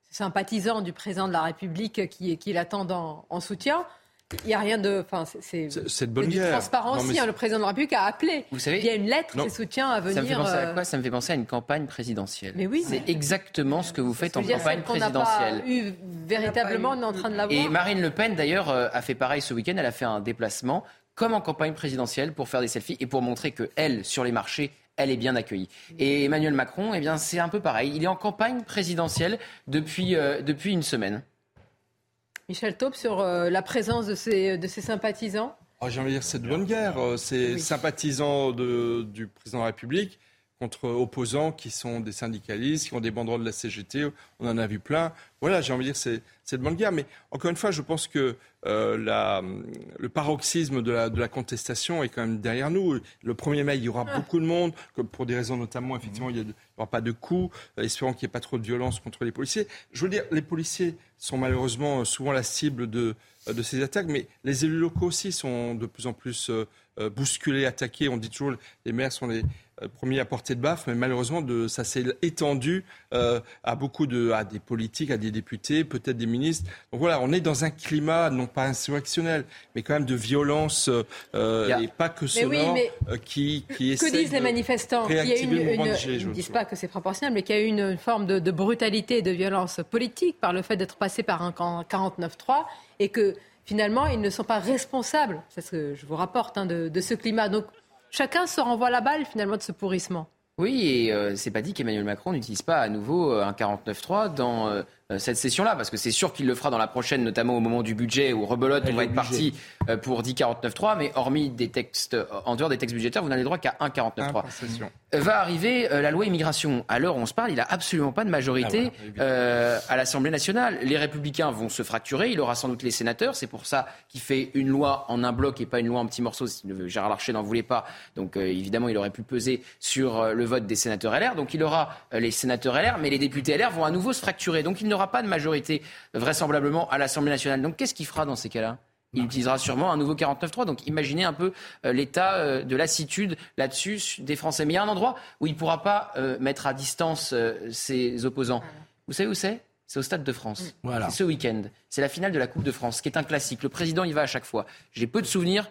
sympathisants du président de la République qui, qui l'attendent en soutien. Il n'y a rien de. Enfin, c'est cette bonne guerre. transparence. Hein, le président de la République a appelé. Vous savez, il y a une lettre de soutien à venir. Ça me fait penser à euh, quoi? Ça me fait penser à une campagne présidentielle. Mais oui. C'est exactement ce que vous faites en campagne présidentielle. On n'a pas eu véritablement, on est en train de l'avoir. Et Marine Le Pen, d'ailleurs, euh, a fait pareil ce week-end. Elle a fait un déplacement, comme en campagne présidentielle, pour faire des selfies et pour montrer que elle, sur les marchés, elle est bien accueillie. Et Emmanuel Macron, eh bien, c'est un peu pareil. Il est en campagne présidentielle depuis, euh, depuis une semaine. Michel Taube, sur euh, la présence de ses, de ses sympathisants oh, J'ai envie de dire, c'est de bonne guerre. Euh, ces sympathisants de, du président de la République contre opposants qui sont des syndicalistes, qui ont des banderoles de la CGT, on en a vu plein. Voilà, j'ai envie de dire, c'est, c'est de bonne guerre. Mais encore une fois, je pense que euh, la, le paroxysme de la, de la, contestation est quand même derrière nous. Le 1er mai, il y aura ah. beaucoup de monde, comme pour des raisons notamment, effectivement, il n'y pas de coups, espérons qu'il n'y ait pas trop de violence contre les policiers. Je veux dire, les policiers sont malheureusement souvent la cible de, de ces attaques, mais les élus locaux aussi sont de plus en plus euh, euh, bousculés, attaqués. On dit toujours les maires sont les premiers à porter de baffe, mais malheureusement, de, ça s'est étendu à beaucoup de, à des politiques, à des députés, peut-être des ministres. Donc voilà, on est dans un climat non pas insurrectionnel, mais quand même de violence et pas que sonore qui, qui Que disent les manifestants Il y a une, Ils ne disent pas que c'est proportionnel, mais qu'il y a eu une forme de, de brutalité et de violence politique par le fait d'être passé par un 49-3 et que finalement, ils ne sont pas responsables, c'est ce que je vous rapporte, hein, de, ce climat. Donc chacun se renvoie la balle finalement de ce pourrissement. Oui, et euh, c'est pas dit qu'Emmanuel Macron n'utilise pas à nouveau euh, un 49-3 dans euh, cette session-là, parce que c'est sûr qu'il le fera dans la prochaine, notamment au moment du budget, où rebelote, on va être parti euh, pour 10,49,3, mais hormis des textes, euh, en dehors des textes budgétaires, vous n'avez droit qu'à 1,49,3. Va arriver la loi immigration. À l'heure où on se parle, il n'a absolument pas de majorité ah à l'Assemblée nationale. Les républicains vont se fracturer, il aura sans doute les sénateurs, c'est pour ça qu'il fait une loi en un bloc et pas une loi en petits morceaux, si Gérard Larcher n'en voulait pas. Donc évidemment, il aurait pu peser sur le vote des sénateurs LR. Donc il aura les sénateurs LR, mais les députés LR vont à nouveau se fracturer. Donc il n'aura pas de majorité vraisemblablement à l'Assemblée nationale. Donc qu'est-ce qu'il fera dans ces cas-là? Il utilisera sûrement un nouveau 49.3. Donc imaginez un peu euh, l'état euh, de lassitude là-dessus des Français. Mais il y a un endroit où il ne pourra pas euh, mettre à distance ses opposants. Vous savez où c'est? C'est au Stade de France. Voilà. C'est ce week-end. C'est la finale de la Coupe de France, qui est un classique. Le président y va à chaque fois. J'ai peu de souvenirs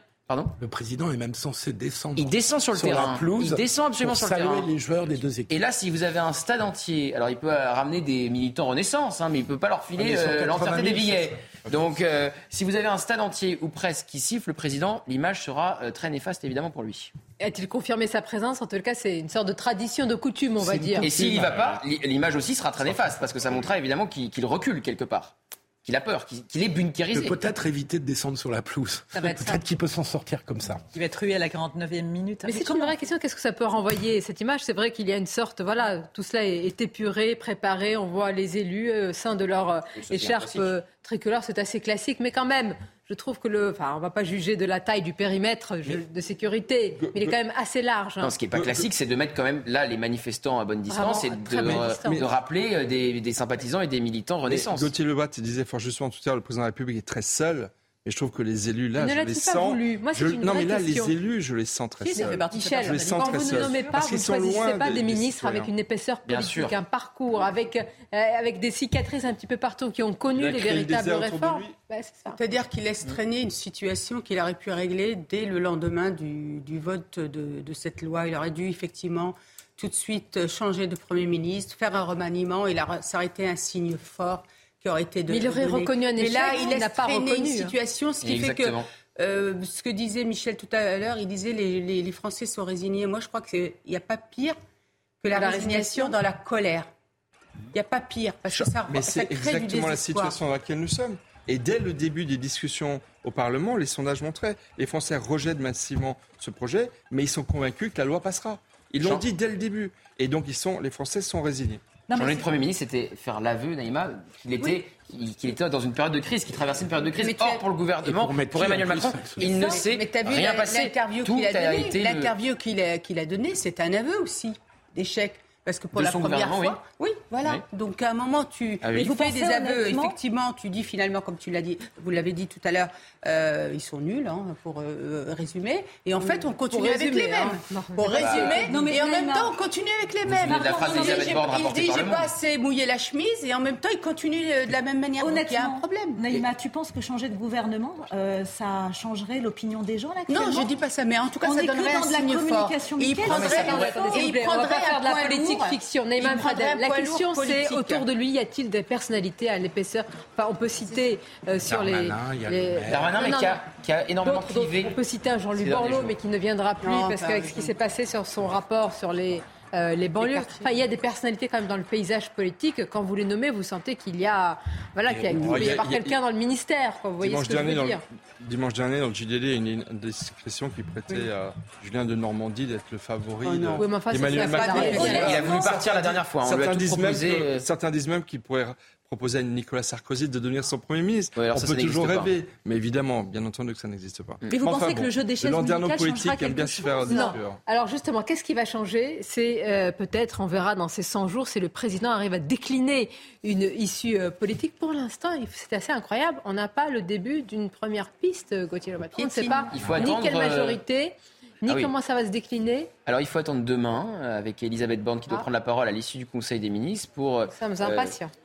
le président est même censé descendre. Il descend sur le terrain. il descend absolument sur le terrain. les joueurs des deux équipes. Et là, si vous avez un stade entier, alors il peut ramener des militants Renaissance, hein, mais il peut pas leur filer euh, l'entièreté des billets. Donc, euh, si vous avez un stade entier ou presque qui siffle le président, l'image sera euh, très néfaste évidemment pour lui. A-t-il confirmé sa présence? En tout cas, c'est une sorte de tradition, de coutume, on va dire. Et s'il n'y va pas, l'image aussi sera très néfaste parce que ça montrera évidemment qu'il recule quelque part qu'il a peur, qu'il est bunkérisé. Peut-être éviter de descendre sur la pelouse. Peut-être qu'il peut s'en sortir comme ça. Il va être rué à la 49e minute. Mais c'est une vraie question. Qu'est-ce que ça peut renvoyer cette image? C'est vrai qu'il y a une sorte, voilà, tout cela est, épuré, préparé. On voit les élus euh, au sein de leur euh, écharpe euh, tricolore. C'est assez classique, mais quand même, je trouve que le. Enfin, on ne va pas juger de la taille du périmètre de sécurité, mais il est quand même assez large. Hein. Non, ce qui n'est pas classique, c'est de mettre quand même là les manifestants à bonne distance et de, rappeler euh, des, sympathisants et des militants Renaissance. Gauthier Lebas disait fort justement tout à l'heure, le président de la République est très seul. Mais je trouve que les élus, là, je les sens. Moi, je... non, mais là, les élus, je les sens très seuls. Michel, je les sens quand vous ne nommez pas, vous ne choisissez pas des, ministres avec une épaisseur politique, un parcours, avec, euh, avec des cicatrices un petit peu partout, qui ont connu les véritables réformes. Bah, C'est-à-dire qu'il laisse traîner une situation qu'il aurait pu régler dès le lendemain du, du vote de, de cette loi. Il aurait dû effectivement tout de suite changer de Premier ministre, faire un remaniement, et ça aurait été un signe fort qui aurait été de, Mais il aurait reconnu un échec. Mais là, il n'a pas reconnu une hein. situation, ce qui fait que euh, ce que disait Michel tout à l'heure, il disait les, les, les Français sont résignés. Moi, je crois qu'il n'y a pas pire que la, résignation, dans la colère. Il n'y a pas pire parce que ça, Mais c'est exactement la situation dans laquelle nous sommes. Et dès le début des discussions au Parlement, les sondages montraient les Français rejettent massivement ce projet, mais ils sont convaincus que la loi passera. Ils l'ont dit dès le début. Et donc, ils sont, les Français sont résignés. Le Premier ministre, c'était faire l'aveu, Naïma, qu'il était, qu'il était dans une période de crise, qu'il traversait une période de crise. Or, pour le gouvernement, pour, Emmanuel Macron, il ne s'est rien passé. L'interview qu'il a donnée, l'interview qu'il a, qu'il a donnée, c'est un aveu aussi d'échec. Parce que pour la première fois, oui, voilà. Donc à un moment, tu ah vous fais des aveux. Effectivement, tu dis finalement, comme tu l'as dit, vous l'avez dit tout à l'heure, euh, ils sont nuls, hein, pour euh, résumer. Et en fait, on continue avec les mêmes. Hein. Pour résumer, non, mais et en même temps, on continue avec les mêmes. Il dit, j'ai pas assez mouillé la chemise, et en même temps, il continue de la même manière. Honnêtement, Donc, il y a un problème. Naïma, tu penses que changer de gouvernement, euh, ça changerait l'opinion des gens là Non, je dis pas ça, mais en tout cas, ça donnerait un signe fort. Et il prendrait faire de la politique fiction. La question, c'est autour de lui, y a-t-il des personnalités à l'épaisseur? Enfin, on peut citer sur les. Darmanin, mais qui a, énormément privé. On peut citer un Jean-Luc Borloo, mais qui ne viendra plus parce qu'avec ce qui s'est passé sur son rapport sur les euh, les banlieues. Enfin, il y a des personnalités quand même dans le paysage politique. Quand vous les nommez, vous sentez qu'il y a, voilà, qu'il y a, quelqu'un dans le ministère. Vous voyez ce que je veux dire. dimanche dernier, dans le JDD, il y a une, description qui prêtait à Julien de Normandie d'être le favori oh Emmanuel Macron. Il a voulu partir la dernière fois. certains, disent même certains disent même qu'il pourrait proposer à Nicolas Sarkozy de devenir son Premier ministre. on peut toujours rêver, mais évidemment, bien entendu que ça n'existe pas. Mais vous pensez que le jeu des chaises musicales politique aime bien se faire Non. Alors justement, qu'est-ce qui va changer? C'est euh, peut-être, on verra dans ces 100 jours, si le président arrive à décliner une issue euh, politique. Pour l'instant, c'est assez incroyable. On n'a pas le début d'une première piste, Gauthier Lomapier. On ne sait pas ni quelle euh, majorité ni ah comment ça va se décliner Alors il faut attendre demain euh, avec Elisabeth Borne qui doit ah. prendre la parole à l'issue du Conseil des ministres pour euh,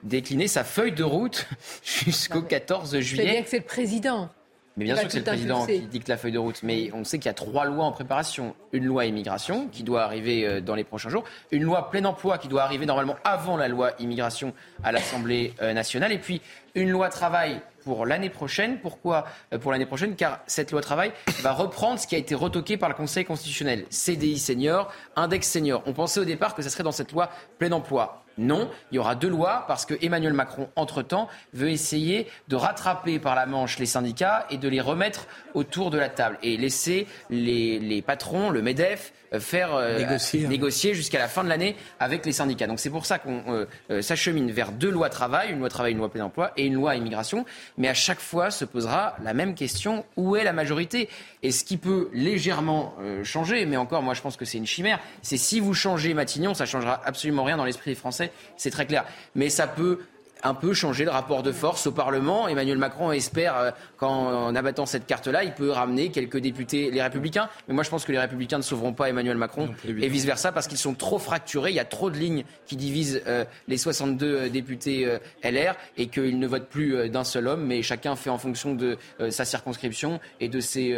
décliner sa feuille de route jusqu'au 14 juillet. C'est bien que c'est le président. Mais bien sûr que c'est le président qui dicte la feuille de route. Mais on sait qu'il y a trois lois en préparation. Une loi immigration qui doit arriver euh, dans les prochains jours. Une loi plein emploi qui doit arriver normalement avant la loi immigration à l'Assemblée nationale. Et puis une loi travail pour l'année prochaine. Pourquoi euh, pour l'année prochaine Car cette loi travail va reprendre ce qui a été retoqué par le Conseil constitutionnel. CDI senior, index senior. On pensait au départ que ça serait dans cette loi plein emploi. Non, il y aura deux lois parce que Emmanuel Macron, entre-temps, veut essayer de rattraper par la manche les syndicats et de les remettre autour de la table et laisser les, patrons, le MEDEF, faire euh, négocier, hein. négocier jusqu'à la fin de l'année avec les syndicats. Donc c'est pour ça qu'on euh, s'achemine vers deux lois travail, une loi travail, une loi plein emploi et une loi immigration. Mais à chaque fois se posera la même question où est la majorité? Et ce qui peut légèrement changer, mais encore, moi je pense que c'est une chimère, c'est si vous changez Matignon, ça changera absolument rien dans l'esprit des Français, c'est très clair. Mais ça peut un peu changer le rapport de force au Parlement. Emmanuel Macron espère, euh, qu'en abattant cette carte-là, il peut ramener quelques députés, les Républicains. Mais moi, je pense que les Républicains ne sauveront pas Emmanuel Macron et vice-versa parce qu'ils sont trop fracturés. Il y a trop de lignes qui divisent euh, les 62 euh, députés LR et qu'ils ne votent plus d'un seul homme, mais chacun fait en fonction de sa circonscription et de ses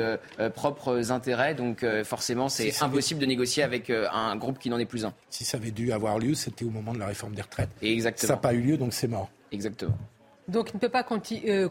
propres intérêts. Donc, forcément, c'est impossible de négocier avec un groupe qui n'en est plus un. Si ça avait dû avoir lieu, c'était au moment de la réforme des retraites. Exactement. Ça n'a pas eu lieu, donc c'est mort. Exactement. Donc il ne peut pas euh,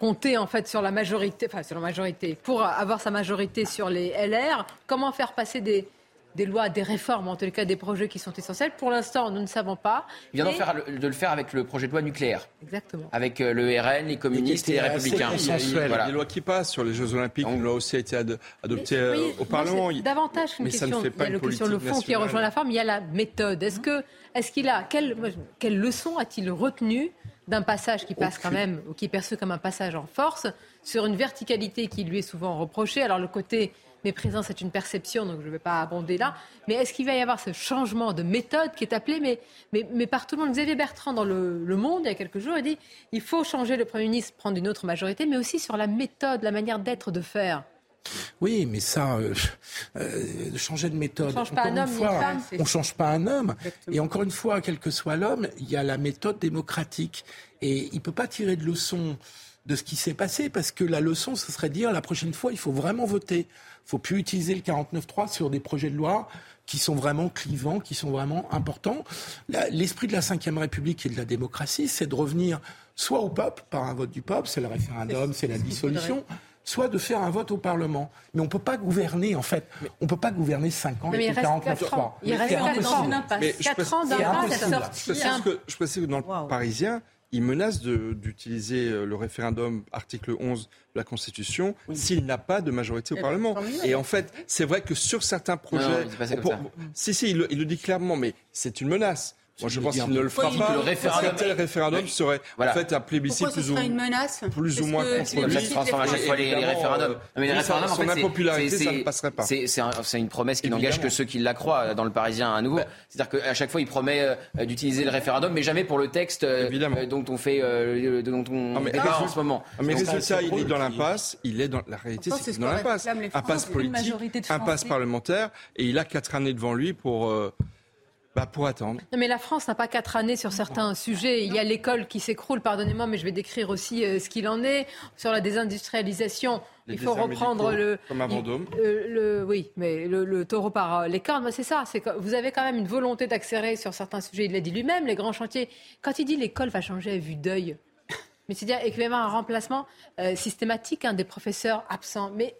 compter en fait sur la majorité, enfin sur la majorité, pour avoir sa majorité sur les LR. Comment faire passer des, des lois, des réformes, en tous les cas des projets qui sont essentiels. Pour l'instant, nous ne savons pas. Il vient faire, de le faire avec le projet de loi nucléaire. Exactement. Avec euh, le RN, les communistes et les républicains. Il y a des lois qui passent sur les Jeux Olympiques. Une loi aussi a été adoptée euh, au Parlement. davantage qu'une question. Ça ne fait pas il y a une question le fond qui rejoint la forme. Il y a la méthode. Est-ce que, est-ce qu'il a quelle, quelle leçon a-t-il retenu d'un passage qui passe quand même, ou qui est perçu comme un passage en force, sur une verticalité qui lui est souvent reprochée. Alors le côté méprisant, c'est une perception, donc je ne vais pas abonder là. Mais est-ce qu'il va y avoir ce changement de méthode qui est appelé, mais, mais, mais par tout le monde Xavier Bertrand, dans le, Monde, il y a quelques jours, a dit il faut changer le Premier ministre, prendre une autre majorité, mais aussi sur la méthode, la manière d'être, de faire. Oui, mais ça, euh, euh, changer de méthode. On change pas un homme, on change pas un homme. Et encore une fois, quel que soit l'homme, il y a la méthode démocratique. Et il peut pas tirer de leçon de ce qui s'est passé, parce que la leçon, ce serait de dire la prochaine fois, il faut vraiment voter. Il faut plus utiliser le 49.3 sur des projets de loi qui sont vraiment clivants, qui sont vraiment importants. L'esprit de la Ve République et de la démocratie, c'est de revenir soit au peuple, par un vote du peuple, c'est le référendum, c'est la dissolution, soit de faire un vote au Parlement. Mais on ne peut pas gouverner, en fait. On ne peut pas gouverner 5 ans et 49 3. Il reste 4 ans. 4 ans sortie. Je précise que dans le Parisien, il menace d'utiliser euh, le référendum article 11 de la Constitution s'il n'a pas de majorité au eh ben, Parlement. Et en fait, c'est vrai que sur certains projets... si, si, il le dit clairement, mais c'est une menace Moi, je pense qu'il ne le fera pas. Le référendum, tel référendum serait en fait un plébiscite plus ou, une menace plus ou moins contre lui. transforme à chaque fois les, référendums. mais les référendums, son impopularité, ça ne passerait pas. C'est une promesse qui n'engage que ceux qui la croient dans le Parisien à nouveau. C'est-à-dire qu'à chaque fois, il promet euh, d'utiliser le référendum, mais jamais pour le texte euh, dont on fait, dont on débat en ce moment. Mais résultat, il est dans l'impasse. Il est dans la réalité, c'est dans l'impasse. Impasse politique, impasse parlementaire, et il a quatre années devant lui pour bah pour attendre. mais la France n'a pas quatre années sur certains sujets. Il y a l'école qui s'écroule, pardonnez-moi, mais je vais décrire aussi euh, ce qu'il en est. Sur la désindustrialisation, il faut reprendre le. Comme à Vendôme. Euh, le, oui, mais le, taureau par euh, les cornes, c'est ça. C'est vous avez quand même une volonté d'accélérer sur certains sujets. Il l'a dit lui-même, les grands chantiers. Quand il dit l'école va changer à vue d'œil, mais c'est-à-dire qu'il va y avoir un remplacement systématique hein, des professeurs absents. Mais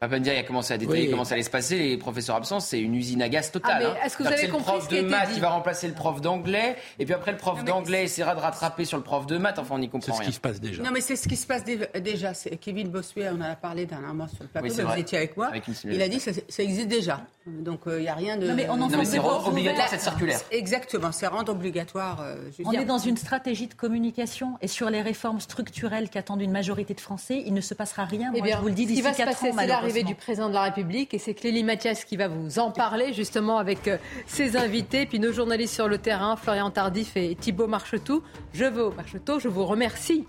Papandia a commencé à détailler comment ça allait se passer. Les professeurs absents, c'est une usine à gaz totale. Ah, est-ce que vous avez le compris prof de maths qui va remplacer le prof d'anglais, et puis après le prof d'anglais essaiera de rattraper sur le prof de maths. Enfin, on n'y comprend rien. C'est ce qui se passe déjà. Non, mais c'est ce qui se passe déjà. Kevin Bossuet, on en a parlé dernièrement sur le plateau. vous étiez avec moi. il a dit que ça, existe déjà. Donc il euh, n'y a rien de. Non, mais, on non, mais c'est rendre obligatoire cette circulaire. Exactement, c'est rendre obligatoire. Euh, on est dans une stratégie de communication et sur les réformes structurelles qu'attendent une majorité de Français, il ne se passera rien. Eh moi, je vous le dis d'ici 4 ans. C'est l'arrivée du président de la République. Et c'est Clélie Mathias qui va vous en parler, justement, avec euh, ses invités. Puis nos journalistes sur le terrain, Florian Tardif et Thibault Marchetou. Je veux, Marchetou, je vous remercie,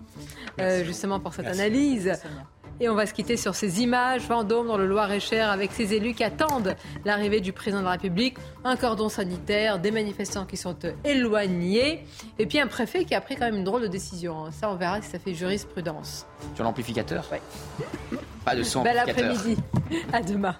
euh, justement, pour cette analyse. Et on va se quitter sur ces images. Vendôme, dans le Loir-et-Cher, avec ces élus qui attendent l'arrivée du président de la République. Un cordon sanitaire, des manifestants qui sont éloignés. Et puis un préfet qui a pris quand même une drôle de décision. Hein. Ça, on verra si ça fait jurisprudence. Sur l'amplificateur? Oui. Pas de son Bel après-midi. À demain.